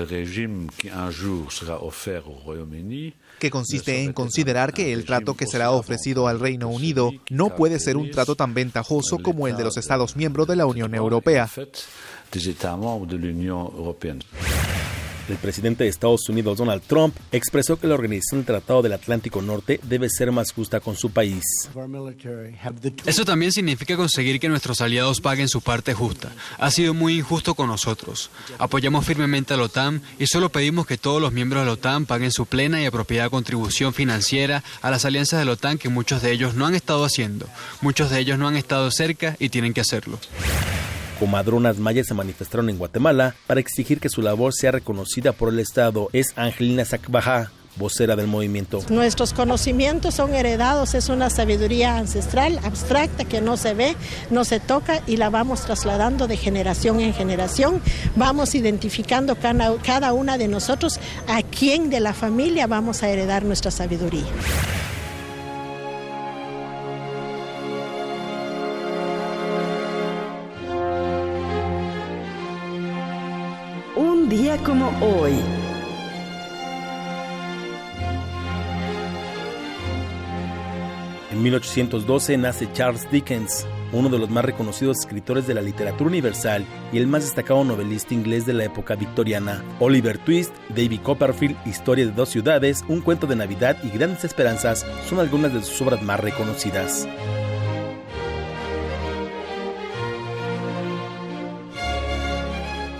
consiste en considerar que el trato que será ofrecido al Reino Unido no puede ser un trato tan ventajoso como el de los Estados miembros de la Unión Europea. El presidente de Estados Unidos, Donald Trump, expresó que la Organización del Tratado del Atlántico Norte debe ser más justa con su país. Eso también significa conseguir que nuestros aliados paguen su parte justa. Ha sido muy injusto con nosotros. Apoyamos firmemente a la OTAN y solo pedimos que todos los miembros de la OTAN paguen su plena y apropiada contribución financiera a las alianzas de la OTAN que muchos de ellos no han estado haciendo. Muchos de ellos no han estado cerca y tienen que hacerlo comadronas mayas se manifestaron en Guatemala para exigir que su labor sea reconocida por el Estado. Es Angelina Sacbaja, vocera del movimiento. Nuestros conocimientos son heredados, es una sabiduría ancestral, abstracta, que no se ve, no se toca y la vamos trasladando de generación en generación. Vamos identificando cada una de nosotros a quién de la familia vamos a heredar nuestra sabiduría. Día como hoy. En 1812 nace Charles Dickens, uno de los más reconocidos escritores de la literatura universal y el más destacado novelista inglés de la época victoriana. Oliver Twist, David Copperfield, Historia de dos ciudades, Un cuento de Navidad y Grandes Esperanzas son algunas de sus obras más reconocidas.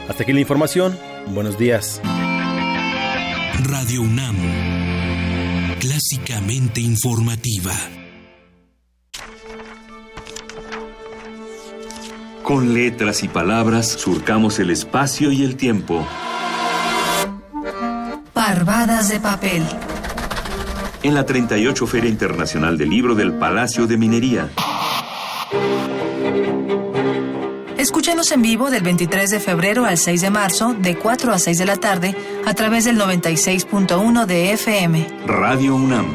Hasta aquí la información. Buenos días. Radio UNAM. Clásicamente informativa. Con letras y palabras surcamos el espacio y el tiempo. Parvadas de papel. En la 38 Feria Internacional del Libro del Palacio de Minería. Escúchenos en vivo del 23 de febrero al 6 de marzo, de 4 a 6 de la tarde, a través del 96.1 de FM. Radio UNAM.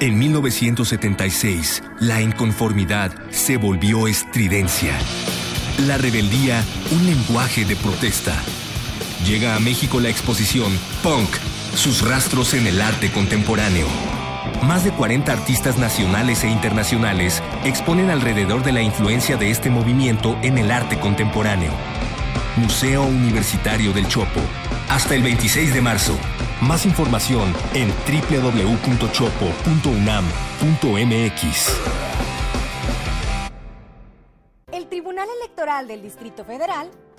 En 1976, la inconformidad se volvió estridencia. La rebeldía, un lenguaje de protesta. Llega a México la exposición Punk, sus rastros en el arte contemporáneo. Más de 40 artistas nacionales e internacionales exponen alrededor de la influencia de este movimiento en el arte contemporáneo. Museo Universitario del Chopo. Hasta el 26 de marzo. Más información en www.chopo.unam.mx. El Tribunal Electoral del Distrito Federal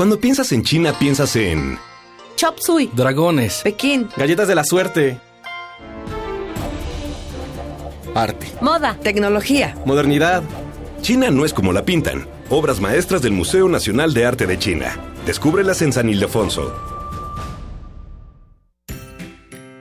Cuando piensas en China, piensas en... Chop Suey. Dragones. Pekín. Galletas de la suerte. Arte. Moda. Tecnología. Modernidad. China no es como la pintan. Obras maestras del Museo Nacional de Arte de China. Descúbrelas en San Ildefonso.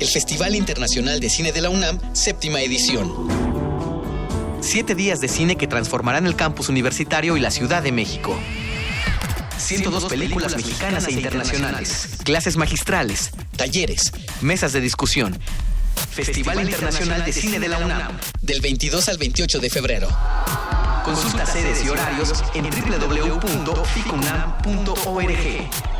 El Festival Internacional de Cine de la UNAM, séptima edición. Siete días de cine que transformarán el campus universitario y la Ciudad de México. 102 películas mexicanas e internacionales. Clases magistrales, talleres, mesas de discusión. Festival Internacional de Cine de la UNAM, del 22 al 28 de febrero. Consulta sedes y horarios en www.ficunam.org.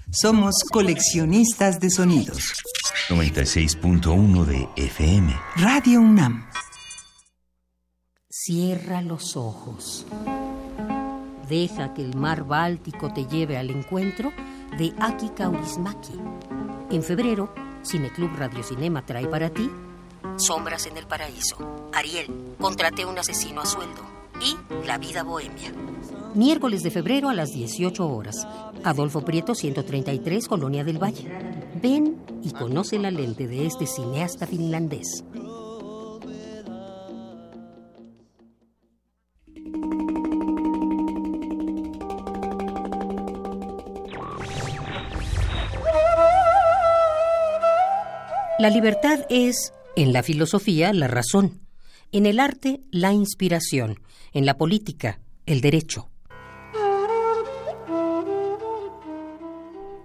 Somos coleccionistas de sonidos. 96.1 de FM. Radio UNAM. Cierra los ojos. Deja que el mar Báltico te lleve al encuentro de Aki Kaurismaki. En febrero, Cineclub Radio Cinema trae para ti Sombras en el Paraíso, Ariel, Contraté un asesino a sueldo y La vida bohemia. Miércoles de febrero a las 18 horas. Adolfo Prieto 133, Colonia del Valle. Ven y conoce la lente de este cineasta finlandés. La libertad es, en la filosofía, la razón, en el arte, la inspiración, en la política, el derecho.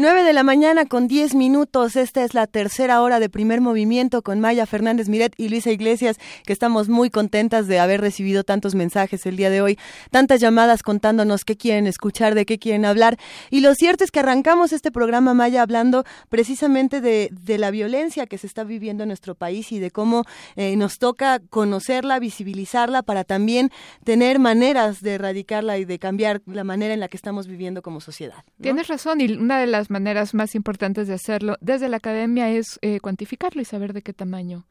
9 de la mañana con 10 minutos. Esta es la tercera hora de primer movimiento con Maya Fernández Miret y Luisa Iglesias, que estamos muy contentas de haber recibido tantos mensajes el día de hoy, tantas llamadas contándonos qué quieren escuchar, de qué quieren hablar. Y lo cierto es que arrancamos este programa Maya hablando precisamente de, de la violencia que se está viviendo en nuestro país y de cómo eh, nos toca conocerla, visibilizarla para también tener maneras de erradicarla y de cambiar la manera en la que estamos viviendo como sociedad. Tienes razón y una de las maneras más importantes de hacerlo desde la academia es eh, cuantificarlo y saber de qué tamaño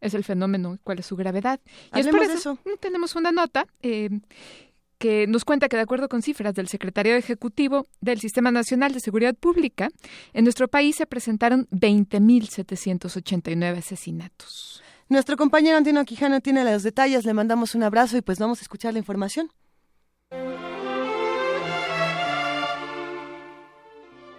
es el fenómeno, cuál es su gravedad. Y es por eso, mm, tenemos una nota eh, que nos cuenta que de acuerdo con cifras del Secretario Ejecutivo del Sistema Nacional de Seguridad Pública, en nuestro país se presentaron 20.789 asesinatos. Nuestro compañero Antino Quijano tiene los detalles, le mandamos un abrazo y pues vamos a escuchar la información.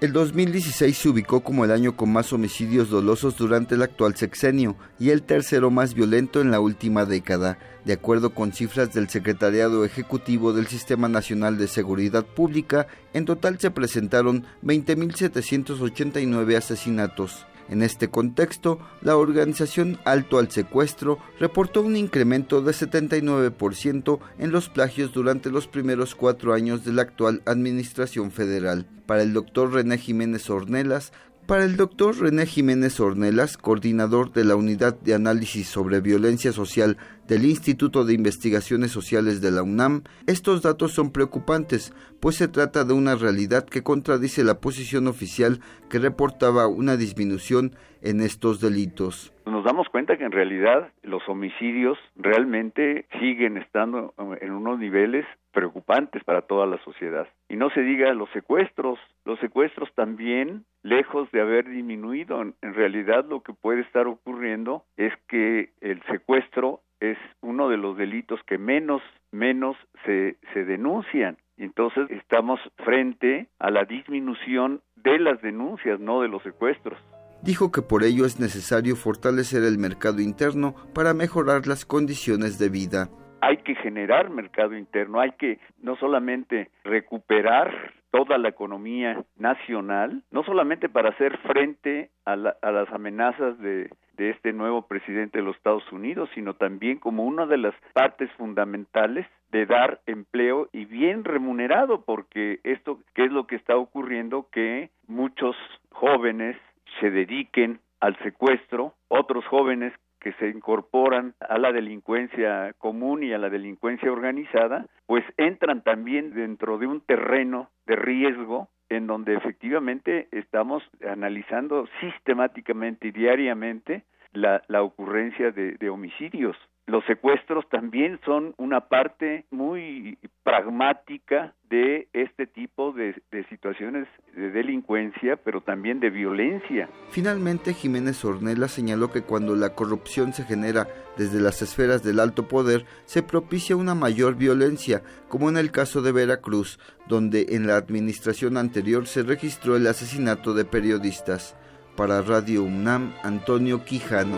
El 2016 se ubicó como el año con más homicidios dolosos durante el actual sexenio y el tercero más violento en la última década, de acuerdo con cifras del Secretariado Ejecutivo del Sistema Nacional de Seguridad Pública, en total se presentaron 20.789 asesinatos. En este contexto, la organización Alto al Secuestro reportó un incremento de 79% en los plagios durante los primeros cuatro años de la actual Administración Federal. Para el doctor René Jiménez Ornelas, para el doctor René Jiménez Ornelas, coordinador de la Unidad de Análisis sobre Violencia Social del Instituto de Investigaciones Sociales de la UNAM, estos datos son preocupantes, pues se trata de una realidad que contradice la posición oficial que reportaba una disminución en estos delitos. Nos damos cuenta que en realidad los homicidios realmente siguen estando en unos niveles preocupantes para toda la sociedad. Y no se diga los secuestros, los secuestros también, lejos de haber disminuido, en realidad lo que puede estar ocurriendo es que el secuestro es uno de los delitos que menos, menos se, se denuncian. Entonces estamos frente a la disminución de las denuncias, no de los secuestros. Dijo que por ello es necesario fortalecer el mercado interno para mejorar las condiciones de vida hay que generar mercado interno, hay que no solamente recuperar toda la economía nacional, no solamente para hacer frente a, las amenazas de, este nuevo presidente de los Estados Unidos, sino también como una de las partes fundamentales de dar empleo y bien remunerado, porque esto, ¿qué es lo que está ocurriendo? Que muchos jóvenes se dediquen al secuestro, otros jóvenes que se incorporan a la delincuencia común y a la delincuencia organizada, pues entran también dentro de un terreno de riesgo en donde efectivamente estamos analizando sistemáticamente y diariamente la, la ocurrencia de homicidios los secuestros también son una parte muy pragmática de este tipo de, situaciones de delincuencia, pero también de violencia. Finalmente, Jiménez Ornella señaló que cuando la corrupción se genera desde las esferas del alto poder, se propicia una mayor violencia, como en el caso de Veracruz, donde en la administración anterior se registró el asesinato de periodistas. Para Radio UNAM, Antonio Quijano.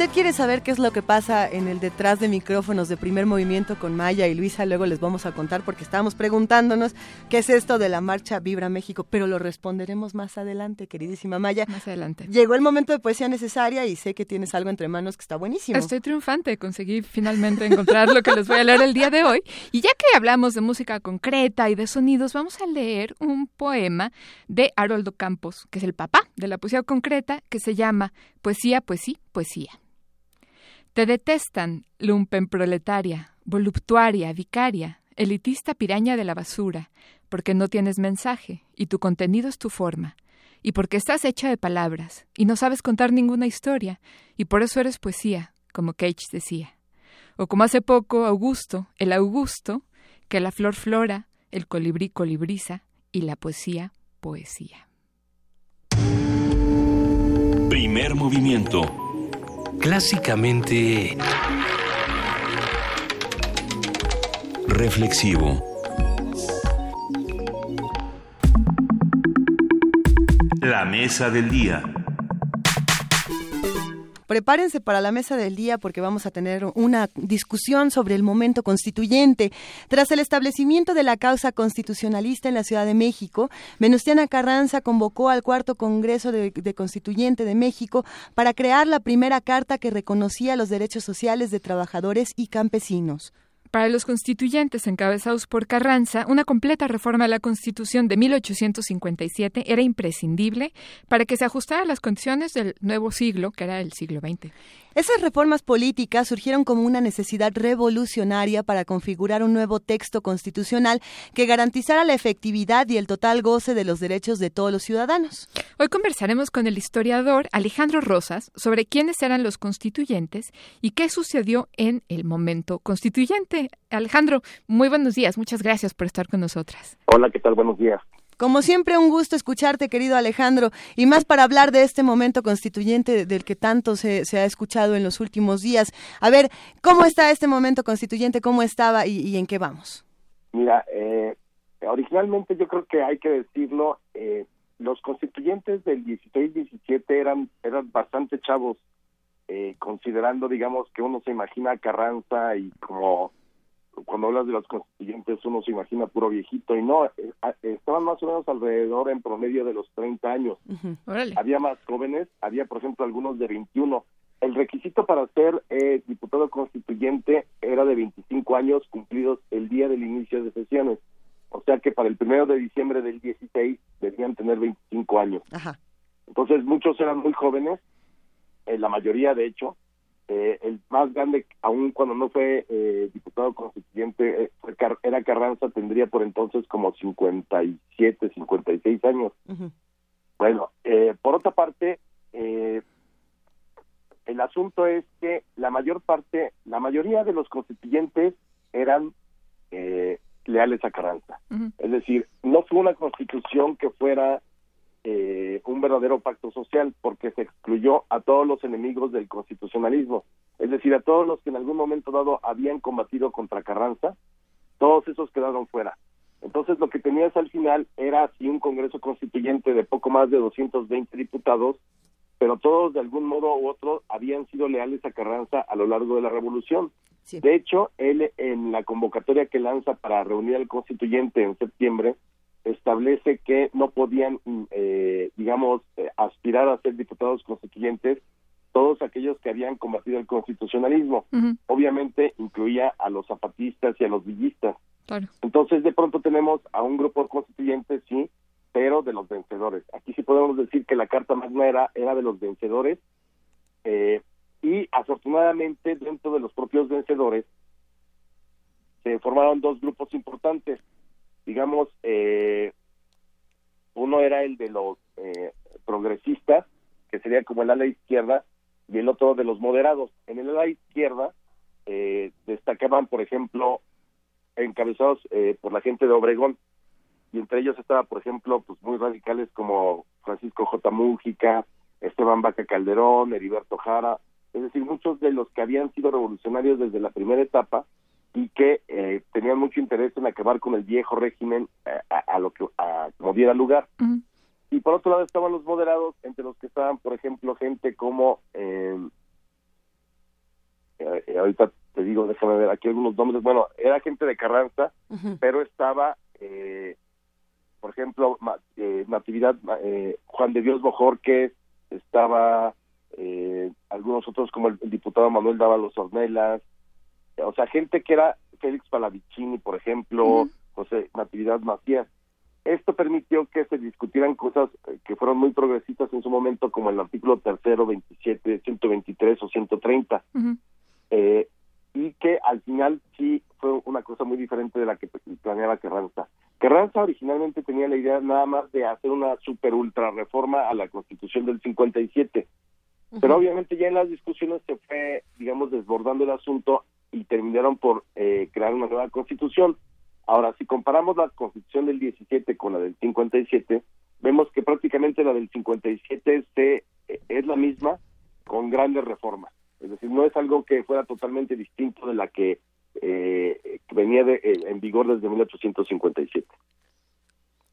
Usted quiere saber qué es lo que pasa en el detrás de micrófonos de primer movimiento con Maya y Luisa, luego les vamos a contar porque estábamos preguntándonos qué es esto de la marcha Vibra México, pero lo responderemos más adelante, queridísima Maya. Más adelante. Llegó el momento de poesía necesaria y sé que tienes algo entre manos que está buenísimo. Estoy triunfante, conseguí finalmente encontrar lo que les voy a leer el día de hoy. Y ya que hablamos de música concreta y de sonidos, vamos a leer un poema de Haroldo Campos, que es el papá de la poesía concreta, que se llama Poesía, Poesía, Poesía. Te detestan, lumpen proletaria, voluptuaria, vicaria, elitista piraña de la basura, porque no tienes mensaje y tu contenido es tu forma, y porque estás hecha de palabras y no sabes contar ninguna historia, y por eso eres poesía, como Cage decía. O como hace poco Augusto, el Augusto, que la flor flora, el colibrí colibriza y la poesía poesía. Primer movimiento clásicamente reflexivo. mesa del día. Prepárense para la mesa del día porque vamos a tener una discusión sobre el momento constituyente. Tras el establecimiento de la causa constitucionalista en la Ciudad de México, Venustiana Carranza convocó al cuarto Congreso de, de Constituyente de México para crear la primera carta que reconocía los derechos sociales de trabajadores y campesinos. Para los constituyentes encabezados por Carranza, una completa reforma a la Constitución de 1857 era imprescindible para que se ajustara a las condiciones del nuevo siglo, que era el siglo XX. Esas reformas políticas surgieron como una necesidad revolucionaria para configurar un nuevo texto constitucional que garantizara la efectividad y el total goce de los derechos de todos los ciudadanos. Hoy conversaremos con el historiador Alejandro Rosas sobre quiénes eran los constituyentes y qué sucedió en el momento constituyente. Alejandro, muy buenos días. Muchas gracias por estar con nosotras. Hola, ¿qué tal? Buenos días. Como siempre, un gusto escucharte, querido Alejandro, y más para hablar de este momento constituyente del que tanto se, ha escuchado en los últimos días. A ver, ¿cómo está este momento constituyente? ¿Cómo estaba y, en qué vamos? Mira, eh, originalmente yo creo que hay que decirlo, eh, los constituyentes del 16-17 eran, eran bastante chavos, eh, considerando, digamos, que uno se imagina a Carranza y como cuando hablas de los constituyentes uno se imagina puro viejito y no, eh, estaban más o menos alrededor en promedio de los 30 años. Había más jóvenes, había por ejemplo algunos de 21. El requisito para ser eh, diputado constituyente era de 25 años cumplidos el día del inicio de sesiones. O sea que para el primero de diciembre del 16 debían tener 25 años. Entonces muchos eran muy jóvenes, eh, la mayoría de hecho, eh, el más grande, aún cuando no fue eh, diputado constituyente, eh, era Carranza, tendría por entonces como 57, 56 años. Bueno, por otra parte, el asunto es que la mayor parte, la mayoría de los constituyentes eran leales a Carranza. Es decir, no fue una constitución que fuera eh, un verdadero pacto social porque se excluyó a todos los enemigos del constitucionalismo, es decir, a todos los que en algún momento dado habían combatido contra Carranza, todos esos quedaron fuera. Entonces lo que tenías al final era así un Congreso Constituyente de poco más de 220 diputados, pero todos de algún modo u otro habían sido leales a Carranza a lo largo de la revolución. De hecho, él en la convocatoria que lanza para reunir al constituyente en septiembre, establece que no podían, mm, eh, digamos, eh, aspirar a ser diputados constituyentes todos aquellos que habían combatido el constitucionalismo. Obviamente incluía a los zapatistas y a los villistas. Entonces, de pronto tenemos a un grupo constituyente, sí, pero de los vencedores. Aquí sí podemos decir que la Carta Magna era, era de los vencedores eh, y afortunadamente dentro de los propios vencedores se formaron dos grupos importantes digamos, eh, uno era el de los eh, progresistas, que sería como el ala izquierda, y el otro de los moderados. En el ala izquierda eh, destacaban, por ejemplo, encabezados por la gente de Obregón, y entre ellos estaba, por ejemplo, pues muy radicales como Francisco J. Mújica, Esteban Vaca Calderón, Heriberto Jara, es decir, muchos de los que habían sido revolucionarios desde la primera etapa y que eh, tenían mucho interés en acabar con el viejo régimen eh, a, lo que a, como diera lugar. Y por otro lado estaban los moderados, entre los que estaban, por ejemplo, gente como, eh, eh ahorita te digo, déjame ver aquí algunos nombres, bueno, era gente de Carranza, pero estaba, por ejemplo, Natividad, Juan de Dios Bojorquez, estaba algunos otros como el, diputado Manuel Dávalos Ornelas, o sea, gente que era Félix Palavicini, por ejemplo, José Natividad Macías. Esto permitió que se discutieran cosas eh, que fueron muy progresistas en su momento, como el artículo tercero, 27, 123 o 130, eh, y que al final sí fue una cosa muy diferente de la que planeaba Carranza. Carranza originalmente tenía la idea nada más de hacer una super ultra reforma a la Constitución del 57, pero obviamente ya en las discusiones se fue, digamos, desbordando el asunto y terminaron por eh, crear una nueva constitución. Ahora, si comparamos la constitución del 17 con la del 57, vemos que prácticamente la del 57 se, eh, es la misma con grandes reformas. Es decir, no es algo que fuera totalmente distinto de la que, eh, venía de, en vigor desde 1857.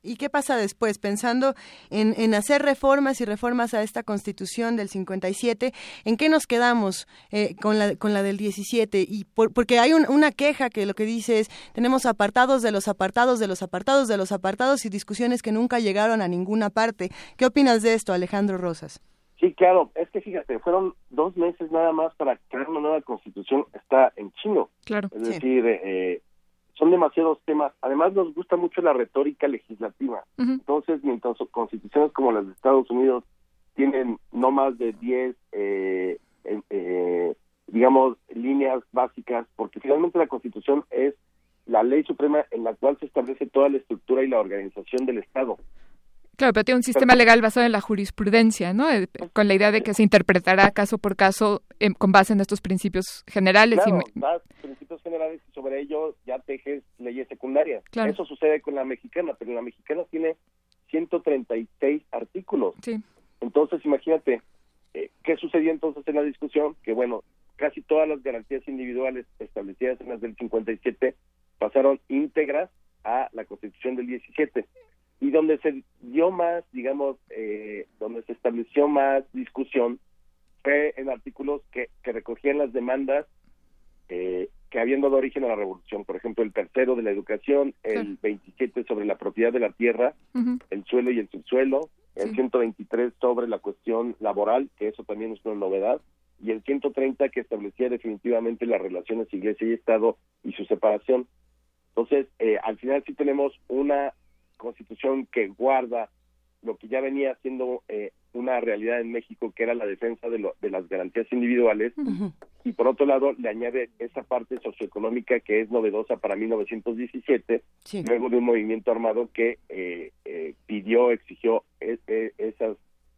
¿Y qué pasa después? Pensando en, en, hacer reformas y reformas a esta constitución del 57, ¿en qué nos quedamos eh, con, la, con la del 17? Y porque hay una queja que lo que dice es, tenemos apartados de los apartados de los apartados de los apartados y discusiones que nunca llegaron a ninguna parte. ¿Qué opinas de esto, Alejandro Rosas? Sí, claro, es que fíjate, fueron dos meses nada más para crear una nueva constitución, está en chino. Claro. Es decir, eh, son demasiados temas. Además, nos gusta mucho la retórica legislativa. Entonces, mientras constituciones como las de Estados Unidos tienen no más de 10, eh, eh, digamos, líneas básicas, porque finalmente la constitución es la ley suprema en la cual se establece toda la estructura y la organización del Estado. Claro, pero tiene un sistema legal basado en la jurisprudencia, ¿no? Eh, con la idea de que se interpretará caso por caso em, con base en estos principios generales. Claro, y principios generales y sobre ello ya tejes leyes secundarias. Eso sucede con la mexicana, pero la mexicana tiene 136 artículos. Sí. Entonces, imagínate, eh, ¿qué sucedió entonces en la discusión? Que bueno, casi todas las garantías individuales establecidas en las del 57 pasaron íntegras a la Constitución del 17 y donde se dio más, digamos, eh, donde se estableció más discusión fue en artículos que, que recogían las demandas eh, que habían dado origen a la revolución. Por ejemplo, el tercero de la educación, el 27 sobre la propiedad de la tierra, el suelo y el subsuelo, el 123 sobre la cuestión laboral, que eso también es una novedad, y el 130 que establecía definitivamente las relaciones iglesia y Estado y su separación. Entonces, eh, al final sí tenemos una constitución que guarda lo que ya venía siendo eh, una realidad en México, que era la defensa de, de las garantías individuales, y por otro lado le añade esa parte socioeconómica que es novedosa para 1917, luego de un movimiento armado que eh, eh, pidió, exigió esas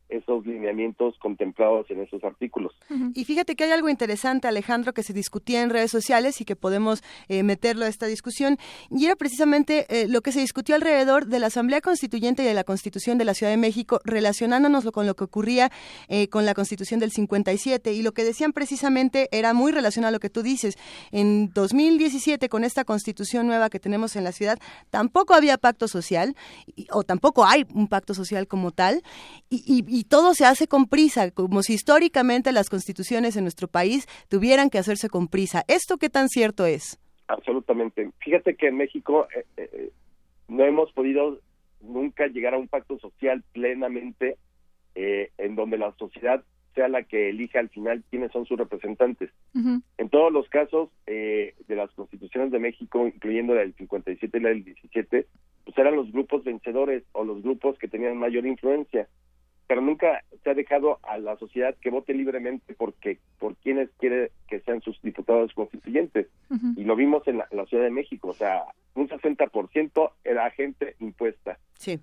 esos lineamientos contemplados en esos artículos. Y fíjate que hay algo interesante, Alejandro, que se discutía en redes sociales y que podemos eh, meterlo a esta discusión, y era precisamente eh, lo que se discutió alrededor de la Asamblea Constituyente y de la Constitución de la Ciudad de México, relacionándonos con lo que ocurría eh, con la Constitución del 57, y lo que decían precisamente era muy relacionado a lo que tú dices. En 2017, con esta Constitución nueva que tenemos en la ciudad, tampoco había pacto social, o tampoco hay un pacto social como tal, y y todo se hace con prisa, como si históricamente las constituciones en nuestro país tuvieran que hacerse con prisa. ¿Esto qué tan cierto es? Absolutamente. Fíjate que en México eh, eh, no hemos podido nunca llegar a un pacto social plenamente eh, en donde la sociedad sea la que elija al final quiénes son sus representantes. En todos los casos de las constituciones de México, incluyendo la del 57 y la del 17, pues eran los grupos vencedores o los grupos que tenían mayor influencia pero nunca se ha dejado a la sociedad que vote libremente porque por quienes quiere que sean sus diputados constituyentes. Y lo vimos en la, Ciudad de México, o sea, un 60% era gente impuesta.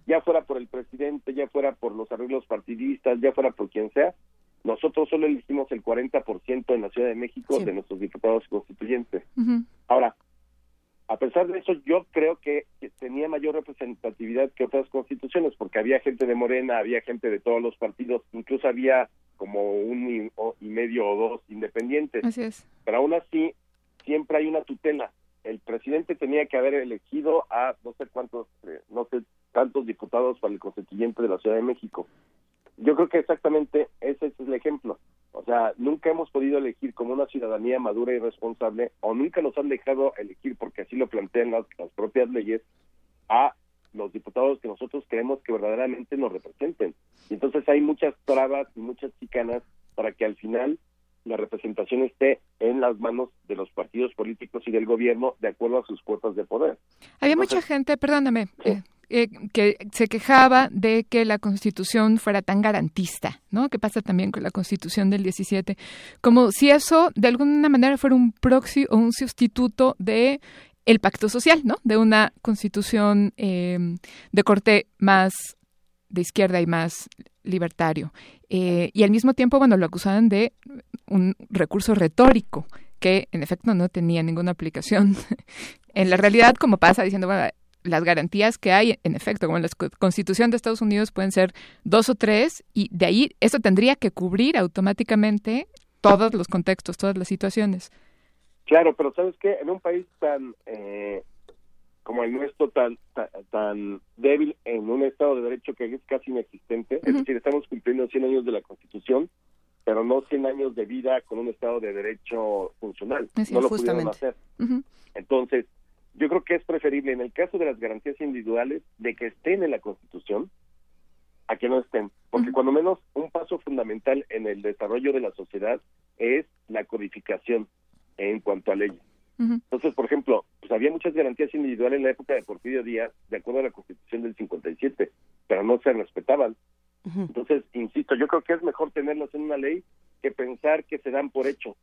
Ya fuera por el presidente, ya fuera por los arreglos partidistas, ya fuera por quien sea, nosotros solo elegimos el 40% en la Ciudad de México de nuestros diputados constituyentes. Ahora, a pesar de eso, yo creo que tenía mayor representatividad que otras constituciones, porque había gente de Morena, había gente de todos los partidos, incluso había como un y, medio o dos independientes. Así es. Pero aún así, siempre hay una tutela. El presidente tenía que haber elegido a no sé cuántos, eh, no sé, tantos diputados para el constituyente de la Ciudad de México. Yo creo que exactamente ese es el ejemplo. O sea, nunca hemos podido elegir como una ciudadanía madura y responsable, o nunca nos han dejado elegir, porque así lo plantean las, propias leyes, a los diputados que nosotros queremos que verdaderamente nos representen. Y entonces hay muchas trabas y muchas chicanas para que al final la representación esté en las manos de los partidos políticos y del gobierno de acuerdo a sus cuotas de poder. Había mucha gente, perdóname, eh, eh, que se quejaba de que la Constitución fuera tan garantista, ¿no? Que pasa también con la Constitución del 17, como si eso de alguna manera fuera un proxy o un sustituto de el pacto social, ¿no? De una Constitución eh, de corte más de izquierda y más libertario. Eh, y al mismo tiempo, bueno, lo acusaban de un recurso retórico que en efecto no tenía ninguna aplicación en la realidad, como pasa diciendo, bueno, las garantías que hay, en efecto, como en la Constitución de Estados Unidos pueden ser dos o tres, y de ahí eso tendría que cubrir automáticamente todos los contextos, todas las situaciones. Claro, pero ¿sabes qué? En un país tan, eh, como el nuestro tan, tan, tan débil en un Estado de Derecho que es casi inexistente, es decir, estamos cumpliendo 100 años de la Constitución, pero no 100 años de vida con un Estado de Derecho funcional. Así no es, lo justamente. pudieron hacer. Entonces, yo creo que es preferible en el caso de las garantías individuales de que estén en la Constitución a que no estén, porque cuando menos un paso fundamental en el desarrollo de la sociedad es la codificación en cuanto a leyes. Entonces, por ejemplo, pues había muchas garantías individuales en la época de Porfirio Díaz, de acuerdo a la Constitución del 57, pero no se respetaban. Entonces, insisto, yo creo que es mejor tenerlos en una ley que pensar que se dan por hecho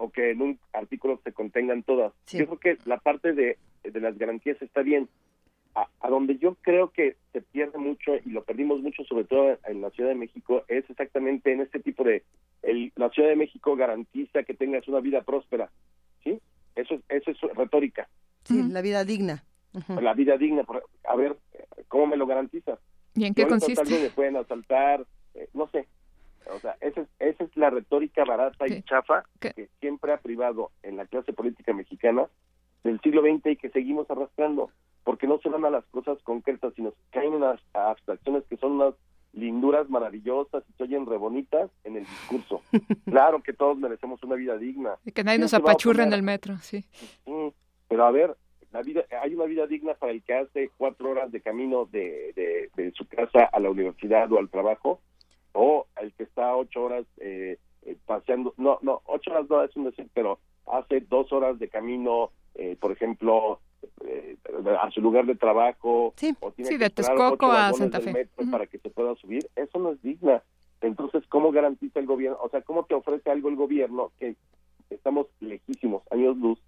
o que en un artículo se contengan todas. Yo creo que la parte de, de las garantías está bien. A, a donde yo creo que se pierde mucho y lo perdimos mucho, sobre todo en la Ciudad de México, es exactamente en este tipo de... El, la Ciudad de México garantiza que tengas una vida próspera, ¿sí? Eso es, eso es retórica. Sí, la vida digna. La vida digna. por- A ver, ¿cómo me lo garantizas? ¿Y en qué consiste? me pueden asaltar, eh, no sé. O sea, esa es, esa es la retórica barata y chafa que siempre ha privado en la clase política mexicana del siglo XX y que seguimos arrastrando, porque no se van a las cosas concretas, sino caen unas abstracciones que son unas linduras maravillosas y se oyen re bonitas en el discurso. claro que todos merecemos una vida digna. Y que nadie ¿Quién nos se va a apachurre en el metro, sí. Sí, pero a ver, la vida, hay una vida digna para el que hace cuatro horas de camino de, de, de su casa a la universidad o al trabajo, o el que está ocho horas eh, eh, paseando, no, no, ocho horas no es un decir, pero hace dos horas de camino, eh, por ejemplo, eh, a su lugar de trabajo, o tiene Sí, que de Texcoco a Santa Fe. metro para que se pueda subir, eso no es digna. Entonces, ¿cómo garantiza el gobierno? O sea, ¿cómo te ofrece algo el gobierno que estamos lejísimos, años luz,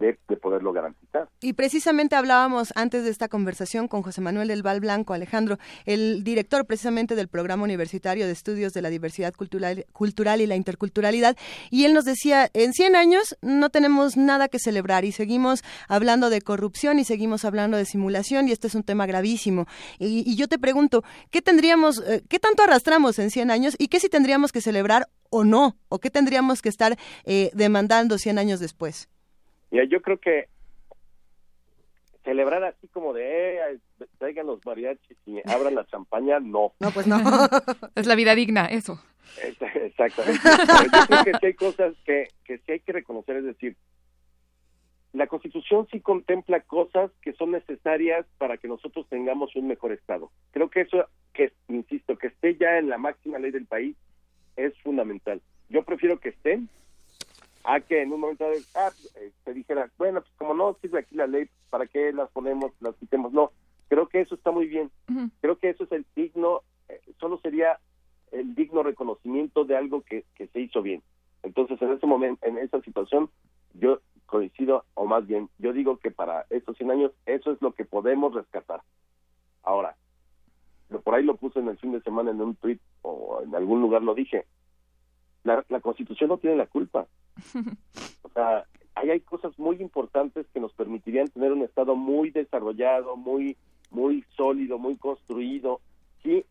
de, de poderlo garantizar? Y precisamente hablábamos antes de esta conversación con José Manuel del Val Blanco, Alejandro, el director precisamente del Programa Universitario de Estudios de la Diversidad Cultural, Cultural y la Interculturalidad, y él nos decía, en 100 años no tenemos nada que celebrar y seguimos hablando de corrupción y seguimos hablando de simulación y esto es un tema gravísimo. Y, y yo te pregunto, ¿qué tendríamos, eh, qué tanto arrastramos en 100 años y qué si tendríamos que celebrar o no? ¿O qué tendríamos que estar eh, demandando 100 años después? Mira, yo creo que celebrar así como de, eh, traigan los mariachis y abran la champaña, no. No, pues no. Es la vida digna, eso. Exactamente. Yo creo que sí hay cosas que, que sí hay que reconocer, es decir, la Constitución sí contempla cosas que son necesarias para que nosotros tengamos un mejor Estado. Creo que eso, que insisto, que esté ya en la máxima ley del país es fundamental. Yo prefiero que estén a que en un momento de, ah, eh, se dijera, bueno, pues como no sirve aquí la ley, ¿para qué las ponemos, las quitemos? No, creo que eso está muy bien. Creo que eso es el digno, eh, solo sería el digno reconocimiento de algo que, que se hizo bien. Entonces, en ese momento, en esa situación, yo coincido, o más bien, yo digo que para estos 100 años, eso es lo que podemos rescatar. Ahora, por ahí lo puse en el fin de semana en un tweet o en algún lugar lo dije. La, la Constitución no tiene la culpa. O sea, ahí hay cosas muy importantes que nos permitirían tener un Estado muy desarrollado, muy, muy sólido, muy construido, si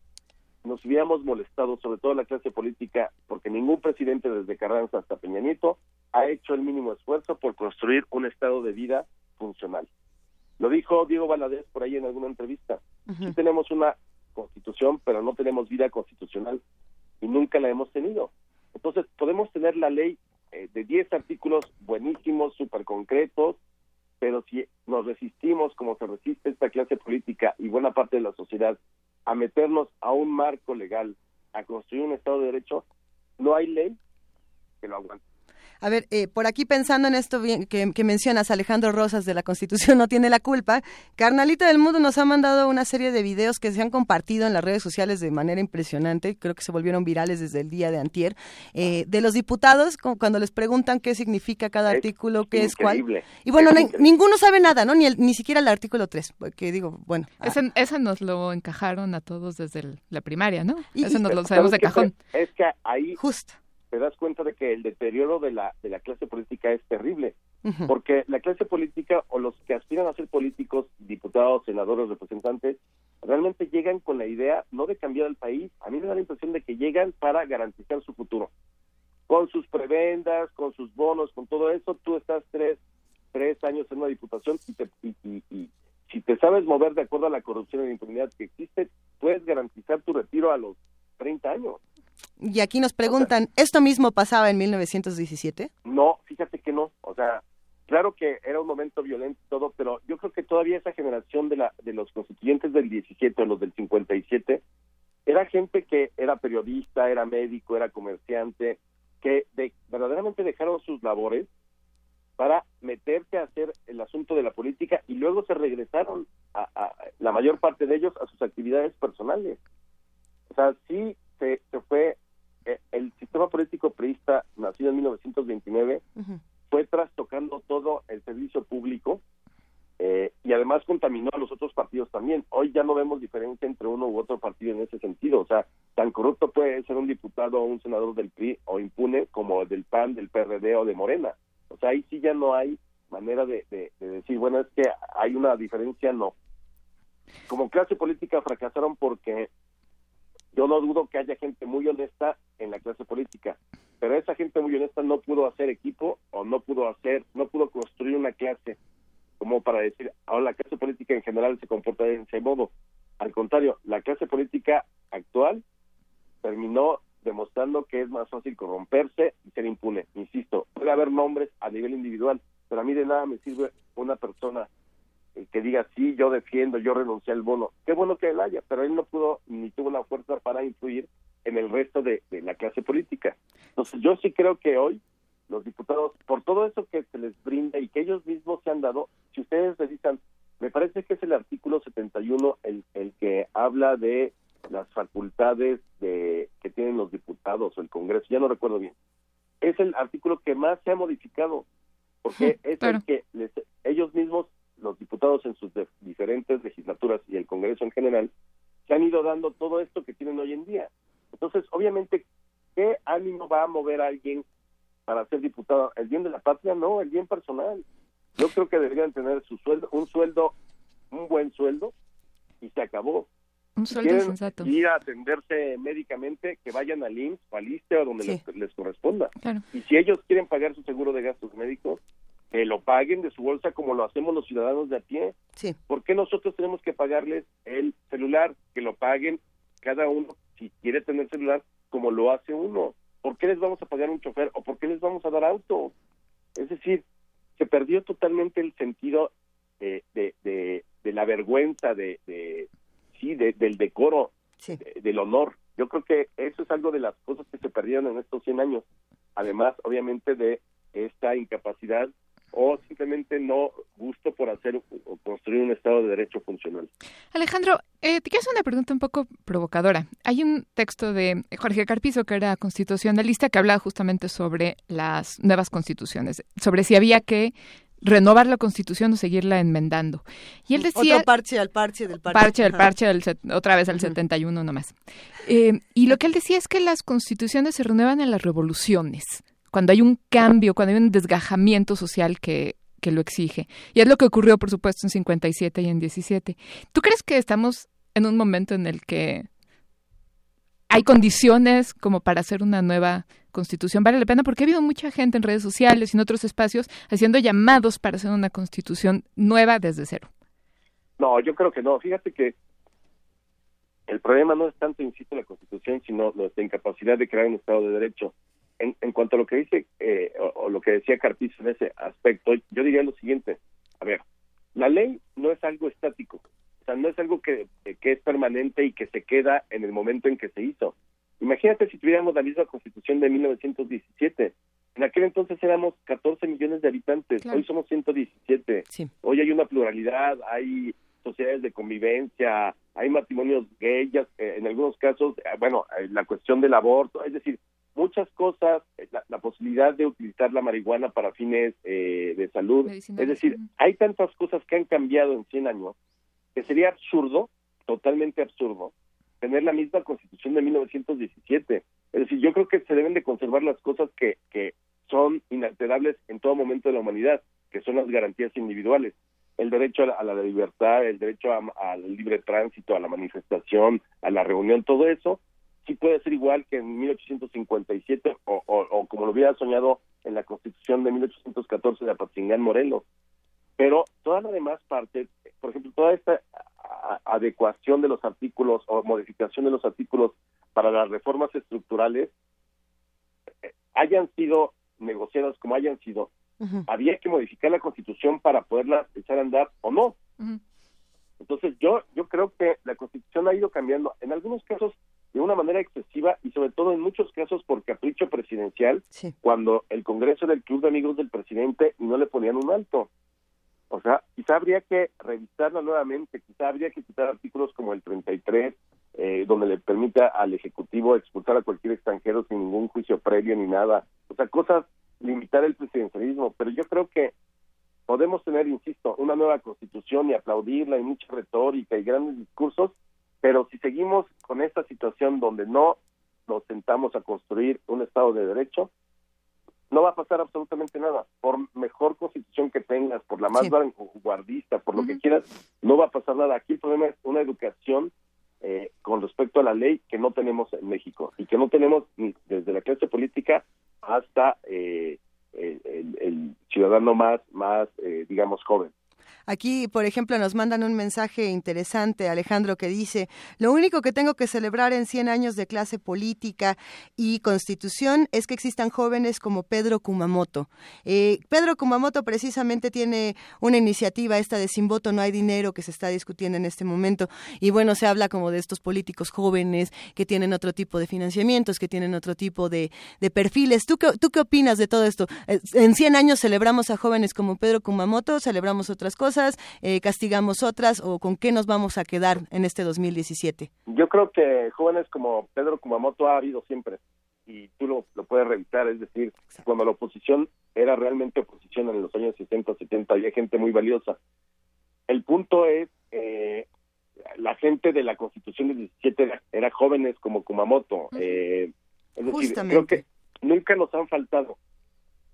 nos hubiéramos molestado, sobre todo la clase política, porque ningún presidente desde Carranza hasta Peña Nieto ha hecho el mínimo esfuerzo por construir un estado de vida funcional. Lo dijo Diego Valadez por ahí en alguna entrevista. Sí tenemos una constitución, pero no tenemos vida constitucional y nunca la hemos tenido. Entonces, podemos tener la ley eh, de 10 artículos buenísimos, súper concretos, pero si nos resistimos, como se resiste esta clase política y buena parte de la sociedad, a meternos a un marco legal, a construir un Estado de Derecho, no hay ley que lo aguante. A ver, eh, por aquí pensando en esto bien- que, que mencionas, Alejandro Rosas de la Constitución no tiene la culpa, Carnalita del Mundo nos ha mandado una serie de videos que se han compartido en las redes sociales de manera impresionante, creo que se volvieron virales desde el día de antier, eh, de los diputados cu- cuando les preguntan qué significa cada Es artículo, qué es cuál. increíble. Y bueno, ninguno sabe nada, ¿no? Ni, el- ni siquiera el artículo 3, que digo, bueno. ah, Ese, ese nos lo encajaron a todos desde el- la primaria, ¿no? Y- Ese nos lo ¿Sabes sabemos de cajón. Es que ahí Justo. Te das cuenta de que el deterioro de la, de la clase política es terrible. Porque la clase política o los que aspiran a ser políticos, diputados, senadores, representantes, realmente llegan con la idea no de cambiar el país, a mí me da la impresión de que llegan para garantizar su futuro. Con sus prebendas, con sus bonos, con todo eso, tú estás tres, tres años en una diputación y, te, y, si te sabes mover de acuerdo a la corrupción y la impunidad que existe, puedes garantizar tu retiro a los 30 años. Y aquí nos preguntan, ¿esto mismo pasaba en 1917? No, fíjate que no. O sea, claro que era un momento violento y todo, pero yo creo que todavía esa generación de, la, de los constituyentes del 17 o los del 57 era gente que era periodista, era médico, era comerciante, que de, verdaderamente dejaron sus labores para meterse a hacer el asunto de la política y luego se regresaron a, la mayor parte de ellos a sus actividades personales. O sea, sí se, se fue eh, el sistema político priista nacido en 1929 fue trastocando todo el servicio público eh, y además contaminó a los otros partidos también. Hoy ya no vemos diferencia entre uno u otro partido en ese sentido. O sea, tan corrupto puede ser un diputado o un senador del PRI o impune como del PAN, del PRD o de Morena. O sea, ahí sí ya no hay manera de, decir, bueno, es que hay una diferencia, no. Como clase política fracasaron porque yo no dudo que haya gente muy honesta en la clase política, pero esa gente muy honesta no pudo hacer equipo o no pudo hacer, no pudo construir una clase como para decir, ahora la clase política en general se comporta de ese modo. Al contrario, la clase política actual terminó demostrando que es más fácil corromperse y ser impune. Insisto, puede haber nombres a nivel individual, pero a mí de nada me sirve una persona que diga, sí, yo defiendo, yo renuncié al bono. Qué bueno que él haya, pero él no pudo ni tuvo la fuerza para influir en el resto de la clase política. Entonces, yo sí creo que hoy los diputados, por todo eso que se les brinda y que ellos mismos se han dado, si ustedes revisan, me parece que es el artículo 71 el, el que habla de las facultades de que tienen los diputados o el Congreso, ya no recuerdo bien. Es el artículo que más se ha modificado, porque es el que ellos mismos, los diputados en sus diferentes legislaturas y el Congreso en general, se han ido dando todo esto que tienen hoy en día. Entonces, obviamente, ¿qué ánimo va a mover a alguien para ser diputado. El bien de la patria no, el bien personal. Yo creo que deberían tener su sueldo, un sueldo, un buen sueldo, y se acabó. Un sueldo sensato. Ir a atenderse médicamente, que vayan al IMSS o al ISTE o donde les, corresponda. Y si ellos quieren pagar su seguro de gastos médicos, que lo paguen de su bolsa como lo hacemos los ciudadanos de a pie. Sí. ¿Por qué nosotros tenemos que pagarles el celular? Que lo paguen cada uno, si quiere tener celular, como lo hace uno. ¿por qué les vamos a pagar un chofer o por qué les vamos a dar auto? Es decir, se perdió totalmente el sentido de, de, la vergüenza, de, de sí, del decoro, del honor. Yo creo que eso es algo de las cosas que se perdieron en estos 100 años. Además, obviamente, de esta incapacidad o simplemente no gusto por hacer o construir un Estado de Derecho funcional. Alejandro, eh, te quiero hacer una pregunta un poco provocadora. Hay un texto de Jorge Carpizo, que era constitucionalista, que hablaba justamente sobre las nuevas constituciones, sobre si había que renovar la constitución o seguirla enmendando. Y él decía... Otro parche al parche del parche. Parche al parche, otra vez al 71 nomás. Eh, y lo que él decía es que las constituciones se renuevan en las revoluciones cuando hay un cambio, cuando hay un desgajamiento social que, que lo exige. Y es lo que ocurrió, por supuesto, en 57 y en 17. ¿Tú crees que estamos en un momento en el que hay condiciones como para hacer una nueva constitución? Vale la pena porque ha habido mucha gente en redes sociales y en otros espacios haciendo llamados para hacer una constitución nueva desde cero. No, yo creo que no. Fíjate que el problema no es tanto, insisto, la constitución, sino nuestra incapacidad de crear un Estado de Derecho en, cuanto a lo que dice eh, o, lo que decía Carpizo en ese aspecto, yo diría lo siguiente. A ver, la ley no es algo estático, o sea, no es algo que, que es permanente y que se queda en el momento en que se hizo. Imagínate si tuviéramos la misma constitución de 1917. En aquel entonces éramos 14 millones de habitantes, hoy somos 117. Hoy hay una pluralidad, hay sociedades de convivencia, hay matrimonios gays, eh, en algunos casos, eh, bueno, la cuestión del aborto, es decir, muchas cosas, eh, la, posibilidad de utilizar la marihuana para fines eh, de salud. Es decir, hay tantas cosas que han cambiado en 100 años que sería absurdo, totalmente absurdo, tener la misma constitución de 1917. Es decir, yo creo que se deben de conservar las cosas que, que son inalterables en todo momento de la humanidad, que son las garantías individuales. El derecho a la, libertad, el derecho al libre tránsito, a la manifestación, a la reunión, todo eso sí puede ser igual que en 1857 o, o, como lo hubiera soñado en la Constitución de 1814 de Apatzingán, Morelos. Pero toda la demás parte, por ejemplo, toda esta adecuación de los artículos o modificación de los artículos para las reformas estructurales, eh, hayan sido negociadas como hayan sido, había que modificar la Constitución para poderla echar a andar o no. Entonces yo yo creo que la Constitución ha ido cambiando, en algunos casos de una manera excesiva y sobre todo en muchos casos por capricho presidencial, cuando el Congreso era el club de amigos del presidente y no le ponían un alto. O sea, quizá habría que revisarla nuevamente, quizá habría que quitar artículos como el 33, eh, donde le permita al Ejecutivo expulsar a cualquier extranjero sin ningún juicio previo ni nada. O sea, cosas, limitar el presidencialismo. Pero yo creo que podemos tener, insisto, una nueva constitución y aplaudirla y mucha retórica y grandes discursos, pero si seguimos con esta situación donde no nos sentamos a construir un Estado de Derecho, no va a pasar absolutamente nada. Por mejor constitución que tengas, por la más vanguardista, por lo que quieras, no va a pasar nada. Aquí el problema es una educación eh, con respecto a la ley que no tenemos en México y que no tenemos ni desde la clase política hasta eh, el, ciudadano más, más eh, digamos, joven. Aquí, por ejemplo, nos mandan un mensaje interesante, Alejandro, que dice, lo único que tengo que celebrar en 100 años de clase política y constitución es que existan jóvenes como Pedro Kumamoto. Eh, Pedro Kumamoto precisamente tiene una iniciativa, esta de Sin voto no hay dinero, que se está discutiendo en este momento. Y bueno, se habla como de estos políticos jóvenes que tienen otro tipo de financiamientos, que tienen otro tipo de, perfiles. ¿Tú qué, ¿Tú qué opinas de todo esto? Eh, en 100 años celebramos a jóvenes como Pedro Kumamoto, celebramos otras cosas eh, castigamos otras o con qué nos vamos a quedar en este 2017? Yo creo que jóvenes como Pedro Kumamoto ha habido siempre y tú lo, puedes revisar, es decir, cuando la oposición era realmente oposición en los años 60, 70, había gente muy valiosa. El punto es, eh, la gente de la Constitución del 17 era, jóvenes como Kumamoto. Eh, es decir, creo que nunca nos han faltado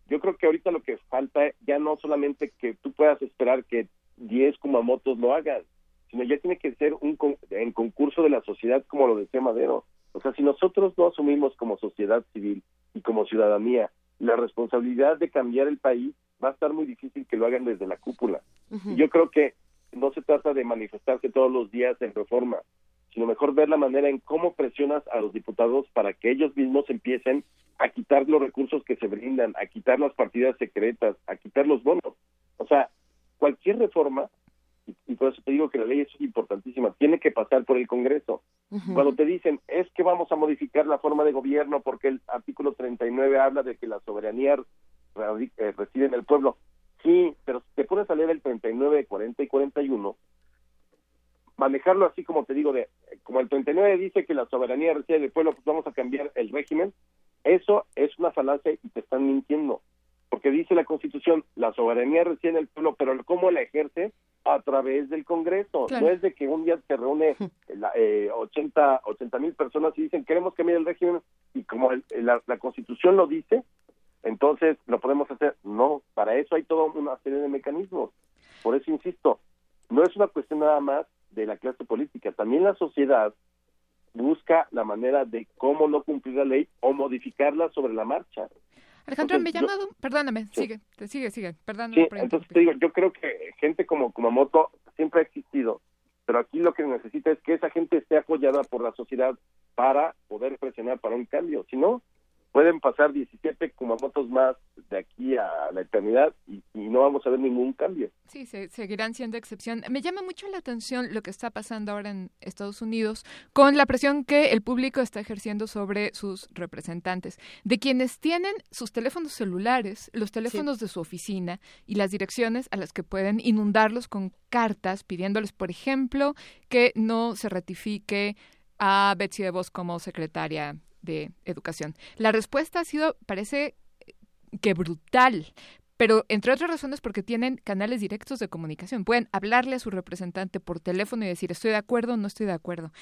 yo creo que ahorita lo que falta ya no solamente que tú puedas esperar que 10 Kumamotos lo hagan, sino ya tiene que ser un en concurso de la sociedad, como lo decía Madero. O sea, si nosotros no asumimos como sociedad civil y como ciudadanía la responsabilidad de cambiar el país, va a estar muy difícil que lo hagan desde la cúpula. Yo creo que no se trata de manifestarse todos los días en reforma, sino mejor ver la manera en cómo presionas a los diputados para que ellos mismos empiecen a quitar los recursos que se brindan, a quitar las partidas secretas, a quitar los bonos. O sea, cualquier reforma, y, por eso te digo que la ley es importantísima, tiene que pasar por el Congreso. Cuando te dicen, es que vamos a modificar la forma de gobierno porque el artículo 39 habla de que la soberanía eh, reside en el pueblo. Sí, pero si te pones a leer el 39, 40 y 41, manejarlo así como te digo, de como el 39 dice que la soberanía reside del pueblo, pues vamos a cambiar el régimen. Eso es una falacia y te están mintiendo. Porque dice la Constitución, la soberanía reside en el pueblo, pero ¿cómo la ejerce? A través del Congreso. No es de que un día se reúne eh, 80 mil personas y dicen queremos cambiar el régimen y como la, la Constitución lo dice, entonces lo podemos hacer. No, para eso hay toda una serie de mecanismos. Por eso insisto, no es una cuestión nada más de la clase política. También la sociedad busca la manera de cómo no cumplir la ley o modificarla sobre la marcha. Alejandro, me llamado, perdóname, sigue, sigue, sigue, perdóname. entonces te digo, yo creo que gente como Kumamoto siempre ha existido, pero aquí lo que necesita es que esa gente esté apoyada por la sociedad para poder presionar para un cambio. Si no, pueden pasar 17 Kumamotos más de aquí a la eternidad y, no vamos a ver ningún cambio. Sí, se, seguirán siendo excepción. Me llama mucho la atención lo que está pasando ahora en Estados Unidos con la presión que el público está ejerciendo sobre sus representantes, de quienes tienen sus teléfonos celulares, los teléfonos de su oficina y las direcciones a las que pueden inundarlos con cartas pidiéndoles, por ejemplo, que no se ratifique a Betsy DeVos como secretaria de educación. La respuesta ha sido, parece que brutal, pero entre otras razones porque tienen canales directos de comunicación. Pueden hablarle a su representante por teléfono y decir estoy de acuerdo o no estoy de acuerdo.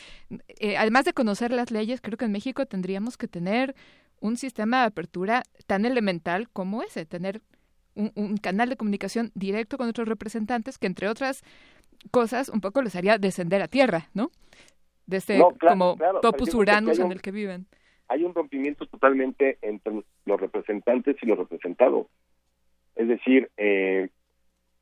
Eh, además de conocer las leyes, creo que en México tendríamos que tener un sistema de apertura tan elemental como ese, tener un, canal de comunicación directo con otros representantes que entre otras cosas un poco les haría descender a tierra, ¿no? De este como topus uranus en el que viven hay un rompimiento totalmente entre los representantes y los representados. Es decir, eh,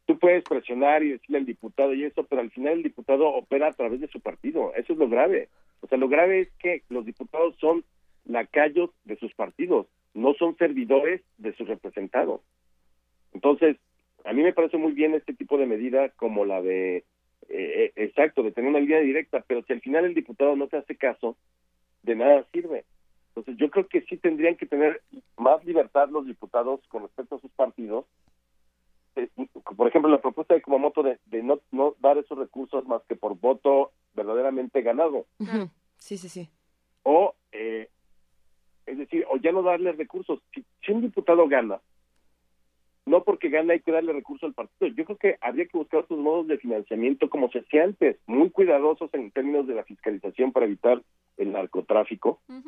tú puedes presionar y decirle al diputado y eso, pero al final el diputado opera a través de su partido. Eso es lo grave. O sea, lo grave es que los diputados son lacayos de sus partidos, no son servidores de sus representados. Entonces, a mí me parece muy bien este tipo de medida como la de, eh, eh, exacto, de tener una línea directa, pero si al final el diputado no te hace caso, de nada sirve. Entonces, yo creo que sí tendrían que tener más libertad los diputados con respecto a sus partidos. Eh, por ejemplo, la propuesta de Kumamoto de, de no, no dar esos recursos más que por voto verdaderamente ganado. Sí, sí, sí. O, eh, es decir, o ya no darle recursos. Si, si un diputado gana, no porque gana hay que darle recursos al partido. Yo creo que habría que buscar otros modos de financiamiento como se hacía antes, muy cuidadosos en términos de la fiscalización para evitar el narcotráfico eh,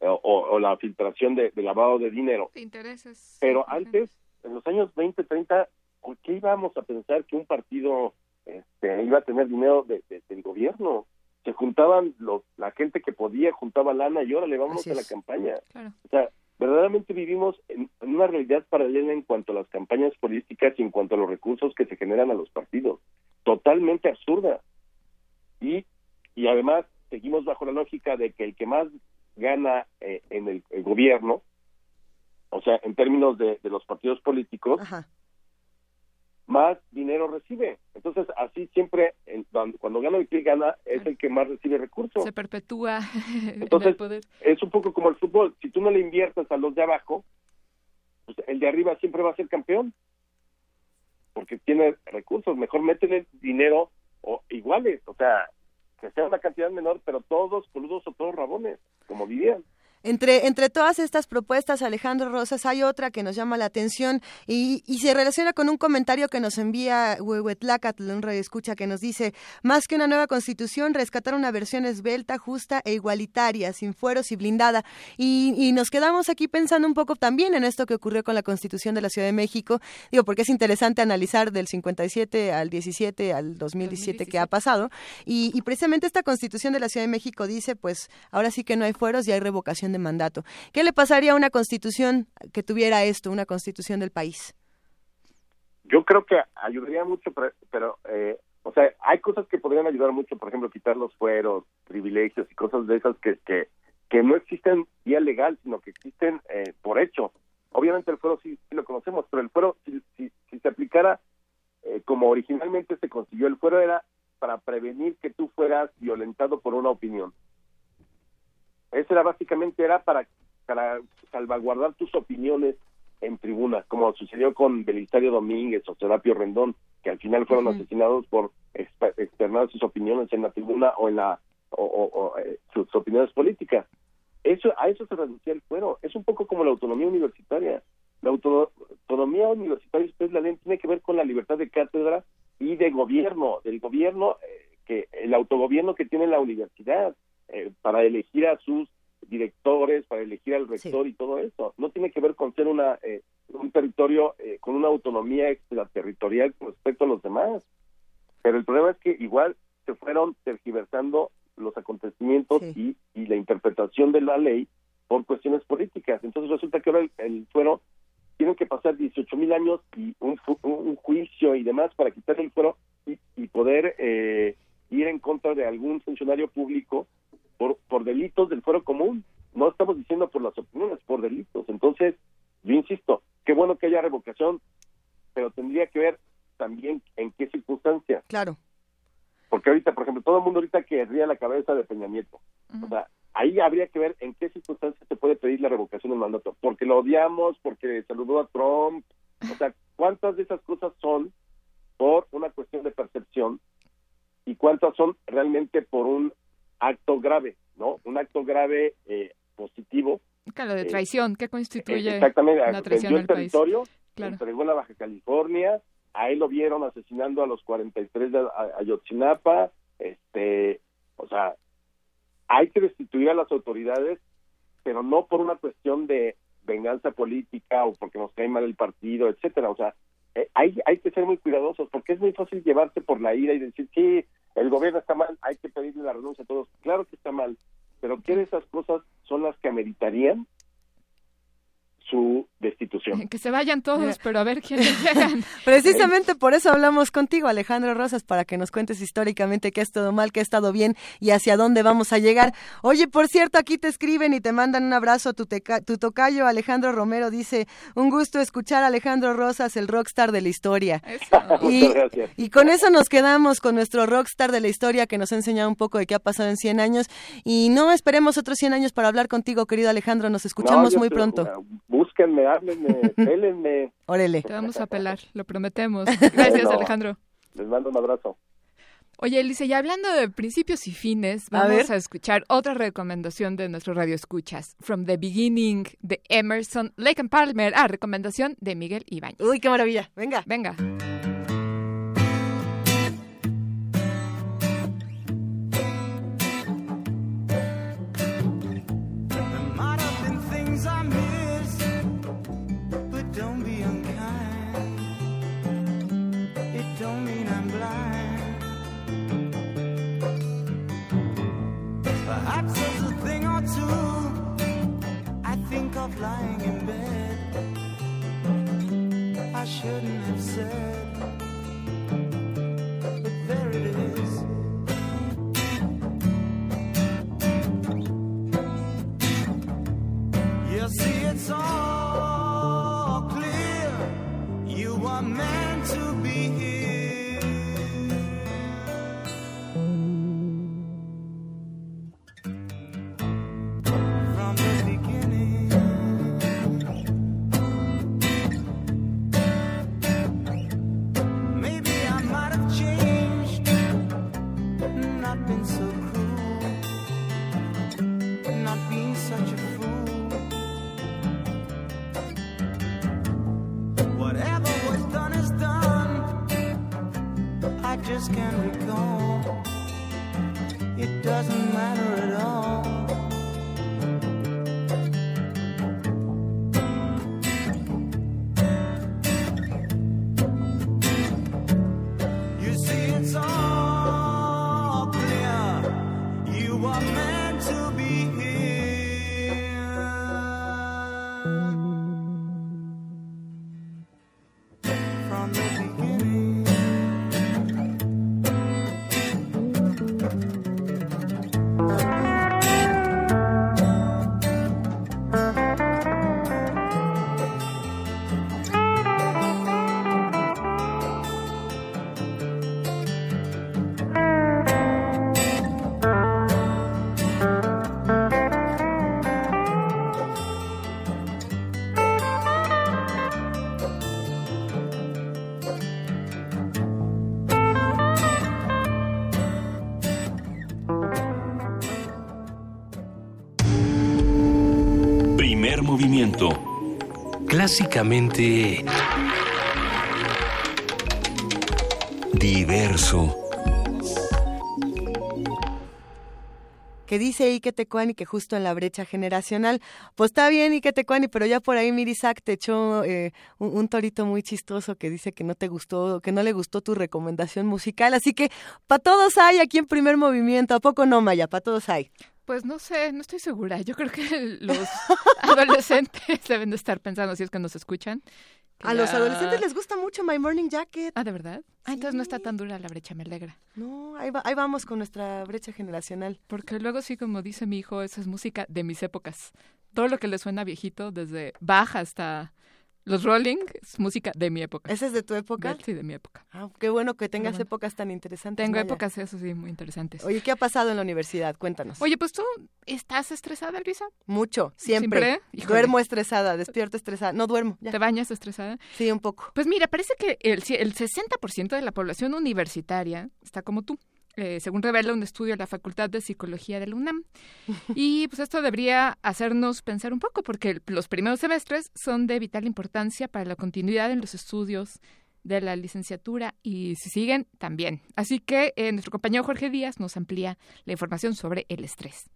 o, o la filtración de, de lavado de dinero. intereses. Pero antes, en los años 20, 30, ¿por qué íbamos a pensar que un partido este, iba a tener dinero de, de- del gobierno? Se juntaban los, la gente que podía, juntaba lana y ahora le vamos Así a la es. campaña. Claro. O sea, verdaderamente vivimos en, en una realidad paralela en cuanto a las campañas políticas y en cuanto a los recursos que se generan a los partidos. Totalmente absurda. Y, y además seguimos bajo la lógica de que el que más gana eh, en el, el gobierno, o sea, en términos de, de los partidos políticos, más dinero recibe. Entonces, así siempre, en- cuando gana el que gana, es el que más recibe recursos. Se perpetúa en Entonces, el poder. es un poco como el fútbol. Si tú no le inviertes a los de abajo, pues el de arriba siempre va a ser campeón. Porque tiene recursos. Mejor métele dinero o iguales. O sea, que sea una cantidad menor, pero todos coludos o todos rabones, como dirían. Entre, entre todas estas propuestas, Alejandro Rosas, hay otra que nos llama la atención y, y se relaciona con un comentario que nos envía Huehuetlacatl, un escucha que nos dice, más que una nueva constitución, rescatar una versión esbelta, justa e igualitaria, sin fueros y blindada. Y, y nos quedamos aquí pensando un poco también en esto que ocurrió con la constitución de la Ciudad de México, digo, porque es interesante analizar del 57 al 17 al 2017 que ha pasado. Y, y precisamente esta constitución de la Ciudad de México dice, pues ahora sí que no hay fueros y hay revocación mandato. ¿Qué le pasaría a una constitución que tuviera esto, una constitución del país? Yo creo que ayudaría mucho, pero, eh, o sea, hay cosas que podrían ayudar mucho, por ejemplo, quitar los fueros, privilegios y cosas de esas que, que, que no existen vía legal, sino que existen eh, por hecho. Obviamente el fuero sí, sí lo conocemos, pero el fuero, si, si, si se aplicara eh, como originalmente se consiguió, el fuero era para prevenir que tú fueras violentado por una opinión. Eso era básicamente era para, para salvaguardar tus opiniones en tribuna, como sucedió con Belisario Domínguez o Serapio Rendón, que al final fueron asesinados por externar sus opiniones en la tribuna o en la o, o- o, eh, sus opiniones políticas. Eso a eso se reducía el fuero. Es un poco como la autonomía universitaria. La auto- autonomía universitaria, ustedes la leen, tiene que ver con la libertad de cátedra y de gobierno, del gobierno eh, que el autogobierno que tiene la universidad eh, para elegir a sus directores, para elegir al rector y todo eso. No tiene que ver con ser una eh, un territorio eh, con una autonomía extraterritorial con respecto a los demás. Pero el problema es que igual se fueron tergiversando los acontecimientos y, y la interpretación de la ley por cuestiones políticas. Entonces resulta que ahora el, el fuero tiene que pasar 18 mil años y un, un juicio y demás para quitar el fuero y, y poder eh, ir en contra de algún funcionario público por, por delitos del fuero común. No estamos diciendo por las opiniones, por delitos. Entonces, yo insisto, qué bueno que haya revocación, pero tendría que ver también en qué circunstancias. Claro. Porque ahorita, por ejemplo, todo el mundo ahorita querría la cabeza de Peña Nieto. O sea, ahí habría que ver en qué circunstancias se puede pedir la revocación del mandato. Porque lo odiamos, porque saludó a Trump. O sea, ¿cuántas de esas cosas son por una cuestión de percepción y cuántas son realmente por un acto grave, ¿no? Un acto grave eh, positivo. Claro, de Eh, traición, ¿qué Eh, constituye Exactamente, una traición al el país? territorio, Claro. entregó la Baja California, ahí lo vieron asesinando a los 43 de Ay- Ayotzinapa, este, o sea, hay que destituir a las autoridades, pero no por una cuestión de venganza política o porque nos cae mal el partido, etcétera, o sea, eh, hay, hay que ser muy cuidadosos porque es muy fácil llevarse por la ira y decir, sí, el gobierno está mal, hay que pedirle la renuncia a todos. Claro que está mal, pero ¿qué de esas cosas son las que ameritarían su destitución. Que se vayan todos, pero a ver quiénes llegan. Precisamente por eso hablamos contigo, Alejandro Rosas, para que nos cuentes históricamente qué ha estado mal, qué ha estado bien y hacia dónde vamos a llegar. Oye, por cierto, aquí te escriben y te mandan un abrazo. Tu, tu tocayo Alejandro Romero dice, un gusto escuchar a Alejandro Rosas, el rockstar de la historia. Y, gracias. y con eso nos quedamos con nuestro rockstar de la historia que nos ha enseñado un poco de qué ha pasado en 100 años. Y no esperemos otros 100 años para hablar contigo, querido Alejandro. Nos escuchamos No, muy pronto. Búsquenme, háblenme, pélenme. Órale. Te vamos a pelar, lo prometemos. Gracias, Alejandro. Les mando un abrazo. Oye, Elise, ya hablando de principios y fines, vamos a, escuchar otra recomendación de nuestro radio escuchas, From the Beginning, de Emerson, Lake and Palmer. Ah, recomendación de Miguel Ibáñez. Uy, qué maravilla. Venga. Venga. I shouldn't have said, but there it is. You see, it's all Diverso. que dice Ike Tecuani que justo en la brecha generacional, pues está bien Ike Tecuani, pero ya por ahí Mirisak te echó eh, un, un torito muy chistoso que dice que no te gustó, que no le gustó tu recomendación musical, así que para todos hay aquí en primer movimiento, ¿a poco no Maya? Para todos hay. Pues no sé, no estoy segura. Yo creo que los adolescentes deben de estar pensando, si es que nos escuchan. que A los adolescentes les gusta mucho My Morning Jacket. Ah, ¿de verdad? Ah, entonces no está tan dura la brecha, me alegra. No, ahí, va- ahí vamos con nuestra brecha generacional. Porque luego sí, como dice mi hijo, esa es música de mis épocas. Todo lo que le suena viejito, desde baja hasta los Rolling, es música de mi época. ¿Esa es de tu época? Sí, de mi época. Ah, qué bueno que tengas bueno. épocas tan interesantes. Tengo Maya. épocas, eso sí, muy interesantes. Oye, ¿qué ha pasado en la universidad? Cuéntanos. Oye, pues tú, ¿estás estresada, Luisa? Mucho, siempre. ¿Siempre? Duermo estresada, despierto estresada. No duermo, ya. ¿Te bañas estresada? Sí, un poco. Pues mira, parece que el, el 60% de la población universitaria está como tú. Eh, según revela un estudio de la Facultad de Psicología de la UNAM. Y pues esto debería hacernos pensar un poco, porque el- los primeros semestres son de vital importancia para la continuidad en los estudios de la licenciatura y si siguen, también. Así que eh, nuestro compañero Jorge Díaz nos amplía la información sobre el estrés.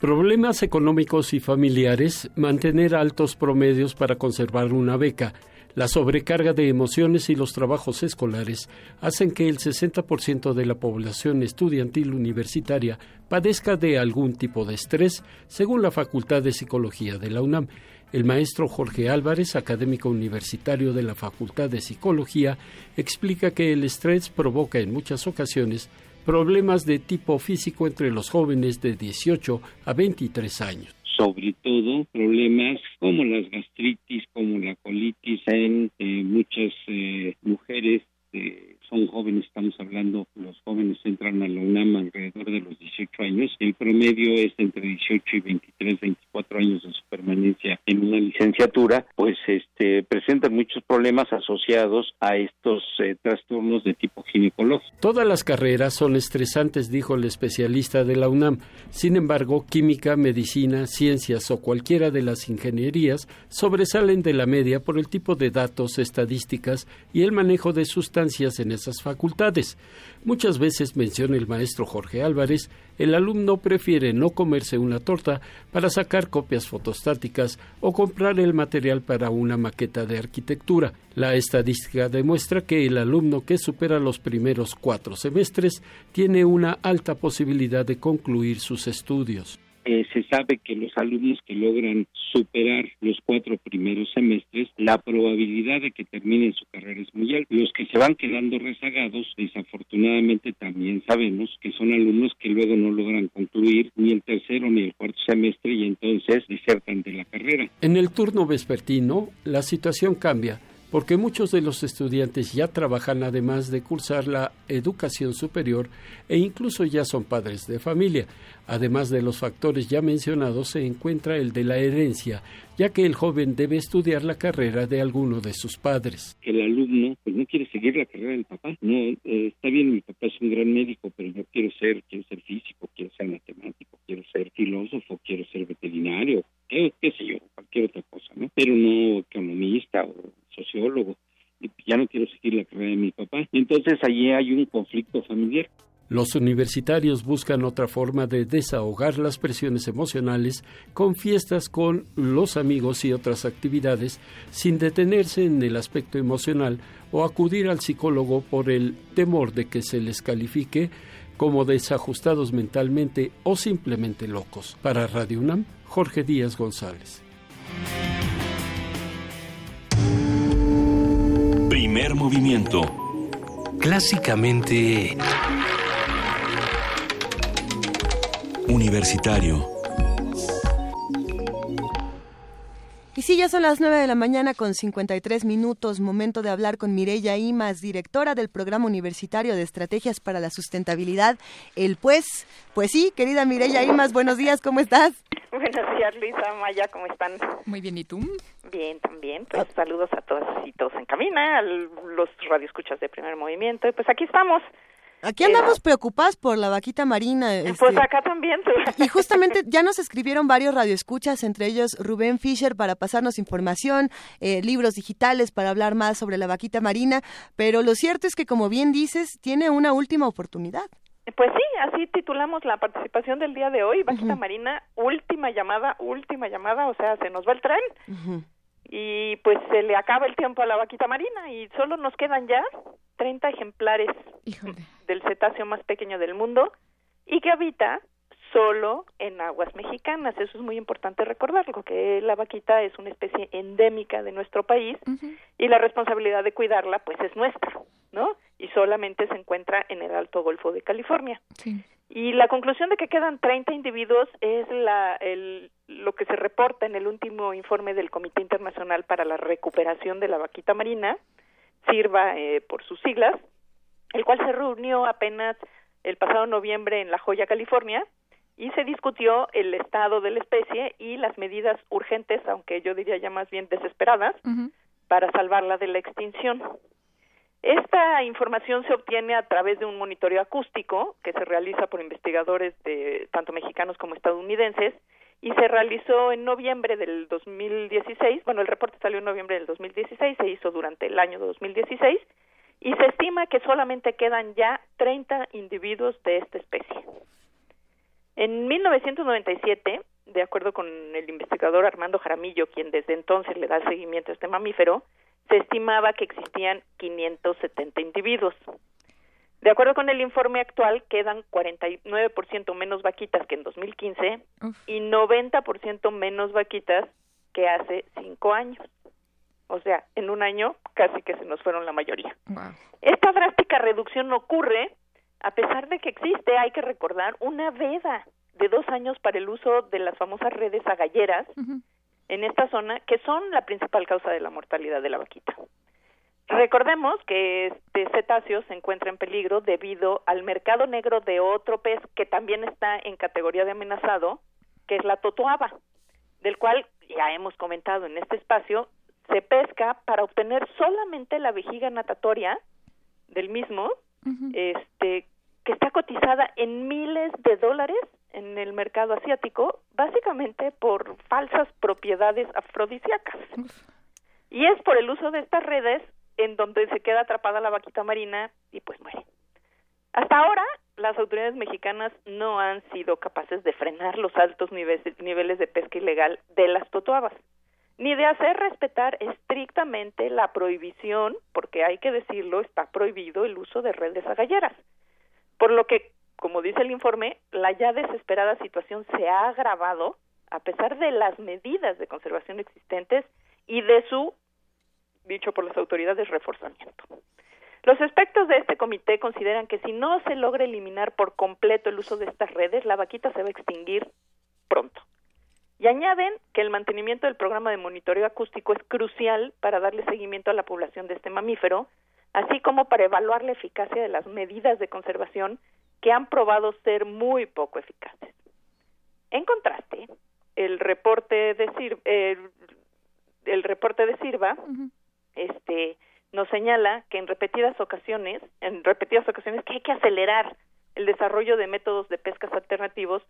Problemas económicos y familiares, mantener altos promedios para conservar una beca, La sobrecarga de emociones y los trabajos escolares hacen que el 60% de la población estudiantil universitaria padezca de algún tipo de estrés, según la Facultad de Psicología de la UNAM. El maestro Jorge Álvarez, académico universitario de la Facultad de Psicología, explica que el estrés provoca en muchas ocasiones problemas de tipo físico entre los jóvenes de 18 a 23 años sobre todo problemas como las gastritis, como la colitis en eh, muchas eh, mujeres eh, son jóvenes, estamos hablando, los jóvenes entran a la UNAM alrededor de los 18 años, el promedio es entre 18 y 23, 24 años de su permanencia en una licenciatura, pues este presentan muchos problemas asociados a estos eh, trastornos de tipo ginecológico. Todas las carreras son estresantes, dijo el especialista de la UNAM. Sin embargo, química, medicina, ciencias o cualquiera de las ingenierías sobresalen de la media por el tipo de datos, estadísticas y el manejo de sustancias en esas facultades. Muchas veces, menciona el maestro Jorge Álvarez, el alumno prefiere no comerse una torta para sacar copias fotostáticas o comprar el material para una maqueta de arquitectura. La estadística demuestra que el alumno que supera los primeros cuatro semestres tiene una alta posibilidad de concluir sus estudios. Eh, se sabe que los alumnos que logran superar los cuatro primeros semestres, la probabilidad de que terminen su carrera es muy alta. Los que se van quedando rezagados, desafortunadamente también sabemos que son alumnos que luego no logran concluir ni el tercero ni el cuarto semestre y entonces desertan de la carrera. En el turno vespertino, la situación cambia porque muchos de los estudiantes ya trabajan además de cursar la educación superior e incluso ya son padres de familia. Además de los factores ya mencionados se encuentra el de la herencia, ya que el joven debe estudiar la carrera de alguno de sus padres. El alumno pues no quiere seguir la carrera del papá. No, eh, está bien, mi papá es un gran médico, pero yo quiero ser, quiero ser físico, quiero ser matemático, quiero ser filósofo, quiero ser veterinario, qué, qué sé yo, cualquier otra cosa, ¿no? Pero no economista o sociólogo, y ya no quiero seguir la carrera de mi papá. Entonces allí hay un conflicto familiar. Los universitarios buscan otra forma de desahogar las presiones emocionales con fiestas con los amigos y otras actividades sin detenerse en el aspecto emocional o acudir al psicólogo por el temor de que se les califique como desajustados mentalmente o simplemente locos. Para Radio UNAM, Jorge Díaz González. Primer movimiento. Clásicamente... Universitario. Y sí, ya son las 9 de la mañana con 53 minutos, momento de hablar con Mireya Imas, directora del Programa Universitario de Estrategias para la Sustentabilidad, el Pues. Pues sí, querida Mireya Imas, buenos días, ¿cómo estás? Buenos días, Luisa, Maya, ¿cómo están? Muy bien, ¿y tú? Bien, también. Pues saludos a todas y todos en cabina, a los radioescuchas de Primer Movimiento. Y pues aquí estamos. Aquí andamos preocupadas por la vaquita marina. este, Pues acá también. Y justamente ya nos escribieron varios radioescuchas, entre ellos Rubén Fischer para pasarnos información, eh, libros digitales para hablar más sobre la vaquita marina, pero lo cierto es que como bien dices, tiene una última oportunidad. Pues sí, así titulamos la participación del día de hoy, Vaquita Marina, última llamada, última llamada, o sea, se nos va el tren. Y pues se le acaba el tiempo a la vaquita marina y solo nos quedan ya 30 ejemplares del cetáceo más pequeño del mundo y que habita solo en aguas mexicanas. Eso es muy importante recordarlo, que la vaquita es una especie endémica de nuestro país y la responsabilidad de cuidarla pues es nuestra, ¿no? Y solamente se encuentra en el Alto Golfo de California. Y la conclusión de que quedan 30 individuos es la, el, lo que se reporta en el último informe del Comité Internacional para la Recuperación de la Vaquita Marina, sirva eh, por sus siglas, el cual se reunió apenas el pasado noviembre en La Joya, California, y se discutió el estado de la especie y las medidas urgentes, aunque yo diría ya más bien desesperadas, para salvarla de la extinción. Esta información se obtiene a través de un monitoreo acústico que se realiza por investigadores de tanto mexicanos como estadounidenses y se realizó en noviembre del 2016. Bueno, el reporte salió en noviembre del 2016, se hizo durante el año 2016 y se estima que solamente quedan ya 30 individuos de esta especie. En 1997, de acuerdo con el investigador Armando Jaramillo, quien desde entonces le da seguimiento a este mamífero, se estimaba que existían 570 individuos. De acuerdo con el informe actual, quedan 49% menos vaquitas que en 2015 y 90% menos vaquitas que hace cinco años. O sea, en un año casi que se nos fueron la mayoría. Esta drástica reducción ocurre a pesar de que existe, hay que recordar, una veda de dos años para el uso de las famosas redes agalleras en esta zona, que son la principal causa de la mortalidad de la vaquita. Recordemos que este cetáceo se encuentra en peligro debido al mercado negro de otro pez que también está en categoría de amenazado, que es la totoaba, del cual ya hemos comentado en este espacio, se pesca para obtener solamente la vejiga natatoria del mismo, este que está cotizada en miles de dólares en el mercado asiático, básicamente por falsas propiedades afrodisíacas. Y es por el uso de estas redes en donde se queda atrapada la vaquita marina y pues muere. Hasta ahora, las autoridades mexicanas no han sido capaces de frenar los altos niveles, de pesca ilegal de las totoabas, ni de hacer respetar estrictamente la prohibición, porque hay que decirlo, está prohibido el uso de redes agalleras. Por lo que, como dice el informe, la ya desesperada situación se ha agravado a pesar de las medidas de conservación existentes y de su, dicho por las autoridades, reforzamiento. Los expertos de este comité consideran que si no se logra eliminar por completo el uso de estas redes, la vaquita se va a extinguir pronto. Y añaden que el mantenimiento del programa de monitoreo acústico es crucial para darle seguimiento a la población de este mamífero, así como para evaluar la eficacia de las medidas de conservación que han probado ser muy poco eficaces. En contraste, el reporte de Sir, el, el reporte de Sirva, este, nos señala que en repetidas ocasiones, en repetidas ocasiones que hay que acelerar el desarrollo de métodos de pescas alternativos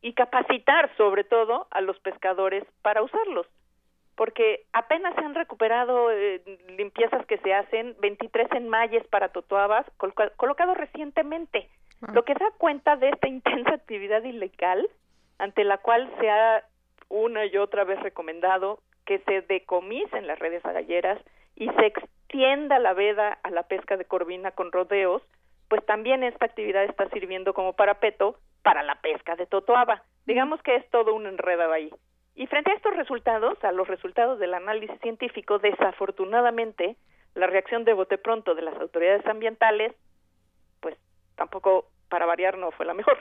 y capacitar sobre todo a los pescadores para usarlos, porque apenas se han recuperado eh, limpiezas que se hacen 23 enmayes para totoabas coloca colocados recientemente, lo que da cuenta de esta intensa actividad ilegal ante la cual se ha una y otra vez recomendado que se decomisen las redes agalleras y se extienda la veda a la pesca de corvina con rodeos, pues también esta actividad está sirviendo como parapeto para la pesca de totoaba. Digamos que es todo un enredo ahí. Y frente a estos resultados, a los resultados del análisis científico, desafortunadamente, la reacción de bote pronto de las autoridades ambientales, tampoco para variar no fue la mejor.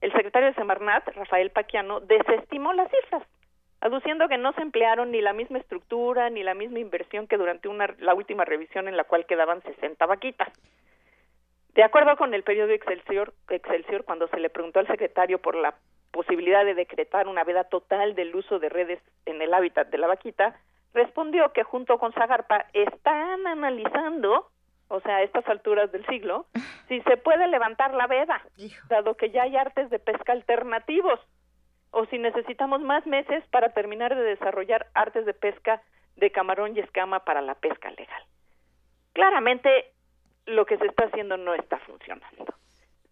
El secretario de Semarnat, Rafael Paquiano, desestimó las cifras, aduciendo que no se emplearon ni la misma estructura ni la misma inversión que durante una, la última revisión en la cual quedaban 60 vaquitas. De acuerdo con el periódico Excelsior, Excelsior, cuando se le preguntó al secretario por la posibilidad de decretar una veda total del uso de redes en el hábitat de la vaquita, respondió que junto con Zagarpa están analizando, o sea, a estas alturas del siglo, si se puede levantar la veda, dado que ya hay artes de pesca alternativos, o si necesitamos más meses para terminar de desarrollar artes de pesca de camarón y escama para la pesca legal. Claramente, lo que se está haciendo no está funcionando.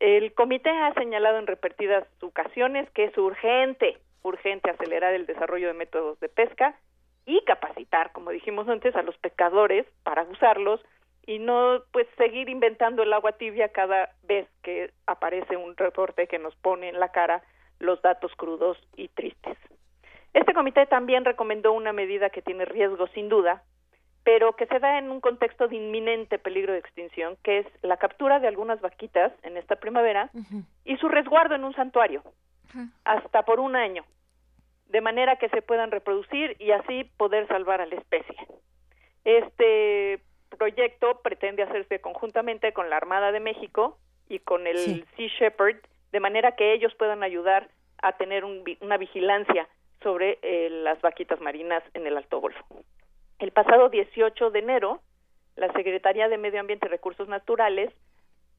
El comité ha señalado en repetidas ocasiones que es urgente, urgente acelerar el desarrollo de métodos de pesca y capacitar, como dijimos antes, a los pescadores para usarlos y no pues seguir inventando el agua tibia cada vez que aparece un reporte que nos pone en la cara los datos crudos y tristes. Este comité también recomendó una medida que tiene riesgo sin duda, pero que se da en un contexto de inminente peligro de extinción, que es la captura de algunas vaquitas en esta primavera y su resguardo en un santuario, hasta por un año, de manera que se puedan reproducir y así poder salvar a la especie. Este proyecto pretende hacerse conjuntamente con la Armada de México y con el Sea Shepherd, de manera que ellos puedan ayudar a tener un, una vigilancia sobre eh, las vaquitas marinas en el Alto Golfo. El pasado 18 de enero, la Secretaría de Medio Ambiente y Recursos Naturales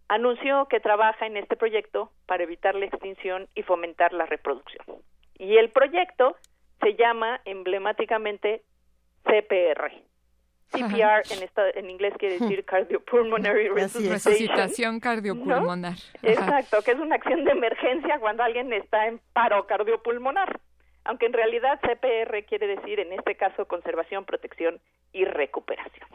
anunció que trabaja en este proyecto para evitar la extinción y fomentar la reproducción. Y el proyecto se llama emblemáticamente CPR. CPR en, esta, en inglés quiere decir Cardiopulmonary Resuscitation. Resucitación cardiopulmonar. ¿no? Exacto, que es una acción de emergencia cuando alguien está en paro cardiopulmonar. aunque en realidad CPR quiere decir en este caso conservación, protección y recuperación.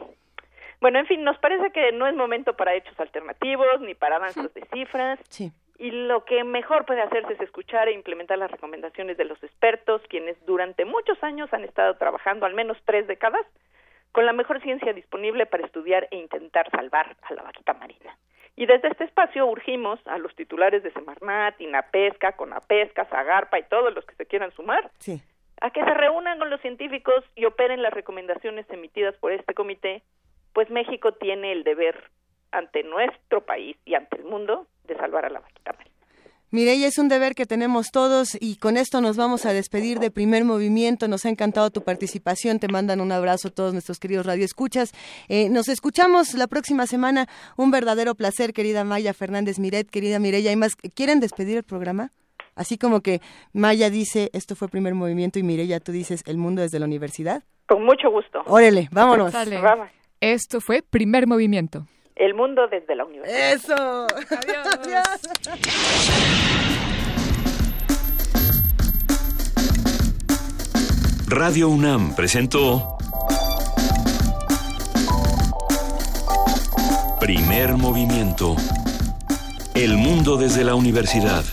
Bueno, en fin, nos parece que no es momento para hechos alternativos ni para danzas de cifras. Sí. Y lo que mejor puede hacerse es escuchar e implementar las recomendaciones de los expertos, quienes durante muchos años han estado trabajando, al menos tres décadas, con la mejor ciencia disponible para estudiar e intentar salvar a la vaquita marina. Y desde este espacio urgimos a los titulares de Semarnat, Inapesca, Conapesca, Zagarpa y todos los que se quieran sumar Sí. a que se reúnan con los científicos y operen las recomendaciones emitidas por este comité, pues México tiene el deber ante nuestro país y ante el mundo de salvar a la vaquita marina. Mireya, es un deber que tenemos todos y con esto nos vamos a despedir de primer movimiento. Nos ha encantado tu participación. Te mandan un abrazo todos nuestros queridos radioescuchas. Eh, nos escuchamos la próxima semana. Un verdadero placer, querida Maya Fernández Miret, querida Mireya. ¿Hay más? ¿Quieren despedir el programa? Así como que Maya dice, esto fue primer movimiento y Mireya, tú dices, el mundo desde la universidad. Con mucho gusto. Órale, vámonos. Esto fue Primer Movimiento. El mundo desde la universidad. Eso. Radio UNAM presentó Primer Movimiento. El mundo desde la universidad.